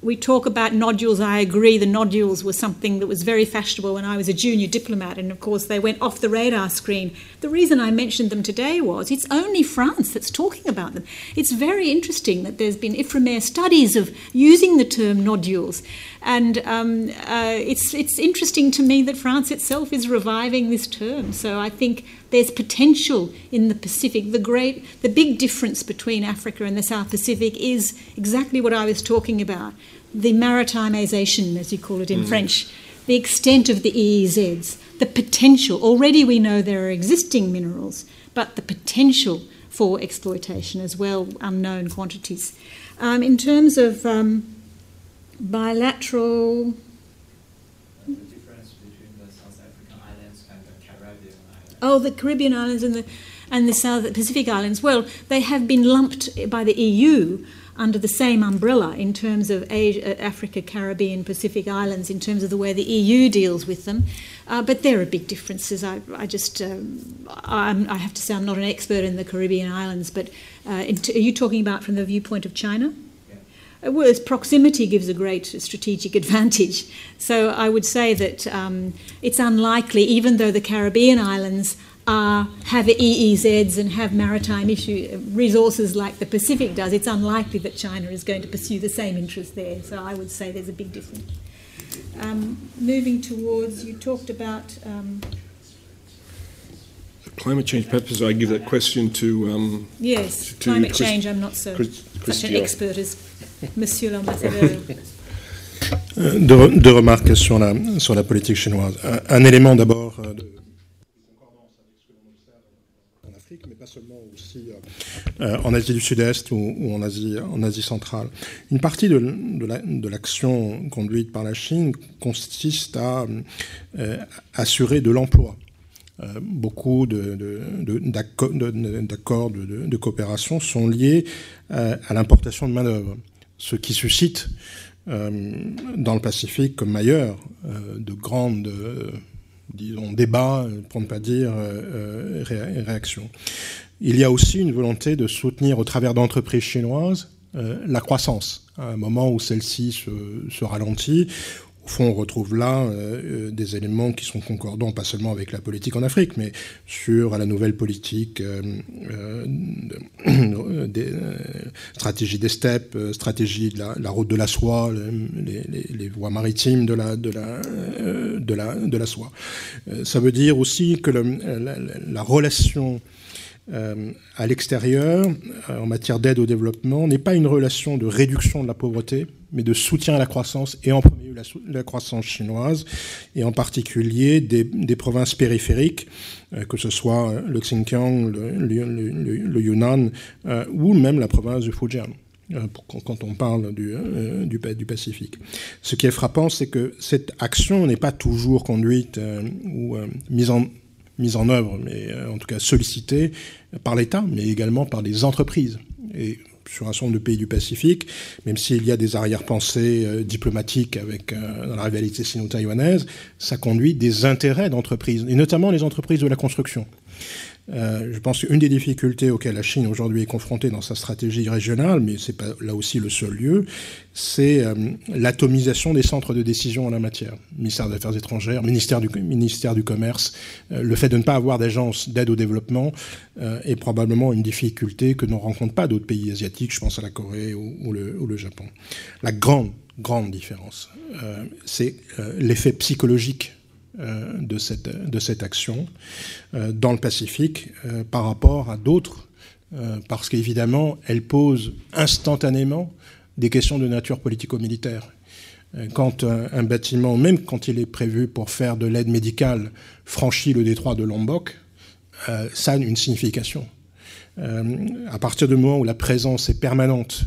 we talk about nodules. I agree, the nodules were something that was very fashionable when I was a junior diplomat, and of course, they went off the radar screen. The reason I mentioned them today was it's only France that's talking about them. It's very interesting that there's been IFREMER studies of using the term nodules, and um, uh, it's, it's interesting to me that France itself is reviving this term. So I think there's potential in the Pacific. The great, the big difference between Africa and the South Pacific is exactly what I was talking about: the maritimization, as you call it in mm. French, the extent of the EEZs, the potential. Already we know there are existing minerals, but the potential for exploitation as well, unknown quantities. Um, in terms of um, bilateral Oh, the Caribbean islands and the and the South Pacific islands. Well, they have been lumped by the EU under the same umbrella in terms of Asia, Africa, Caribbean, Pacific islands, in terms of the way the EU deals with them. Uh, but there are big differences. I, I just, um, i have to say, I'm not an expert in the Caribbean islands, but uh, are you talking about from the viewpoint of China? Uh, well, proximity gives a great strategic advantage. So I would say that um, it's unlikely, even though the Caribbean islands are, have EEZs and have maritime issue uh, resources like the Pacific does, it's unlikely that China is going to pursue the same interest there. So I would say there's a big difference. Um, moving towards, you talked about. Um, climate change purpose, I give that question to. Um, yes, to climate Chris, change, I'm not so Chris, such an expert as Monsieur l'ambassadeur. Euh, deux, remarques sur la, sur la politique chinoise. Un, élément d'abord euh, de concordance avec ce que l'on observe en Afrique, mais pas seulement aussi euh, en Asie du Sud-Est ou, en, Asie, en Asie centrale. Une partie de, de l'action la, conduite par la Chine consiste à assurer de l'emploi. Beaucoup d'accords de, de, coopération sont liés à l'importation de main-d'œuvre ce qui suscite euh, dans le Pacifique comme ailleurs euh, de grandes euh, disons, débats, pour ne pas dire réactions. Il y a aussi une volonté de soutenir au travers d'entreprises chinoises la croissance, à un moment où celle-ci se, se ralentit, au fond, on retrouve là euh, euh, des éléments qui sont concordants, pas seulement avec la politique en Afrique, mais sur la nouvelle politique, euh, stratégie des steppes, stratégie de la, route de la soie, les, voies maritimes de la, soie. ça veut dire aussi que la, relation à l'extérieur, en matière d'aide au développement, n'est pas une relation de réduction de la pauvreté, mais de soutien à la croissance, et en premier lieu la, croissance chinoise, et en particulier des, provinces périphériques, euh, que ce soit euh, le Xinjiang, le, Yunnan, euh, ou même la province du Fujian euh, quand on parle du, euh, du, Pacifique. Ce qui est frappant, c'est que cette action n'est pas toujours conduite euh, ou mise en mise en œuvre, mais en tout cas sollicitée par l'État, mais également par des entreprises. Et sur un certain nombre de pays du Pacifique, même s'il y a des arrière-pensées euh, diplomatiques avec euh, dans la rivalité sino-taïwanaise, ça conduit des intérêts d'entreprises, et notamment les entreprises de la construction. Je pense qu'une des difficultés auxquelles la Chine aujourd'hui est confrontée dans sa stratégie régionale, mais c'est pas là aussi le seul lieu, c'est l'atomisation des centres de décision en la matière. Ministère des Affaires étrangères, ministère du, Commerce, le fait de ne pas avoir d'agence d'aide au développement est probablement une difficulté que n'en rencontrent pas d'autres pays asiatiques, je pense à la Corée ou, le, ou le Japon. La grande grande différence. Euh, c'est euh, l'effet psychologique euh, de, cette, de cette action dans le Pacifique par rapport à d'autres, parce qu'évidemment, elle pose instantanément des questions de nature politico-militaire. Quand un, bâtiment, même quand il est prévu pour faire de l'aide médicale, franchit le détroit de Lombok, ça a une signification. à partir du moment où la présence est permanente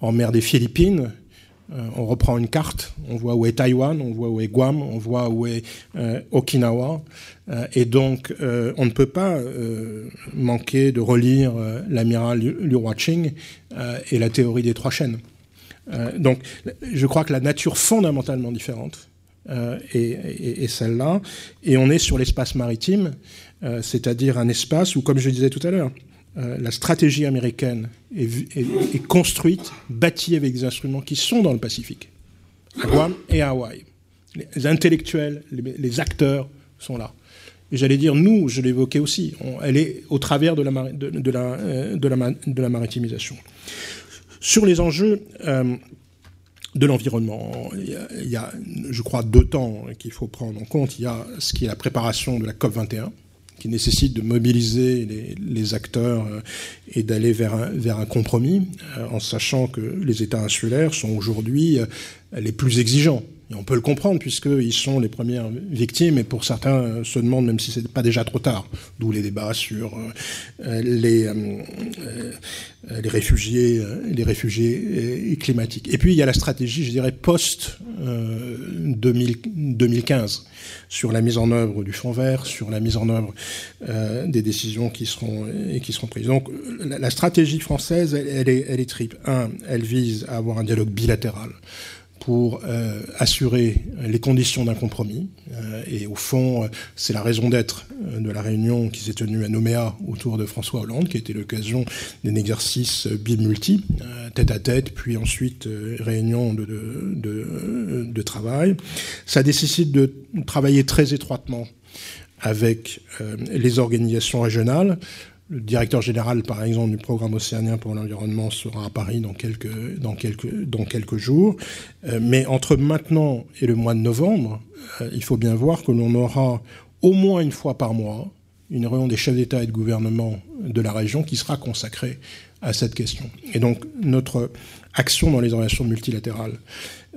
en mer des Philippines, euh, on reprend une carte, on voit où est Taïwan, on voit où est Guam, on voit où est euh, Okinawa. Euh, et donc, on ne peut pas manquer de relire l'amiral Liu Huaching et la théorie des trois chaînes. donc, je crois que la nature fondamentalement différente est, celle-là. Et on est sur l'espace maritime, c'est-à-dire un espace où, comme je disais tout à l'heure, euh, la stratégie américaine est, construite, bâtie avec des instruments qui sont dans le Pacifique, à Guam et à Hawaï. Les intellectuels, les, acteurs sont là. Et j'allais dire, nous, je l'évoquais aussi, elle est au travers de la, euh, de, la, de la, maritimisation. Sur les enjeux euh, de l'environnement, il, y a, je crois, deux temps qu'il faut prendre en compte. Il y a ce qui est la préparation de la COP 21, qui nécessite de mobiliser les, acteurs euh, et d'aller vers un, compromis, euh, en sachant que les États insulaires sont aujourd'hui euh, les plus exigeants on peut le comprendre puisqu'ils sont les premières victimes et pour certains euh, se demandent même si ce n'est pas déjà trop tard. D'où les débats sur euh, les, euh, les réfugiés, les réfugiés climatiques. Et puis il y a la stratégie, je dirais, post 2015 sur la mise en œuvre du fonds vert, sur la mise en œuvre des décisions qui seront, qui seront prises. Donc la, stratégie française, elle est triple. Un, elle vise à avoir un dialogue bilatéral pour euh, assurer les conditions d'un compromis. Euh, et au fond, c'est la raison d'être euh, de la réunion qui s'est tenue à Nouméa autour de François Hollande, qui été l'occasion d'un exercice bimulti, tête à tête, puis ensuite réunion de, de, travail. Ça nécessite de travailler très étroitement avec les organisations régionales. Le directeur général, par exemple, du programme océanien pour l'environnement sera à Paris dans quelques, jours. Euh, mais entre maintenant et le mois de novembre, euh, il faut bien voir que l'on aura au moins une fois par mois une réunion des chefs d'État et de gouvernement de la région qui sera consacrée à cette question. Et donc notre action dans les relations multilatérales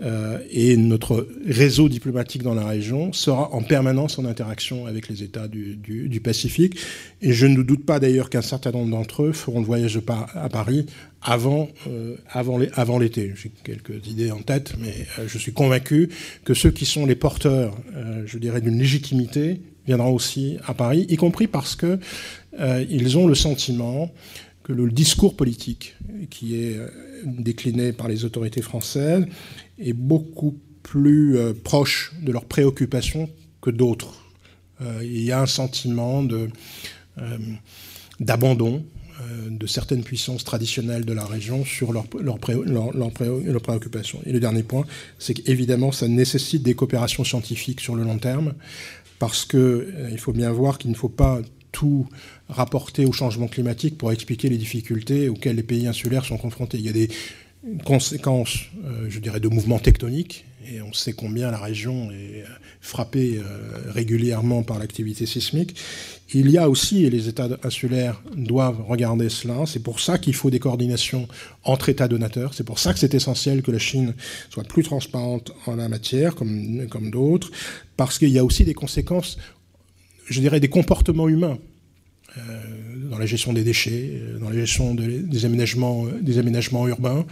euh, et notre réseau diplomatique dans la région sera en permanence en interaction avec les États du, Pacifique. Et je ne doute pas d'ailleurs qu'un certain nombre d'entre eux feront le voyage à Paris avant, euh, avant l'été. J'ai quelques idées en tête, mais euh, je suis convaincu que ceux qui sont les porteurs, je dirais, d'une légitimité viendront aussi à Paris, y compris parce que ils ont le sentiment que le discours politique qui est décliné par les autorités françaises est beaucoup plus euh, proche de leurs préoccupations que d'autres. Euh, il y a un sentiment euh, d'abandon de certaines puissances traditionnelles de la région sur leurs leur leur, préoccupations. Et le dernier point, c'est qu'évidemment, ça nécessite des coopérations scientifiques sur le long terme, parce qu'il faut bien voir qu'il ne faut pas tout rapporter au changement climatique pour expliquer les difficultés auxquelles les pays insulaires sont confrontés. Il y a des conséquences, euh, je dirais, de mouvements tectoniques, et on sait combien la région est frappée euh, régulièrement par l'activité sismique. Il y a aussi, et les États insulaires doivent regarder cela, c'est pour ça qu'il faut des coordinations entre États donateurs, c'est pour ça que c'est essentiel que la Chine soit plus transparente en la matière, comme, comme d'autres, parce qu'il y a aussi des conséquences, je dirais, des comportements humains. Euh, dans la gestion des déchets, euh, dans la gestion des, aménagements, euh, aménagements urbains.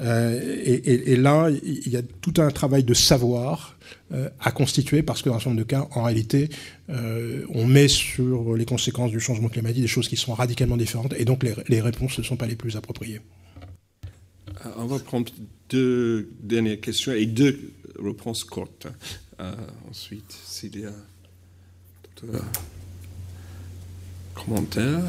Euh, et, là, il y a tout un travail de savoir à constituer parce que dans un certain nombre de cas, en réalité, on met sur les conséquences du changement climatique des choses qui sont radicalement différentes et donc les, réponses ne sont pas les plus appropriées. On va prendre deux dernières questions et deux réponses courtes. ensuite, s'il y a... commentaires.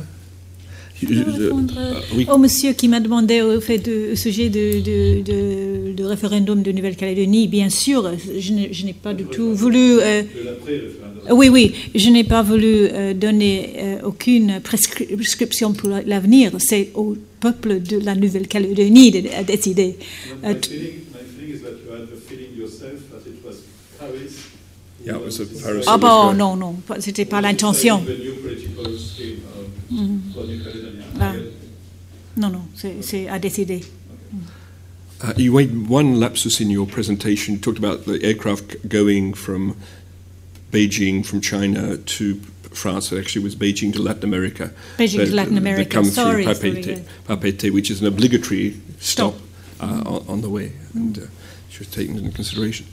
Je répondre Euh, oui. au monsieur qui m'a demandé au, fait de- au sujet de, de- de- de référendum de Nouvelle-Calédonie. Bien sûr, je n'ai pas du tout voulu. euh, oui, oui, je n'ai pas voulu euh, donner aucune prescri- prescription pour l'avenir. C'est au peuple de la Nouvelle-Calédonie de, à décider. Yeah, it was a deciding Paris ah bon, non, non, c'était pas l'intention. The new political scheme of for New Caledonia. Ah. Non, non, c'est c'est à décider. Uh, you made one lapsus in your presentation. You talked about the aircraft going from Beijing, from China to France. It actually was Beijing to Latin America. Beijing to They- Latin they America. come Sorry, through sorry, Papeete, yeah. Papeete, which is an obligatory stop, Stop. Uh, on, on the way, and uh, she was taken into consideration.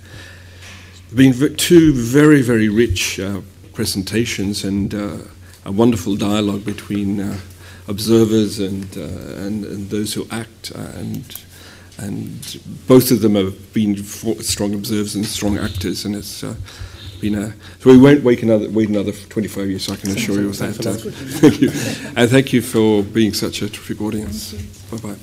There have been two very, very rich uh, presentations and uh, a wonderful dialogue between uh, observers and, uh, and, and those who act. Uh, and, and both of them have been strong observers and strong actors, and it's uh, been a. So we won't wait another, wait another 25 years, I can assure you of that. Thank you. And thank you for being such a terrific audience. Bye bye.